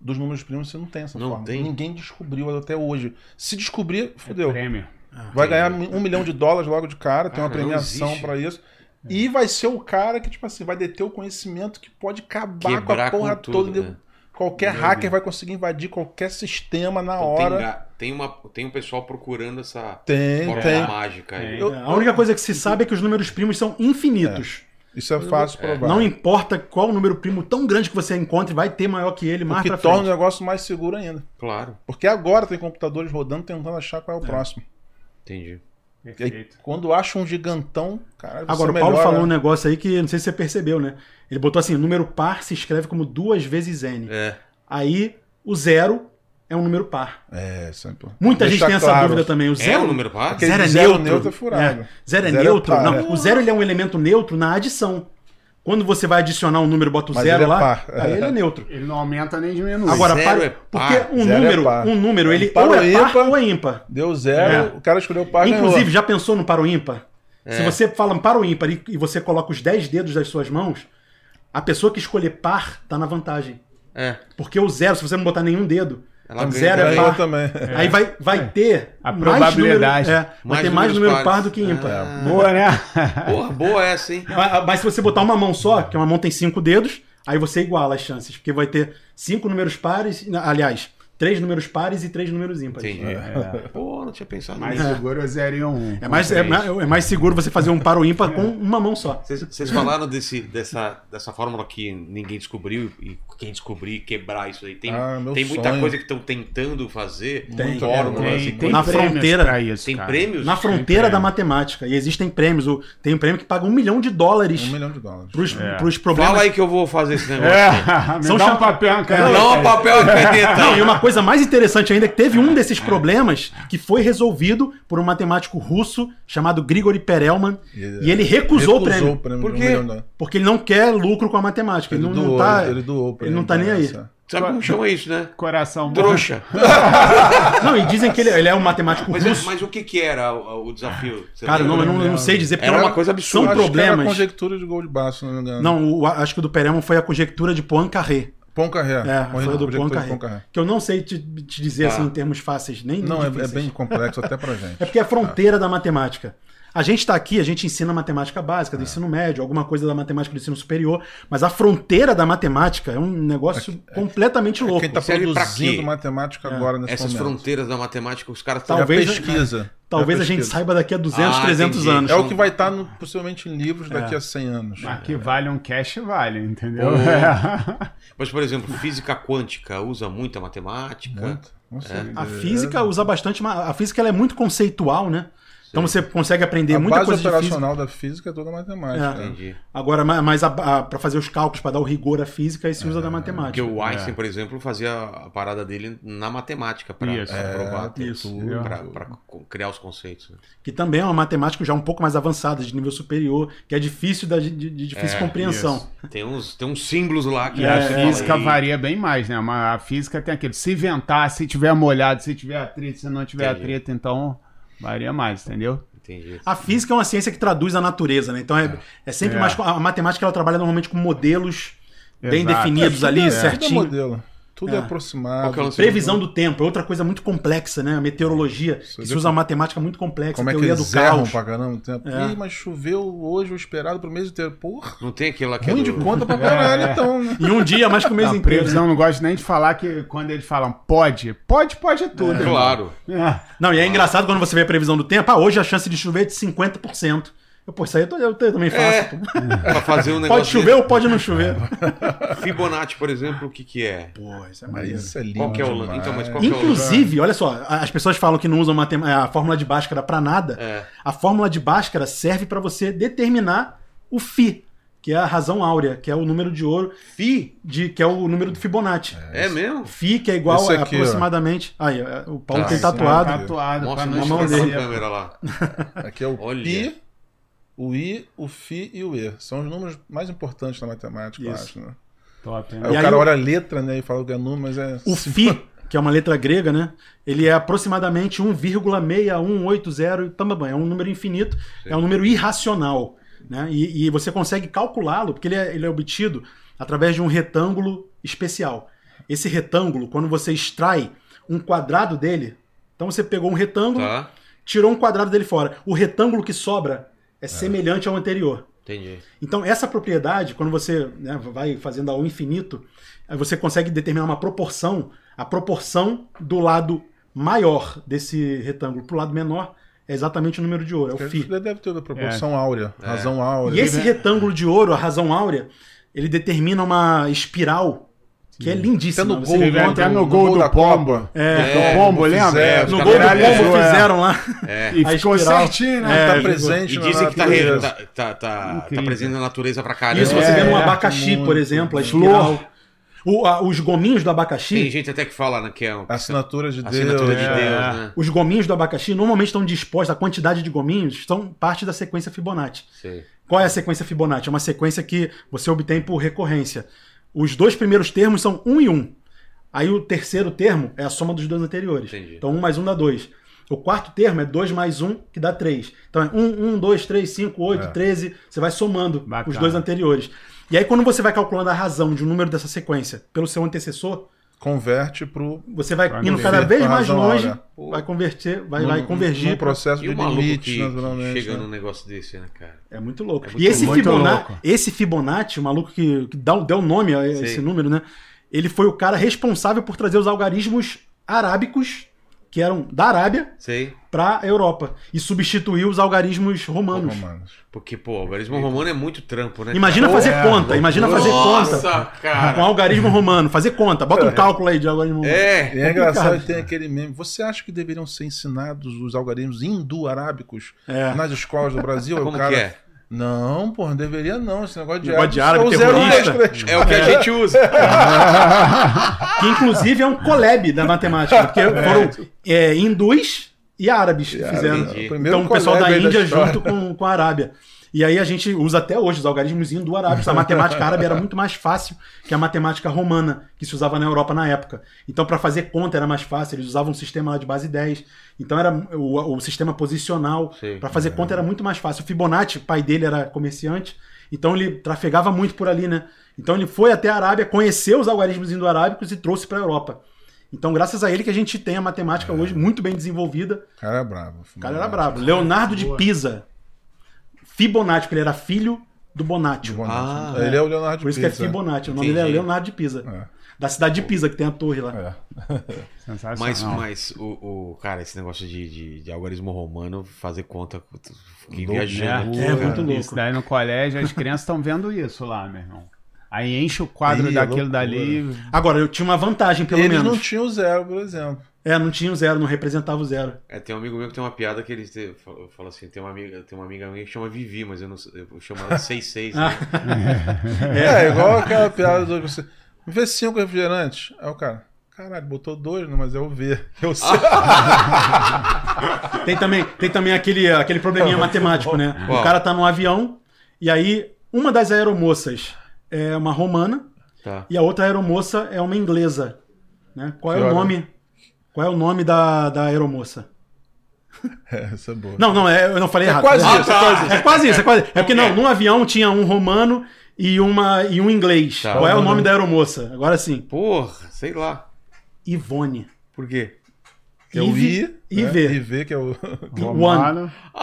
Dos números primos você não tem essa Não fórmula. tem? Ninguém descobriu até hoje. Se descobrir, fodeu. Prêmio. Vai ganhar um milhão de dólares logo de cara, tem Ah, uma premiação existe. pra E vai ser o cara que, tipo assim, vai deter o conhecimento que pode acabar com a Quebrar com porra tudo, toda. né? Qualquer hacker vai conseguir invadir qualquer sistema na Então, tem, hora. ga- tem, uma, tem um pessoal procurando essa Tem, fórmula tem. mágica aí. Tem. Eu- É, A única coisa que se sabe é que os números primos são infinitos. Isso é fácil de provar. Não importa qual número primo tão grande que você encontre, vai ter maior que ele o mais que pra torna o frente. negócio mais seguro ainda. Claro, Porque agora tem computadores rodando tentando achar qual é o próximo. entendi. Aí, Perfeito. quando acha um gigantão, cara, você Agora, o Paulo melhora. falou um negócio aí que não sei se você percebeu, né? Ele botou assim: número par se escreve como duas vezes n. É. Aí o zero é um número par. É, sempre. Muita gente Deixar tem essa claro. dúvida também. O É zero, um número par? Zero é zero neutro. neutro é furado. É. Zero é Zero é neutro. par, não, é. o zero ele é um elemento neutro na adição. Quando você vai adicionar um número, bota o Mas zero ele é lá, par. aí ele é [laughs] neutro. Ele não aumenta nem diminui. Agora, zero par- é porque par, um zero é número, par. um número, ele Par ou é par ímpar. ou é ímpar. Deu zero, É. o cara escolheu o par Inclusive, ganhou. já pensou no par ou ímpar? Se É. você fala par ou ímpar e, e você coloca os 10 dedos das suas mãos, a pessoa que escolher par tá na vantagem. É. Porque o zero, se você não botar nenhum dedo, Ela o ganha zero é par. também. Aí vai, vai ter A mais probabilidade. número, é, vai Mais ter mais números número par pares. do que ímpar. Ah. Boa, né? Porra, boa essa, hein? Mas- Mas se você botar uma mão só, que uma mão tem cinco dedos, aí você iguala as chances, porque vai ter cinco números pares, aliás, três números pares e três números ímpares. Entendi. É. Pô, não tinha pensado Mais nisso. seguro é 0 e 1. Um, É mais, é, mais- é mais seguro você fazer um par ou ímpar com uma mão só. Vocês, falaram desse, dessa, dessa fórmula que ninguém descobriu e quem descobrir quebrar isso aí. Tem, Ah, tem muita sonho. coisa que estão tentando fazer, Tem. fórmulas Tem, e tem coisas. Na fronteira- pra isso, Tem cara. prêmios? Na fronteira prêmio. da matemática. E existem prêmios. O- Tem um prêmio que paga um milhão de dólares Um milhão de dólares. pros, É. pros problemas. Fala aí que eu vou fazer esse [laughs] negócio. É, [laughs] me São dá cham- um papel, uma caneta. Não, um papel e caneta. Não, e uma coisa mais interessante ainda é que teve um desses problemas que foi resolvido por um matemático russo chamado Grigori Perelman. E ele recusou, o prêmio. prêmio Por de um de. Porque ele não quer lucro com a matemática. Ele, Ele, não, doou, não tá. ele doou o prêmio ele não tá nem aí. essa. Sabe como chama isso, né? Coração. Trouxa. [laughs] Não, e dizem que ele, ele é um matemático Mas, russo. mas o que que era o, o desafio? Você Cara, não, eu não, não sei dizer, porque Era é uma coisa absurda. São Acho que era problemas. conjectura de Goldbach, se não me engano. Não, o- acho que o do Perelman foi a conjectura de Poincaré. Poincaré. É, foi a do Conjectura de Poincaré. Que eu não sei te, te dizer Tá. assim em termos fáceis, nem Não, é, é bem complexo até pra gente. [laughs] É porque é a fronteira da matemática. A gente está aqui, a gente ensina matemática básica É. do ensino médio, alguma coisa da matemática do ensino superior, mas a fronteira da matemática é um negócio completamente louco. Quem tá Serve pra produzindo matemática agora nesse Essas momento. fronteiras da matemática, os caras É estão. Talvez- a pesquisa. Talvez a gente saiba daqui a 200, Ah, 300 entendi. anos. É o que vai estar no- possivelmente em livros daqui É. a 100 anos. Mas que vale um cash, vale, entendeu? É. [laughs] Mas, por exemplo, física quântica usa muita matemática. Muito. Não sei. A É, física usa bastante, a física ela é muito conceitual, né? Então você consegue aprender a muita base coisa de física. operacional da física é toda matemática. É. né? Entendi. Agora, ma- mas para fazer os cálculos, para dar o rigor à física, aí se usa da Porque matemática. o Einstein, por exemplo, fazia a parada dele na matemática para provar É, tudo, isso. para criar os conceitos. né? Que também é uma matemática já um pouco mais avançada, de nível superior, que é difícil da, de, de difícil É, compreensão. Tem uns, tem uns símbolos lá que E a física varia bem mais, né? Mas a física tem aquele. Se ventar, se tiver molhado, se tiver atrito, se não tiver Entendi. atrito, então varia mais, entendeu? Entendi. A física é uma ciência que traduz a natureza, né? Então é, é sempre É. mais. A matemática ela trabalha normalmente com modelos bem Exato. definidos ali, é- Tudo é certinho. modelo. Tudo é, É. aproximado. Qual que é Previsão do tempo é outra coisa muito complexa, né? A meteorologia, que vê se usa uma matemática muito complexa, Como é que teoria eles do erram caos. pra caramba o tempo? É. Ih, mas choveu hoje o esperado pro mês inteiro. Porra, Não tem aquele lá que é ruim do- de conta pra [laughs] caralho, É. então, né? E um dia mais que o mês [laughs] Não, inteiro. previsão, não gosto nem de falar que quando eles falam pode, pode, pode é tudo. irmão. Claro. É. Não, e é engraçado quando você vê a previsão do tempo. Ah, hoje a chance de chover é de 50%. Eu, pô, isso aí eu, tô, eu também faço. É, [laughs] pra fazer um negócio. Pode chover ou pode não chover? [laughs] Fibonacci, por exemplo, o que, que é? Pô, isso é mas Isso é lindo. Qual que é o então, Inclusive, é o... olha só, as pessoas falam que não usam matem... É, a fórmula de Bhaskara pra nada. É. A fórmula de Bhaskara serve para você determinar o Φ que é a razão áurea, que é o número de ouro. Fi? De, que é o número do Fibonacci. É, é mesmo? Fi, que é igual aqui, aproximadamente. Ó. Aí, é, o Paulo ah, tem é tatuado. É tatuado Mostra, pra mostra câmera lá. Aqui é o Olha. Pi, o i, o fi e o e. São os números mais importantes da matemática, eu Isso. acho, né? Top, hein? Aí E o aí cara o- olha a letra, né, e fala que é número, mas é... O Φ, que é uma letra grega, né? Ele é aproximadamente 1,6180 e também é um número infinito, é um número irracional, né? E, e você consegue calculá-lo porque ele é, ele é obtido através de um retângulo especial. Esse retângulo, quando você extrai um quadrado dele, então você pegou um retângulo, Tá? tirou um quadrado dele fora. O retângulo que sobra é semelhante ao anterior. Entendi. Então, essa propriedade, quando você né, vai fazendo ao infinito, aí você consegue determinar uma proporção, a proporção do lado maior desse retângulo para o lado menor é exatamente o número de ouro, é o φ. deve ter a proporção áurea, razão áurea. E esse retângulo de ouro, a razão áurea, ele determina uma espiral que é lindíssima. Até no Você gol, encontra- até no no gol gol do da Pombo. É, Do Pombo, lembra? fizeram, no gol do Pombo é. fizeram lá. É. E ficou espiral. certinho, né? É, tá presente E dizem que tá, tá, tá, tá, tá presente na natureza pra caramba. Isso, você É, vê no é, abacaxi, por exemplo, a espiral. O- a- os gominhos do Tem abacaxi, gente até que fala né, que é um- Assinatura de Deus. assinatura de é. Deus, né? os gominhos do abacaxi normalmente estão dispostos, a quantidade de gominhos são parte da sequência Fibonacci. Sei. Qual é a sequência Fibonacci? É uma sequência que você obtém por recorrência. Os dois primeiros termos são 1 e 1. Aí o terceiro termo é a soma dos dois anteriores. Entendi. Então 1 mais 1 dá 2. O quarto termo é 2 mais 1, que dá 3. Então é 1, 1, 2, 3, 5, 8, É. 13. Você vai somando Bacana. os dois anteriores. E aí quando você vai calculando a razão de um número dessa sequência pelo seu antecessor, Converte pro. você vai indo cada vez mais longe, vai converter, vai, num- vai convergir. pra- processo de o que naturalmente. chega né? num negócio desse, né, cara? É muito louco. É muito e esse, muito Fibona- louco. esse Fibonacci, o maluco que, que dá, deu nome a esse Sei. número, né? Ele foi o cara responsável por trazer os algarismos arábicos, que eram da Arábia, para a Europa. E substituiu os algarismos romanos. Romanos. Porque, pô, o algarismo romano é muito trampo, né? Imagina cara? fazer é, conta, imagina fazer Nossa, conta cara. com algarismo romano. Fazer conta, bota um cálculo aí de algarismo romano. É. E é engraçado que tem aquele meme. Você acha que deveriam ser ensinados os algarismos indo-arábicos É. nas escolas do Brasil? [laughs] Como cara, que é? Não, porra, não deveria não. Esse negócio de Negócio de árabe, é o zero terrorista. É o que a gente usa. [laughs] Que inclusive é um collab da matemática, porque foram é, hindus e árabes que fizeram. Primeiro então o pessoal da Índia história. junto com, com a Arábia. E aí a gente usa até hoje os algarismos indo-arábicos. A matemática árabe era muito mais fácil que a matemática romana, que se usava na Europa na época. Então, para fazer conta era mais fácil. Eles usavam um sistema lá de base 10. Então, era o, o sistema posicional. Para fazer conta era muito mais fácil. O Fibonacci, o pai dele era comerciante. Então, ele trafegava muito por ali, né? Então, ele foi até a Arábia, conheceu os algarismos indo-arábicos e trouxe para a Europa. Então, graças a ele que a gente tem a matemática hoje muito bem desenvolvida. O cara é bravo. O cara era brabo. Leonardo de Pisa. Fibonacci, porque ele era filho do Bonatti. Ah, ele é o Leonardo Por isso que é. Fibonacci. O nome dele é Entendi. Leonardo de Pisa. É. Da cidade de Pisa, que tem a torre lá. É. [laughs] Sensacional. Mas, mas o, o- cara, esse negócio de, de, de algarismo romano, fazer conta, fiquei Louco, viajando. É, cara. muito louco. Isso daí no colégio, as crianças estão vendo isso lá, meu irmão. Aí enche o quadro Ih, daquilo loucura. dali. Agora, eu tinha uma vantagem, pelo Eles menos. não tinham zero, por exemplo. É, não tinha o zero, não representava o zero. É, tem um amigo meu que tem uma piada que ele te- fala assim, tem uma amiga, tem uma amiga minha que chama Vivi, mas eu não sei- eu chamo ela de [laughs] 66, né? [laughs] É, igual aquela piada do você. Me vê cinco refrigerantes. Aí o cara, caralho, botou dois, não, mas é o V. Eu sei. [laughs] Tem também, tem também aquele, aquele probleminha matemático, né? Qual? O cara tá num avião e aí uma das aeromoças é uma romana Tá. e a outra aeromoça é uma inglesa. Né? Qual é Que o hora? Qual é o nome da, da aeromoça? [laughs] É, essa é boa. Não, não, é, eu não falei errado. quase isso, errado. é quase isso. É quase isso, é quase. É porque não, num avião tinha um romano e, uma, e um inglês. Tá. Qual é o nome da aeromoça? Agora sim. Porra, sei lá. Ivone. Por quê? Que é o I. IV. Né? IV, que é o. [laughs] Romano. [laughs]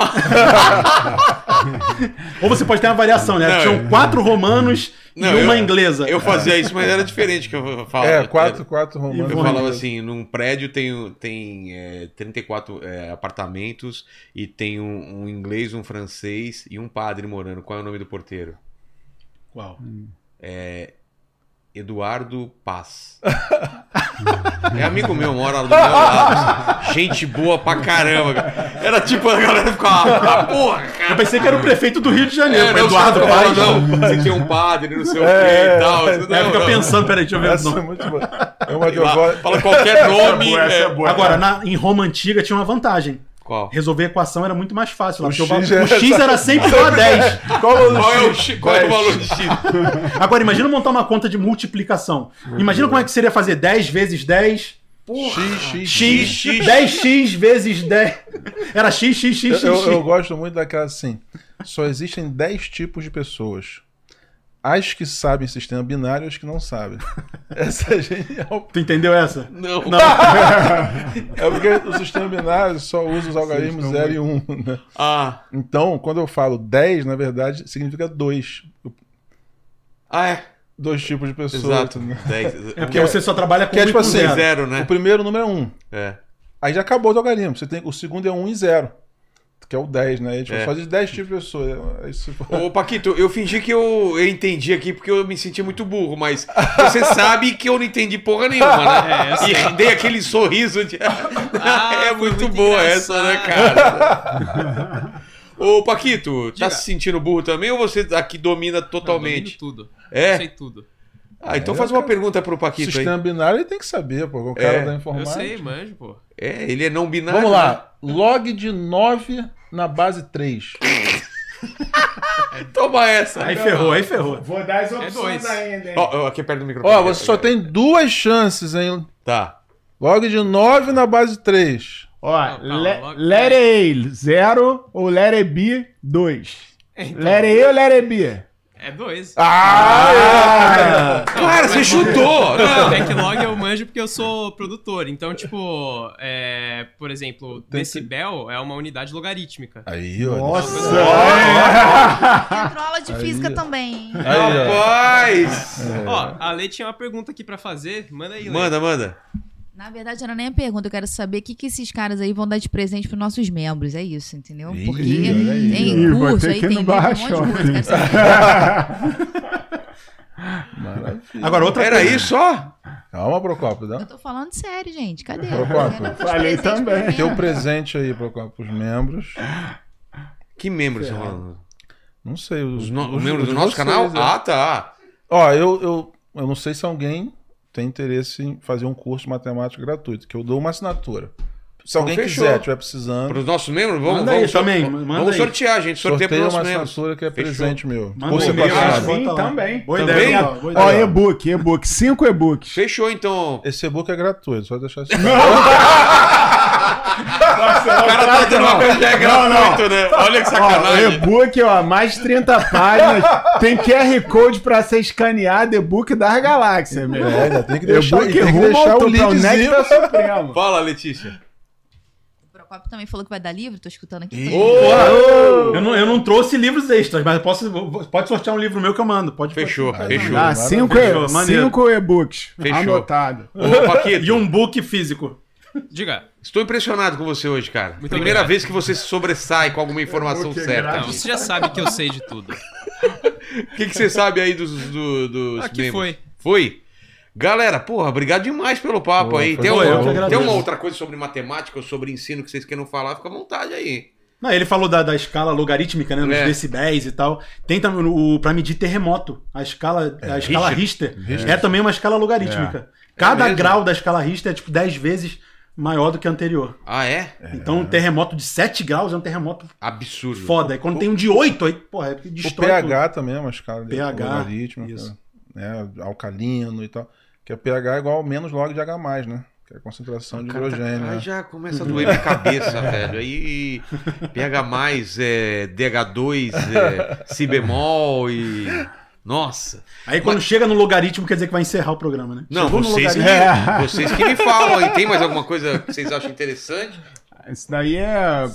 Ou você pode ter uma variação, né? Não, Tinham eu- quatro romanos Não, e uma eu- inglesa. Eu fazia isso, mas era diferente que eu falava. É, quatro, quatro romanos. Eu falava assim, num prédio tem, tem é, 34 é, apartamentos e tem um, um inglês, um francês e um padre morando. Qual é o nome do porteiro? Qual? Eduardo Paz. é amigo meu, mora do meu lado. Gente boa pra caramba. cara. Era tipo, a galera ficava, ah, porra, Eu cara. pensei que era o prefeito do Rio de Janeiro, É, Eduardo Paz. Não, você tem um padre, não sei o É, que e tal. é, Não, fica pensando, peraí, deixa eu ver o Essa é muito boa. É uma eu Lá, gosto. Fala qualquer [laughs] nome. boa, essa é. é boa. Agora, na- em Roma antiga tinha uma vantagem. Qual? Resolver a equação era muito mais fácil. Lá, O porque o, va- X é- o X era sempre igual a 10. [laughs] Qual o Qual é o, X? X? Qual é o valor de X? [laughs] Agora, imagina montar uma conta de multiplicação. Imagina como é que seria fazer 10 vezes 10. X, X, X, X. 10x vezes 10. Era x, x, x, x. Eu, eu x. gosto muito daquela assim. Só existem 10 tipos de pessoas. As que sabem sistema binário e as que não sabem. [laughs] Essa é genial. Tu entendeu essa? Não. Não. [laughs] É porque o sistema binário só usa os algarismos 0 e 1. Um, né? Ah, Então, quando eu falo 10, na verdade, significa 2. ah, é. Dois tipos de pessoas. Exato. né? 10. [laughs] É porque você só trabalha com que é tipo assim, zero. zero, né? O primeiro número é 1. Um. É. Aí já acabou o algarismo. Você tem, o segundo é 1 um e 0. Que é o 10, né? A gente É. só diz 10 tipos de pessoas. Se for- Ô, Paquito, eu fingi que eu, eu entendi aqui porque eu me senti muito burro, mas você [laughs] sabe que eu não entendi porra nenhuma, né? É, eu e dei aquele sorriso de. Ah, [laughs] é muito, muito boa essa, né, cara? [laughs] Ô, Paquito, tá Diga. se sentindo burro também ou você aqui domina Não, totalmente? tudo. É? Eu sei tudo. Ah, então faz uma pergunta pro Paquito Sistema aí. binário ele tem que saber, pô. O cara É. da Eu informática. sei, manjo, pô. É, ele é não binário. Vamos lá. Log de 9 na base 3. né? [laughs] Toma essa. Aí ferrou, aí ferrou. Vou dar as dois. opções ainda, hein? Ó, ó, aqui perto do microfone. Ó, você só tem duas chances, hein? Tá. Log de 9 na base 3. Ó, Não, calma, logo- let it A, 0 ou let it B, 2. Então, Let it A ou let it B? É dois. Ah! Cara, você chutou! Não. Backlog eu manjo porque eu sou produtor. Então, tipo, é, por exemplo, decibel é uma unidade logarítmica. Aí, ó. Nossa! Entrou aula de física Aí. também. Aí. Rapaz! Ó, a Lei tinha uma pergunta aqui pra fazer. Manda aí, Lei. Manda, manda. Na verdade, não era nem a pergunta. Eu quero saber o que, que esses caras aí vão dar de presente pros nossos membros. É isso, entendeu? Ih, Porque aí. tem Ih, curso aí, tem livro, um monte de saber. Maravilha. [laughs] Agora, outra Era isso só? Calma, Procopio. Dá. Eu tô falando sério, gente. Cadê? Dar falei também. Tem um membros. presente aí, Procopio, pros membros. Que membros estão falando? Não sei. Os, Os, no- os- os membros os do nosso vocês, canal? é. Ah, tá. Ó, eu, eu, eu não sei se alguém tem interesse em fazer um curso de matemática gratuito, que eu dou uma assinatura. Se alguém fechou. quiser, estiver precisando, Para os nossos membros, vamos, Manda vamos, também, vamos aí. sortear, a gente sorteia para sorteio os uma nossos membros. assinatura que é Fechou. presente meu. Manda um ah, assinar. Sim, lá. também. Boa Também? ideia. Ó, ideia. e-book, e-book. Cinco e-books. Fechou, então. Esse e-book é gratuito, só deixar assim. [laughs] O cara tá dando uma é gratuito, né? Olha que Ó, o sacanagem. e-book, ó, mais de 30 páginas. Tem QR Code pra ser escaneado, e-book das galáxias, meu. É, tem que deixar, E-book tem que deixar o é o linkzinho. Fala, Letícia. Procopio também falou que vai dar livro, tô escutando aqui. Eu não, eu não trouxe livros extras, mas posso, pode sortear um livro meu que eu mando. Pode Fechou, pode- fechou. Dá cinco, Fechou, cinco e-books. Fechou. Anotado. Ô, Paquito, E um book físico. Diga. estou impressionado com você hoje, cara. Muito Primeira obrigado. vez que você se sobressai com alguma informação certa. Não, você já sabe que eu sei de tudo. O que, que você sabe aí dos, do- dos Aqui membros? foi. Foi? Galera, porra, obrigado demais pelo papo Pô, aí. Tem, que tem uma outra coisa sobre matemática ou sobre ensino que vocês queiram falar? Fica à vontade aí. Não, ele falou da, da escala logarítmica, né? Nos É. decibéis e tal. Tem também o, pra medir terremoto. A escala, a escala Richter, é também uma escala logarítmica. Cada mesmo? grau da escala Richter é tipo 10 vezes maior do que o anterior. Ah, é? Então um terremoto de 7 graus é um terremoto Absurdo. foda. E quando tem um de 8, aí, porra, é que O destrói pH também é uma escala de pH, logaritmo, isso. né, alcalino e tal. Que é pH igual ao menos log de H+, né? Que é a concentração de tá- hidrogênio. aí né? já começa a doer minha cabeça, [laughs] velho. Aí pH+, é, DH2, é, si bemol e... Nossa. Aí quando chega no logaritmo quer dizer que vai encerrar o programa, né? Não, Chegou no vocês que, [laughs] vocês que me falam aí. Tem mais alguma coisa que vocês acham interessante? Isso daí é.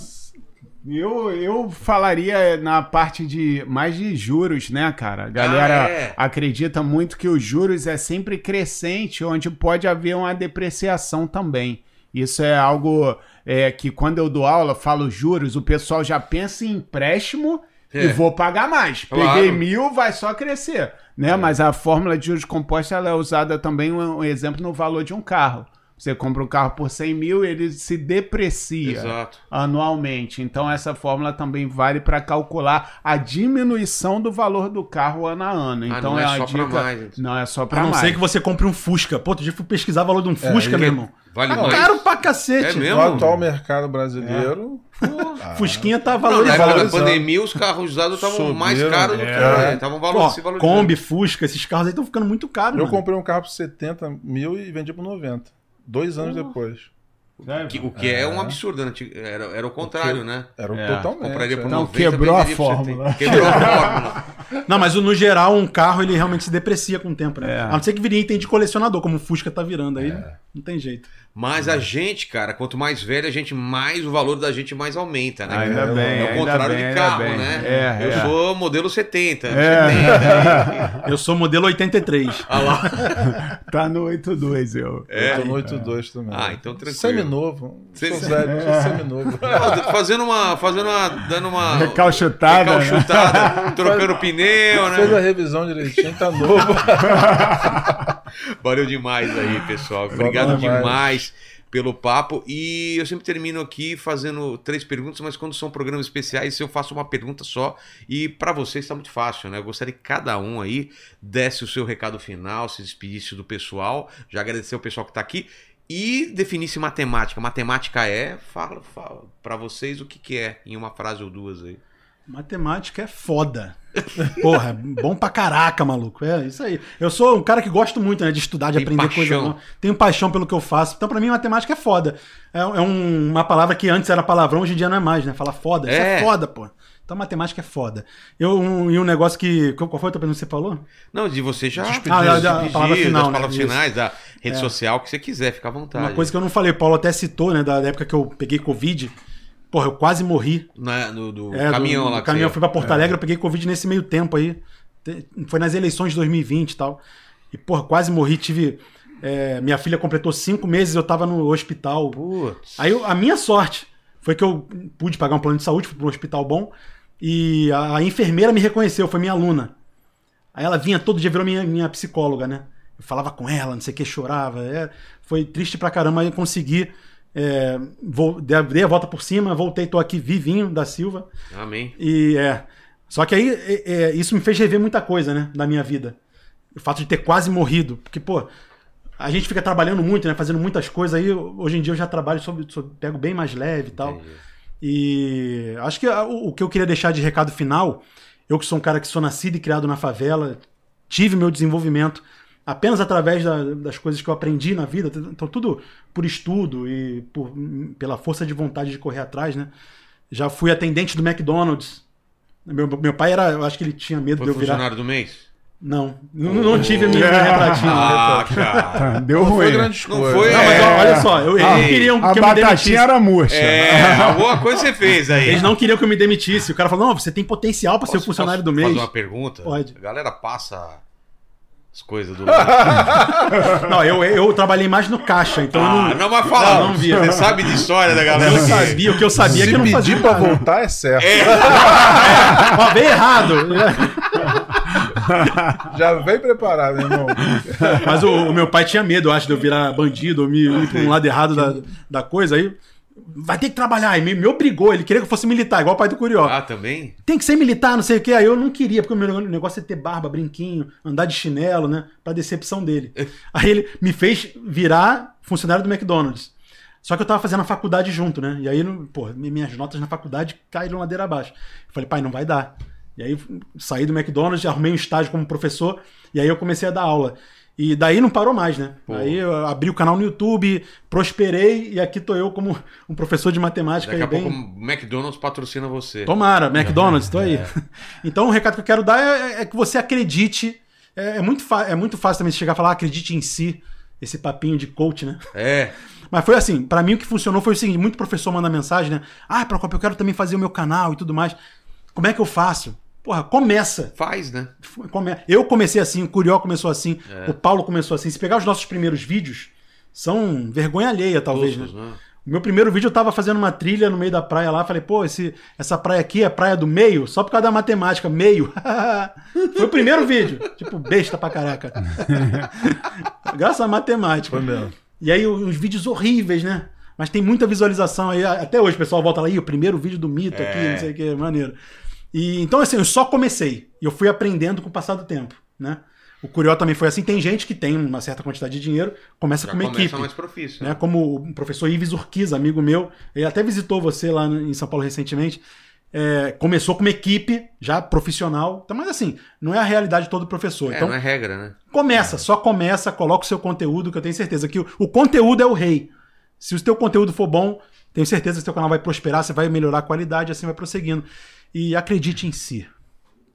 Eu, eu falaria na parte de mais de juros, né, cara? A galera Ah, é? acredita muito que os juros é sempre crescente, onde pode haver uma depreciação também. Isso é algo é, que quando eu dou aula, falo juros, o pessoal já pensa em empréstimo É. e vou pagar mais. Claro. Peguei mil, vai só crescer. Né? Mas a fórmula de juros compostos ela é usada também, um, um exemplo, no valor de um carro. Você compra um carro por 100 mil, ele se deprecia Exato. anualmente. Então essa fórmula também vale para calcular a diminuição do valor do carro ano a ano. Ah, Então não é é, só dica. mais, então. Não é só A para não mais. ser que você compre um Fusca. Pô, outro dia fui pesquisar o valor de um Fusca, É, meu irmão. Vale Tá mais? caro pra cacete. É mesmo? No atual mercado brasileiro, ah, Fusquinha tá Não, na valorizado. época da valorizando. pandemia, os carros usados estavam mais caros do que... é. Estavam Pô, valor, se valorizando. Kombi, Fusca, esses carros aí estão ficando muito caros, eu mano. comprei um carro por 70 mil e vendi por 90. Dois anos depois. Que- o que é, um absurdo, né? Era, era o contrário, né? Era É. totalmente. Compraria por é. Então, 90, quebrou a fórmula. 70. Quebrou a [laughs] fórmula. Não, mas no geral, um carro ele realmente se deprecia com o tempo, né? É. A não ser que viria item de colecionador, como o Fusca tá virando aí. Não tem jeito. Mas a gente, cara, quanto mais velho a gente, mais o valor da gente mais aumenta, né? Ainda cara? bem, É o contrário bem, de carro, bem. né? É, Eu é. sou modelo 70, É. 70. Eu sou modelo 83. Ah lá. [laughs] Tá no 82, eu. É. Eu tô no 82 também. Ah, então tranquilo. Semi-novo. Sou semi-novo. Pô, fazendo uma. Fazendo uma. Dando uma. Recalchutada. né? Recalchutada, [laughs] trocando pneu, Fez a né? revisão direitinho, tá novo. [laughs] [laughs] Valeu demais aí, pessoal. Obrigado demais pelo papo. E eu sempre termino aqui fazendo três perguntas, mas quando são programas especiais, eu faço uma pergunta só. E para vocês está muito fácil, né? Eu gostaria que cada um aí desse o seu recado final, se despedisse do pessoal, já agradecer o pessoal que está aqui. E definisse matemática. Matemática é, fala, fala para vocês o que, que é, em uma frase ou duas aí. Matemática é foda. Porra, bom pra caraca, maluco. É isso aí. Eu sou um cara que gosto muito né, de estudar, de Tem aprender paixão. coisa nova. Tenho paixão pelo que eu faço. Então, pra mim, matemática é foda. É, é um- uma palavra que antes era palavrão, hoje em dia não é mais, né? Falar foda. Isso É. é foda, pô. Então, matemática é foda. Eu, um, e um negócio que. Qual foi a outra pergunta que você falou? Não, de você já Ah, da- da despedir, palavra final, das né? palavras finais, da rede É. social, que você quiser, fica à vontade. Uma coisa que eu não falei, o Paulo até citou, né? Da época que eu peguei Covid. Porra, eu quase morri. Na- no, do É, caminhão do, lá do caminhão, fui pra Porto Alegre, eu peguei Covid nesse meio tempo aí. Foi nas eleições de 2020 e tal. E, porra, quase morri. Tive. é, minha filha completou cinco meses, eu tava no hospital. Putz. Aí eu- a minha sorte foi que eu pude pagar um plano de saúde, fui pra um hospital bom. E a, a enfermeira me reconheceu, foi minha aluna. Aí ela vinha todo dia, virou minha, minha psicóloga, né? Eu falava com ela, não sei o que, chorava. é, foi triste pra caramba, aí eu consegui. É, vou, dei, a- volta por cima, voltei, tô aqui vivinho da Silva. Amém. E é. Só que aí é, é, isso me fez rever muita coisa, né? Da minha vida. O fato de ter quase morrido. Porque, pô, a gente fica trabalhando muito, né? Fazendo muitas coisas aí. Hoje em dia eu já trabalho sobre. sobre- pego bem mais leve e tal. Entendi. E acho que o, o que eu queria deixar de recado final, eu que sou um cara que sou nascido e criado na favela, tive meu desenvolvimento apenas através da- das coisas que eu aprendi na vida, então tudo por estudo e por, pela força de vontade de correr atrás, né? Já fui atendente do McDonald's. Meu, meu pai era, eu acho que ele tinha medo Foi de eu virar. funcionário do mês? Não, não, não tive meu retratinho. [laughs] Ah, cara. Ah, Deu Não foi ruim. grande Não foi, Não, mas É. ó, olha só, eu, eles queriam A que eu me demitisse. batatinha era murcha. é, alguma coisa você fez aí. Eles não queriam que eu me demitisse. O cara falou: não, você tem potencial pra ser o funcionário posso do mês. fazer uma pergunta? Pode. A galera passa as coisas do. [laughs] Não, eu, eu trabalhei mais no caixa, então eu ah, não, não, mas fala. Não, não via. Você sabe de história da eu galera não que- sabia. O que eu sabia é Se que eu não fazia. pedir pra nada. voltar é certo. [laughs] Ó, bem errado. [laughs] Já vem preparado, meu irmão. Mas o, o meu pai tinha medo, eu acho, de eu virar bandido, ou me ir pra um lado errado da, da coisa. Aí vai ter que trabalhar. E me, me obrigou, ele queria que eu fosse militar, igual o pai do Curió. Ah, também? Tem que ser militar, não sei o que. Aí eu não queria, porque o meu negócio é ter barba, brinquinho, andar de chinelo, né? Pra decepção dele. Aí ele me fez virar funcionário do McDonald's. Só que eu tava fazendo a faculdade junto, né? E aí, pô, mi- minhas notas na faculdade caíram ladeira abaixo. Eu falei, pai, não vai dar. E aí saí do McDonald's, arrumei um estágio como professor, e aí eu comecei a dar aula. E daí não parou mais, né? Pô. Aí eu abri o canal no YouTube, prosperei, e aqui tô eu como um professor de matemática. Daqui a bem... pouco o McDonald's patrocina você. Tomara, McDonald's, tô aí. [laughs] Então o recado que eu quero dar é, é que você acredite. É, é muito é muito fácil também chegar e falar, "Ah, acredite em si. Esse papinho de coach, né? É. Mas foi assim, pra mim o que funcionou foi o seguinte: muito professor manda mensagem, né? Ah, Procopio, eu quero também fazer o meu canal e tudo mais. Como é que eu faço? Porra, começa. Faz, né? Come- Eu comecei assim, o Curió começou assim, É. o Paulo começou assim. Se pegar os nossos primeiros vídeos, são vergonha alheia, talvez, Todos, né? né? O meu primeiro vídeo eu tava fazendo uma trilha no meio da praia lá, falei, pô, esse, essa praia aqui é praia do meio, só por causa da matemática, meio. [laughs] Foi o primeiro vídeo. Tipo, besta pra caraca. [laughs] Graças à matemática. Foi mesmo. E aí uns vídeos horríveis, né? Mas tem muita visualização aí. Até hoje o pessoal volta lá, "Ih, o primeiro vídeo do mito aqui, É. não sei o que, maneiro. E, então, assim, eu só comecei. E eu fui aprendendo com o passar do tempo, né? O Curió também foi assim. Tem gente que tem uma certa quantidade de dinheiro, começa Já com uma começa equipe mais profício. né? Como o professor Ives Urquiza, amigo meu, ele até visitou você lá em São Paulo recentemente. É, começou com uma equipe já profissional. Então, mas assim, não é a realidade de todo professor. É, então, não é regra, né? começa, só começa, coloca o seu conteúdo, que eu tenho certeza que o, o conteúdo é o rei. Se o teu conteúdo for bom, tenho certeza que o teu canal vai prosperar, você vai melhorar a qualidade, assim vai prosseguindo. E acredite em si.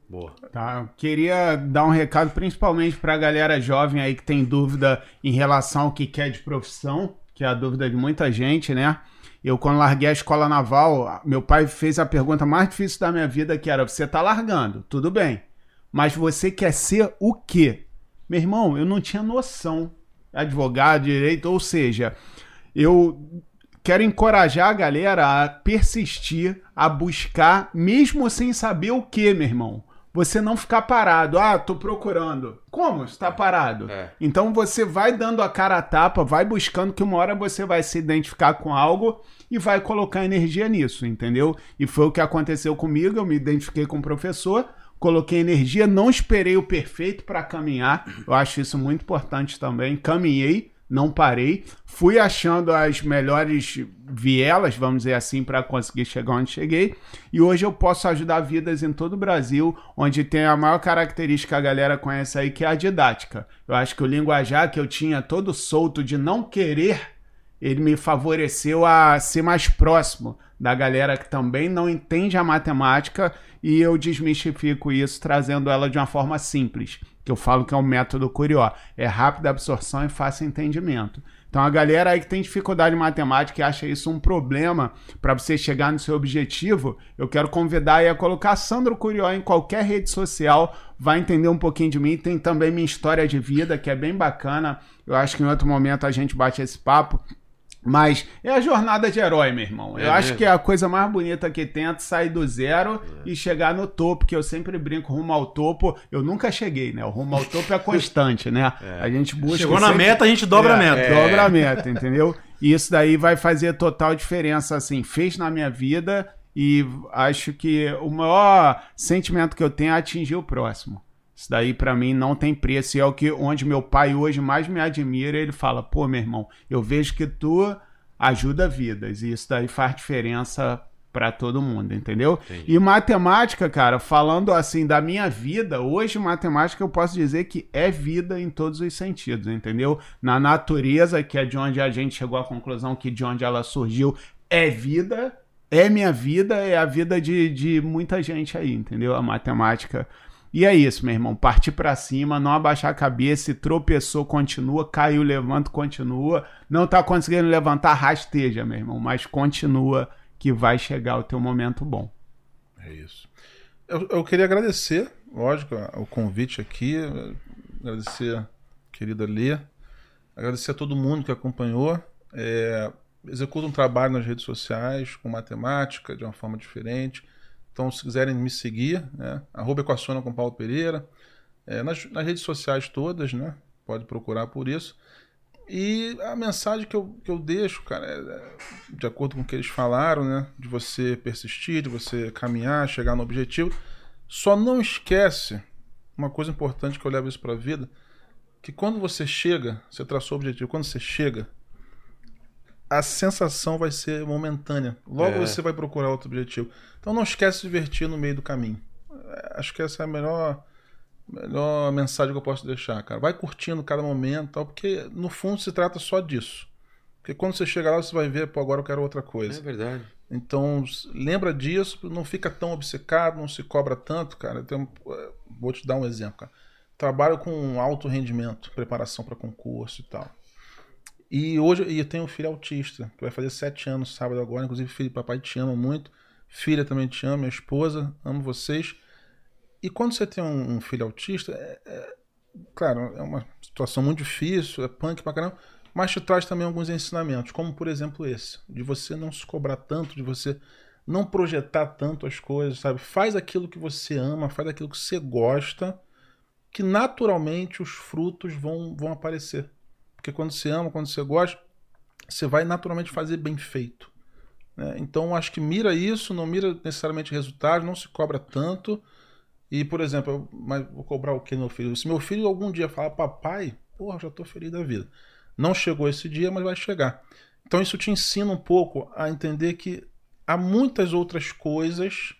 Boa. Tá, eu queria dar um recado principalmente pra galera jovem aí que tem dúvida em relação ao que quer de profissão, que é a dúvida de muita gente, né? Eu, quando larguei a escola naval, meu pai fez a pergunta mais difícil da minha vida, que era, você tá largando, tudo bem, mas você quer ser o quê? Meu irmão, eu não tinha noção. Advogado, direito, ou seja, eu quero encorajar a galera a persistir, a buscar, mesmo sem saber o que, meu irmão. Você não ficar parado. Ah, tô procurando. Como? Você tá parado? É. Então você vai dando a cara a tapa, vai buscando que uma hora você vai se identificar com algo e vai colocar energia nisso, entendeu? E foi o que aconteceu comigo. Eu me identifiquei com o professor, coloquei energia, não esperei o perfeito para caminhar. Eu acho isso muito importante também. Caminhei, não parei, fui achando as melhores vielas, vamos dizer assim, para conseguir chegar onde cheguei. E hoje eu posso ajudar vidas em todo o Brasil, onde tem a maior característica que a galera conhece aí, que é a didática. Eu acho que o linguajar que eu tinha todo solto de não querer ele me favoreceu a ser mais próximo da galera que também não entende a matemática e eu desmistifico isso trazendo ela de uma forma simples, que eu falo que é o método Curió. É rápida absorção e fácil entendimento. Então a galera aí que tem dificuldade em matemática e acha isso um problema para você chegar no seu objetivo, eu quero convidar aí a colocar Sandro Curió em qualquer rede social, vai entender um pouquinho de mim, tem também minha história de vida, que é bem bacana. Eu acho que em outro momento a gente bate esse papo. Mas é a jornada de herói, meu irmão. É eu acho mesmo? que é a coisa mais bonita que tem é sair do zero e chegar no topo, que eu sempre brinco rumo ao topo. Eu nunca cheguei, né? O rumo ao topo é [laughs] constante, né? A gente busca. Chegou na sempre- meta, a gente dobra a É, meta. Dobra a meta, entendeu? E isso daí vai fazer total diferença, assim. Fez na minha vida e acho que o maior sentimento que eu tenho é atingir o próximo. Isso daí pra mim não tem preço. E é o que onde meu pai hoje mais me admira. Ele fala: pô, meu irmão, eu vejo que tu ajuda vidas. E isso daí faz diferença pra todo mundo, entendeu? E matemática, cara, falando assim da minha vida, hoje matemática eu posso dizer que é vida em todos os sentidos, entendeu? Na natureza, que é de onde a gente chegou à conclusão que de onde ela surgiu, é vida, é minha vida, é a vida de, de muita gente aí, entendeu? A matemática E é isso, meu irmão. Partir pra cima, não abaixar a cabeça, tropeçou, continua, caiu, levanta, continua. Não tá conseguindo levantar, rasteja, meu irmão. Mas continua que vai chegar o teu momento bom. É isso. Eu, eu queria agradecer, lógico, o convite aqui, agradecer querida Lê, agradecer a todo mundo que acompanhou. É, executo um trabalho nas redes sociais, com matemática, de uma forma diferente. Então, se quiserem me seguir, né, arroba Equaciona com Paulo Pereira, é, nas, nas redes sociais todas, né? Pode procurar por isso. E a mensagem que eu, que eu deixo, cara, é, é, de acordo com o que eles falaram, né? De você persistir, de você caminhar, chegar no objetivo. Só não esquece uma coisa importante que eu levo isso para a vida, que quando você chega, você traçou o objetivo, quando você chega, a sensação vai ser momentânea. Logo É. você vai procurar outro objetivo. Então não esquece de divertir no meio do caminho. É, Acho que essa é a melhor, melhor mensagem que eu posso deixar, cara. Vai curtindo cada momento, tal, porque no fundo se trata só disso. Porque quando você chega lá, você vai ver, pô, agora eu quero outra É coisa. verdade. Então, lembra disso, não fica tão obcecado, não se cobra tanto, cara. Tenho- eh, vou te dar um exemplo, cara. Trabalho com alto rendimento, preparação para concurso e tal. E hoje eu tenho um filho autista, que vai fazer sete anos sábado agora. Inclusive, filho, papai te ama muito. Filha também te ama, minha esposa, amo vocês. E quando você tem um, um filho autista, é, é- claro, é uma situação muito difícil, é punk pra caramba, mas te traz também alguns ensinamentos, como por exemplo esse, de você não se cobrar tanto, de você não projetar tanto as coisas, sabe? Faz aquilo que você ama, faz aquilo que você gosta, que naturalmente os frutos vão, vão aparecer. Porque quando você ama, quando você gosta, você vai naturalmente fazer bem feito. né? Então, acho que mira isso, não mira necessariamente resultado, não se cobra tanto. E, por exemplo, eu, mas vou cobrar o que meu filho? Se meu filho algum dia falar, papai, porra, já tô feliz da vida. Não chegou esse dia, mas vai chegar. Então, isso te ensina um pouco a entender que há muitas outras coisas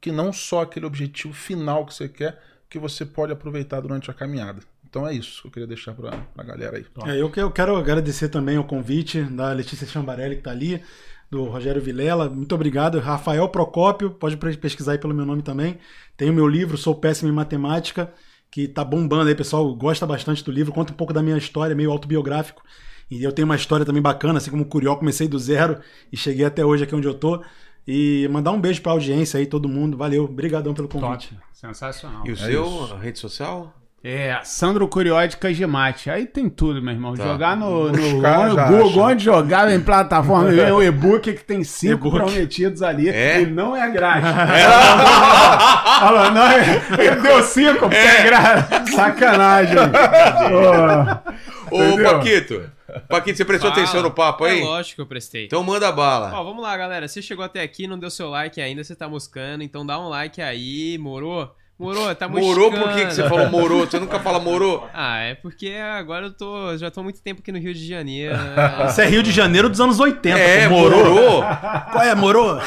que não só aquele objetivo final que você quer, que você pode aproveitar durante a caminhada. Então é isso que eu queria deixar pra, pra galera aí. É, eu, que- eu quero agradecer também o convite da Letícia Chambarelli, que está ali, do Rogério Vilela. Muito obrigado. Rafael Procópio, pode pesquisar aí pelo meu nome também. Tem o meu livro, Sou Péssimo em Matemática, que tá bombando aí, pessoal gosta bastante do livro. Conta um pouco da minha história, meio autobiográfico. E eu tenho uma história também bacana, assim como o Curió, comecei do zero e cheguei até hoje aqui onde eu tô. E mandar um beijo pra audiência aí, todo mundo. Valeu, obrigadão pelo convite. Top. Sensacional. E o É seu, isso. a rede social? É, Sandro Curióide Cajimate. Aí tem tudo, meu irmão. Tá. Jogar no, no, Buscar, no Google, acha. onde jogar em plataforma, [laughs] vem o e-book que tem cinco prometidos ali. É? E não é grátis. [laughs] Fala, não é. Ele deu cinco, porque é, grátis. Sacanagem. Ô? Paquito. Paquito, você prestou Fala. atenção no papo aí? É lógico que eu prestei. Então manda bala. Ó, vamos lá, galera. Se chegou até aqui, não deu seu like ainda, você tá moscando, então dá um like aí, morou? Morou, tá moscando. morou por que, que você falou morou? Você nunca fala morou? Ah, é porque agora eu tô. Já tô há muito tempo aqui no Rio de Janeiro. [laughs] Isso é Rio de Janeiro dos anos 80. É, pô. morou. Qual é, morou?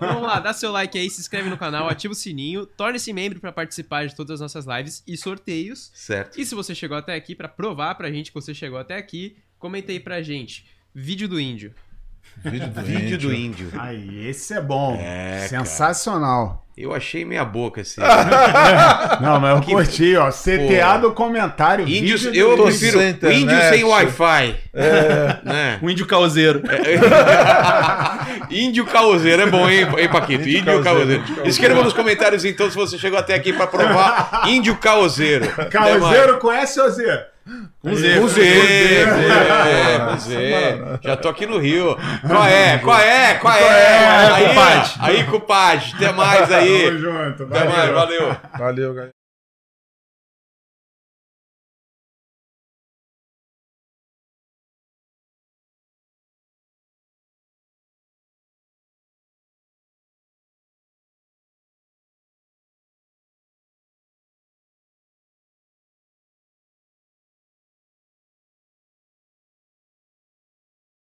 Vamos lá, dá seu like aí, se inscreve no canal, ativa o sininho, torne-se membro pra participar de todas as nossas lives e sorteios. Certo. E se você chegou até aqui, pra provar pra gente que você chegou até aqui, comenta aí pra gente. Vídeo do índio. Vídeo do Vídeo do índio. índio. Aí, esse é bom. É, Sensacional. Eu achei meia boca [laughs] esse. [laughs] Não, mas eu Que- curti, ó. CTA Pô. do comentário. Índios, vídeo eu do- prefiro índio sem Wi-Fi. É. [laughs] Né? O índio causeiro. Índio causeiro é bom, hein, hein Paquito? Índio, Índio causeiro. Escreva nos comentários então se você chegou até aqui pra provar índio causeiro. Mais. Causeiro conhece o Z? Com Z. [laughs] Com Z, com Z. Já tô aqui no Rio. Qual é? Qual é? Qual é? é, Aí, compadre? aí, compadre. Até mais aí. Tamo junto. Até mais, valeu. Valeu, galera.